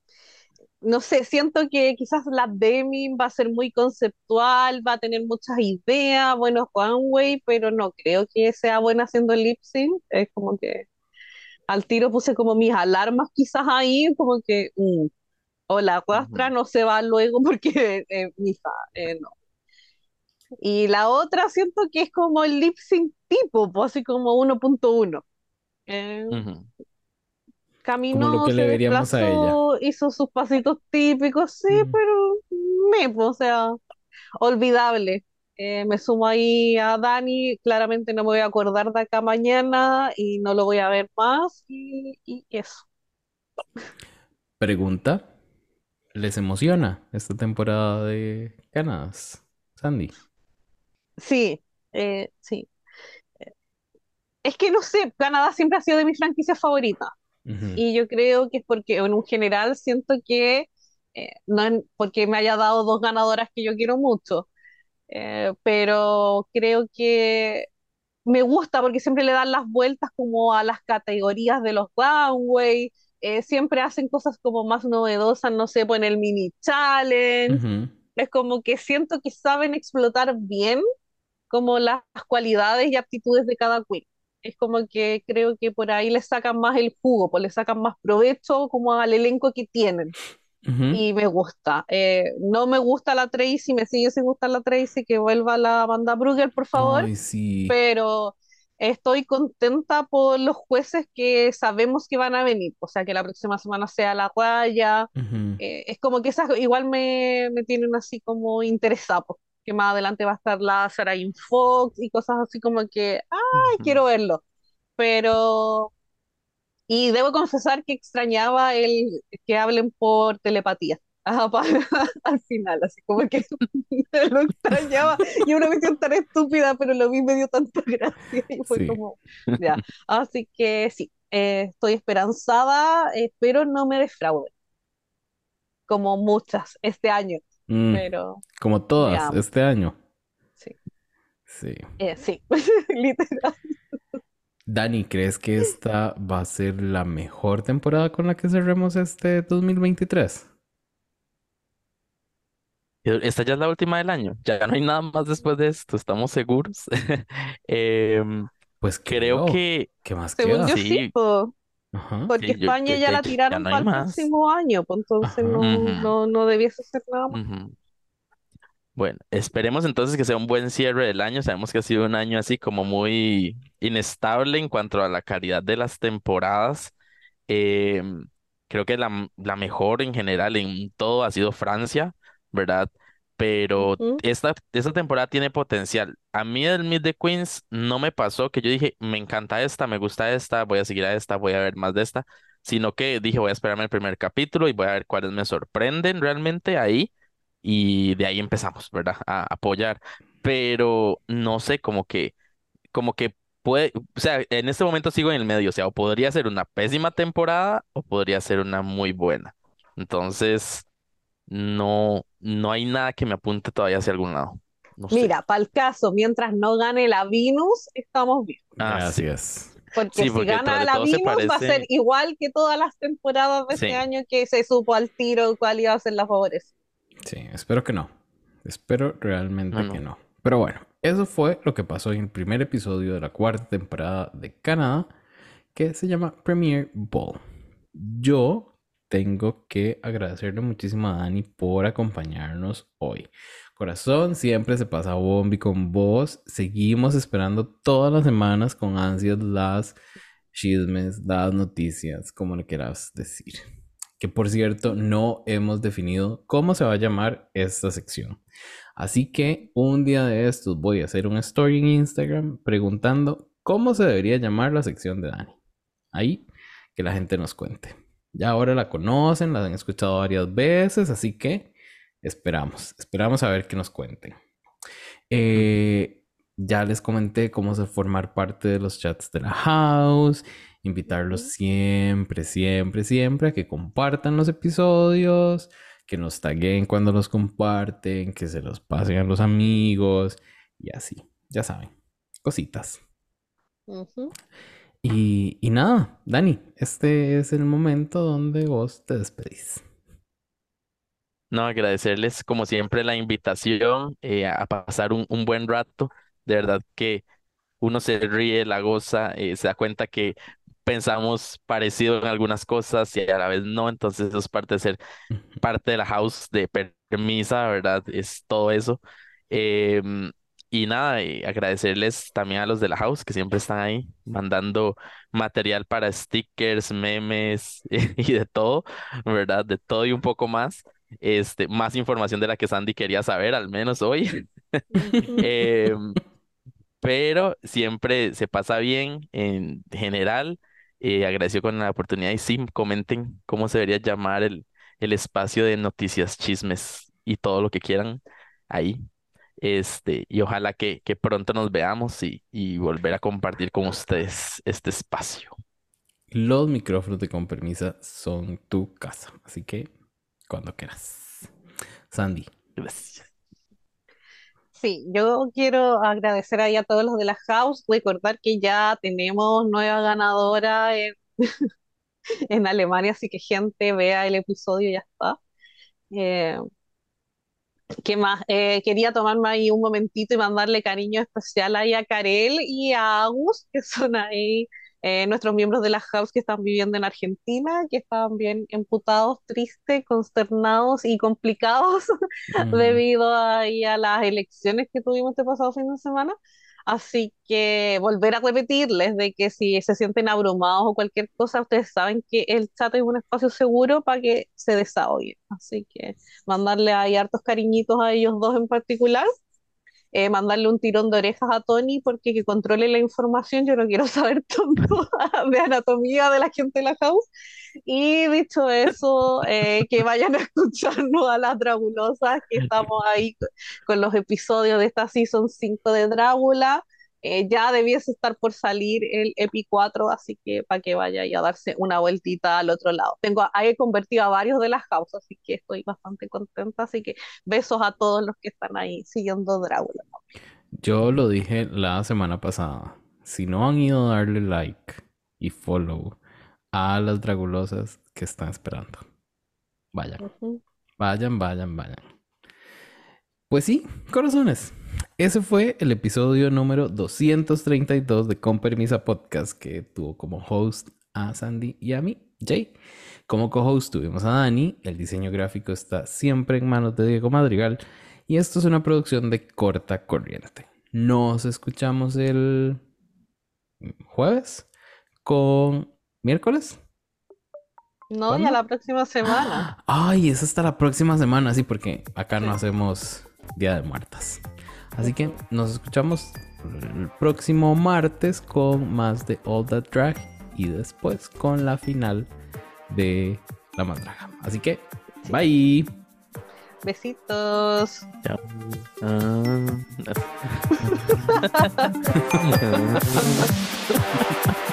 no sé, siento que quizás la Demi va a ser muy conceptual, va a tener muchas ideas, bueno, Juanway, pero no creo que sea buena haciendo lip sync. Es como que al tiro puse como mis alarmas quizás ahí, como que, mm, o la cuastra no se va luego [LAUGHS] porque eh, mija, eh, no. Y la otra siento que es como el lip sync tipo, pues así como 1.1. Eh, Ujú. Como lo caminó, le se veríamos a ella. hizo sus pasitos típicos, sí, Mm. pero me, pues, o sea, olvidable. Eh, me sumo ahí a Dani, claramente no me voy a acordar de acá mañana y no lo voy a ver más y, y eso. Pregunta: ¿les emociona esta temporada de Canadas? Sandy. Sí, eh, sí. Es que no sé, Canadá siempre ha sido de mis franquicias favoritas. Y yo creo que es porque en un general siento que, eh, no es porque me haya dado dos ganadoras que yo quiero mucho, eh, pero creo que me gusta porque siempre le dan las vueltas como a las categorías de los runway, eh, siempre hacen cosas como más novedosas, no sé, pues en el mini challenge, es como que siento que saben explotar bien como las cualidades y aptitudes de cada queen. Es como que creo que por ahí le sacan más el jugo, pues le sacan más provecho como al elenco que tienen. Ujú. Y me gusta. Eh, no me gusta la Tracy, me sigue sin gustar la Tracy, que vuelva la Amanda Brugger, por favor. Ay, sí. Pero estoy contenta por los jueces que sabemos que van a venir. O sea, que la próxima semana sea la raya. Ujú. Eh, es como que esas igual me, me tienen así como interesado, que más adelante va a estar la Sarah Fox y cosas así como que, ay, Ujú. quiero verlo. Pero, y debo confesar que extrañaba el que hablen por telepatía. Ajá, [LAUGHS] pa- al final, así como que [LAUGHS] lo extrañaba y una visión tan estúpida, pero lo vi me dio tanta [LAUGHS] gracia y fue Sí. como, ya. Así que sí, eh, estoy esperanzada, espero no me defraude, como muchas este año, Mm, pero Como todas este año. sí, Sí. eh, sí, [LAUGHS] literal. Dani, ¿crees que esta va a ser la mejor temporada con la que cerremos este 2023? Esta ya es la última del año. Ya no hay nada más después de esto. ¿Estamos seguros? [LAUGHS] Em, Pues creo creo. que ¿Qué más Según queda? yo Sí. sí, po, Ajá. porque sí, España yo- ya ya- la ya tiraron no hay para el más. próximo año, pues entonces no, no, no debiese ser nada más. Bueno, esperemos entonces que sea un buen cierre del año. Sabemos que ha sido un año así como muy inestable en cuanto a la calidad de las temporadas. Em, creo que la, la mejor en general en todo ha sido Francia, ¿verdad? Pero esta, esta temporada tiene potencial. A mí el Meet the Queens no me pasó que yo dije, me encanta esta, me gusta esta, voy a seguir a esta, voy a ver más de esta, sino que dije, voy a esperarme el primer capítulo y voy a ver cuáles me sorprenden realmente ahí y de ahí empezamos, ¿verdad? A apoyar. Pero no sé, como que, como que puede, o sea, en este momento sigo en el medio, o sea, o podría ser una pésima temporada o podría ser una muy buena. Entonces, no, no hay nada que me apunte todavía hacia algún lado. No sé. Mira, para el caso, mientras no gane la Venus, estamos bien. Ah, sí. Gracias. Porque Sí, si porque gana la todo se Venus va a ser parece. igual que todas las temporadas de Sí. este año que se supo al tiro cuál iba a ser la favorece. Sí, espero que no. Espero realmente No, que no. no. Pero bueno, eso fue lo que pasó en el primer episodio de la cuarta temporada de Canadá, que se llama Premier Ball. Yo tengo que agradecerle muchísimo a Dani por acompañarnos hoy. Corazón, siempre se pasa bombi con vos. Seguimos esperando todas las semanas con ansias las chismes, las noticias, como le quieras decir. que por cierto no hemos definido cómo se va a llamar esta sección. Así que un día de estos voy a hacer un story en Instagram preguntando cómo se debería llamar la sección de Dani. Ahí que la gente nos cuente. Ya ahora la conocen, la han escuchado varias veces, así que esperamos, esperamos a ver qué nos cuenten. Eh, ya les comenté cómo se formar parte de los chats de la house, invitarlos siempre, siempre, siempre a que compartan los episodios, que nos taguen cuando los comparten, que se los pasen a los amigos y así, ya saben, cositas. Y, y nada, Dani, este es el momento donde vos te despedís. No, agradecerles como siempre la invitación eh, a pasar un, un, buen rato. De verdad que uno se ríe, la goza, eh, se da cuenta que pensamos parecido en algunas cosas y a la vez no, entonces eso es parte de ser parte de la house de permisa, ¿verdad? Es todo eso. Em, y nada, y agradecerles también a los de la house que siempre están ahí mandando material para stickers, memes [LAUGHS] y de todo, ¿verdad? De todo y un poco más. Este, más información de la que Sandy quería saber, al menos hoy. [LAUGHS] Em, pero siempre se pasa bien en general. Eh, con la oportunidad y sí, comenten cómo se debería llamar el, el espacio de noticias, chismes y todo lo que quieran ahí. Este, y ojalá que, que pronto nos veamos y, y volver a compartir con ustedes este espacio. Los micrófonos de Con Permisa son tu casa, así que cuando quieras. Sandy. Gracias. Sí, yo quiero agradecer ahí a todos los de la house, recordar que ya tenemos nueva ganadora en, [LAUGHS] en Alemania, así que gente, vea el episodio, ya está. Eh, ¿Qué más? Eh, quería tomarme ahí un momentito y mandarle cariño especial ahí a Karel y a Agus, que son ahí eh, nuestros miembros de la house que están viviendo en Argentina, que estaban bien emputados, tristes, consternados y complicados [LAUGHS] debido a, a las elecciones que tuvimos este pasado fin de semana. Así que volver a repetirles de que si se sienten abrumados o cualquier cosa, ustedes saben que el chat es un espacio seguro para que se desahoguen. Así que mandarle ahí hartos cariñitos a ellos dos en particular. Eh, mandarle un tirón de orejas a Tony porque que controle la información. Yo no quiero [LAUGHS] saber tanto [LAUGHS] de anatomía de la gente de la house. Y dicho eso, eh, que vayan a [LAUGHS] escucharnos a las Dragulosas, que estamos ahí con los episodios de esta Season 5 de Drácula. Eh, ya debiese estar por salir el EPI 4, así que para que vaya a darse una vueltita al otro lado. Tengo, he convertido a varios de las causas, así que estoy bastante contenta. Así que besos a todos los que están ahí siguiendo Drácula. Yo lo dije la semana pasada. Si no han ido a darle like y follow a las dragulosas que están esperando. Vayan. Vayan, vayan, vayan. Pues sí, corazones. Ese fue el episodio número 232 de Con Permisa Podcast que tuvo como host a Sandy y a mí, Jay. Como co-host tuvimos a Dani. El diseño gráfico está siempre en manos de Diego Madrigal. Y esto es una producción de corta corriente. Nos escuchamos el jueves con miércoles. No, ya la próxima semana. [GASPS] Ay, es hasta la próxima semana, sí, porque acá no hacemos Día de Muertas. Así que nos escuchamos el próximo martes con más de All That Drag y después con la final de La Mandraga. Así que, bye. Besitos. Chao. [LAUGHS] Ah. [LAUGHS]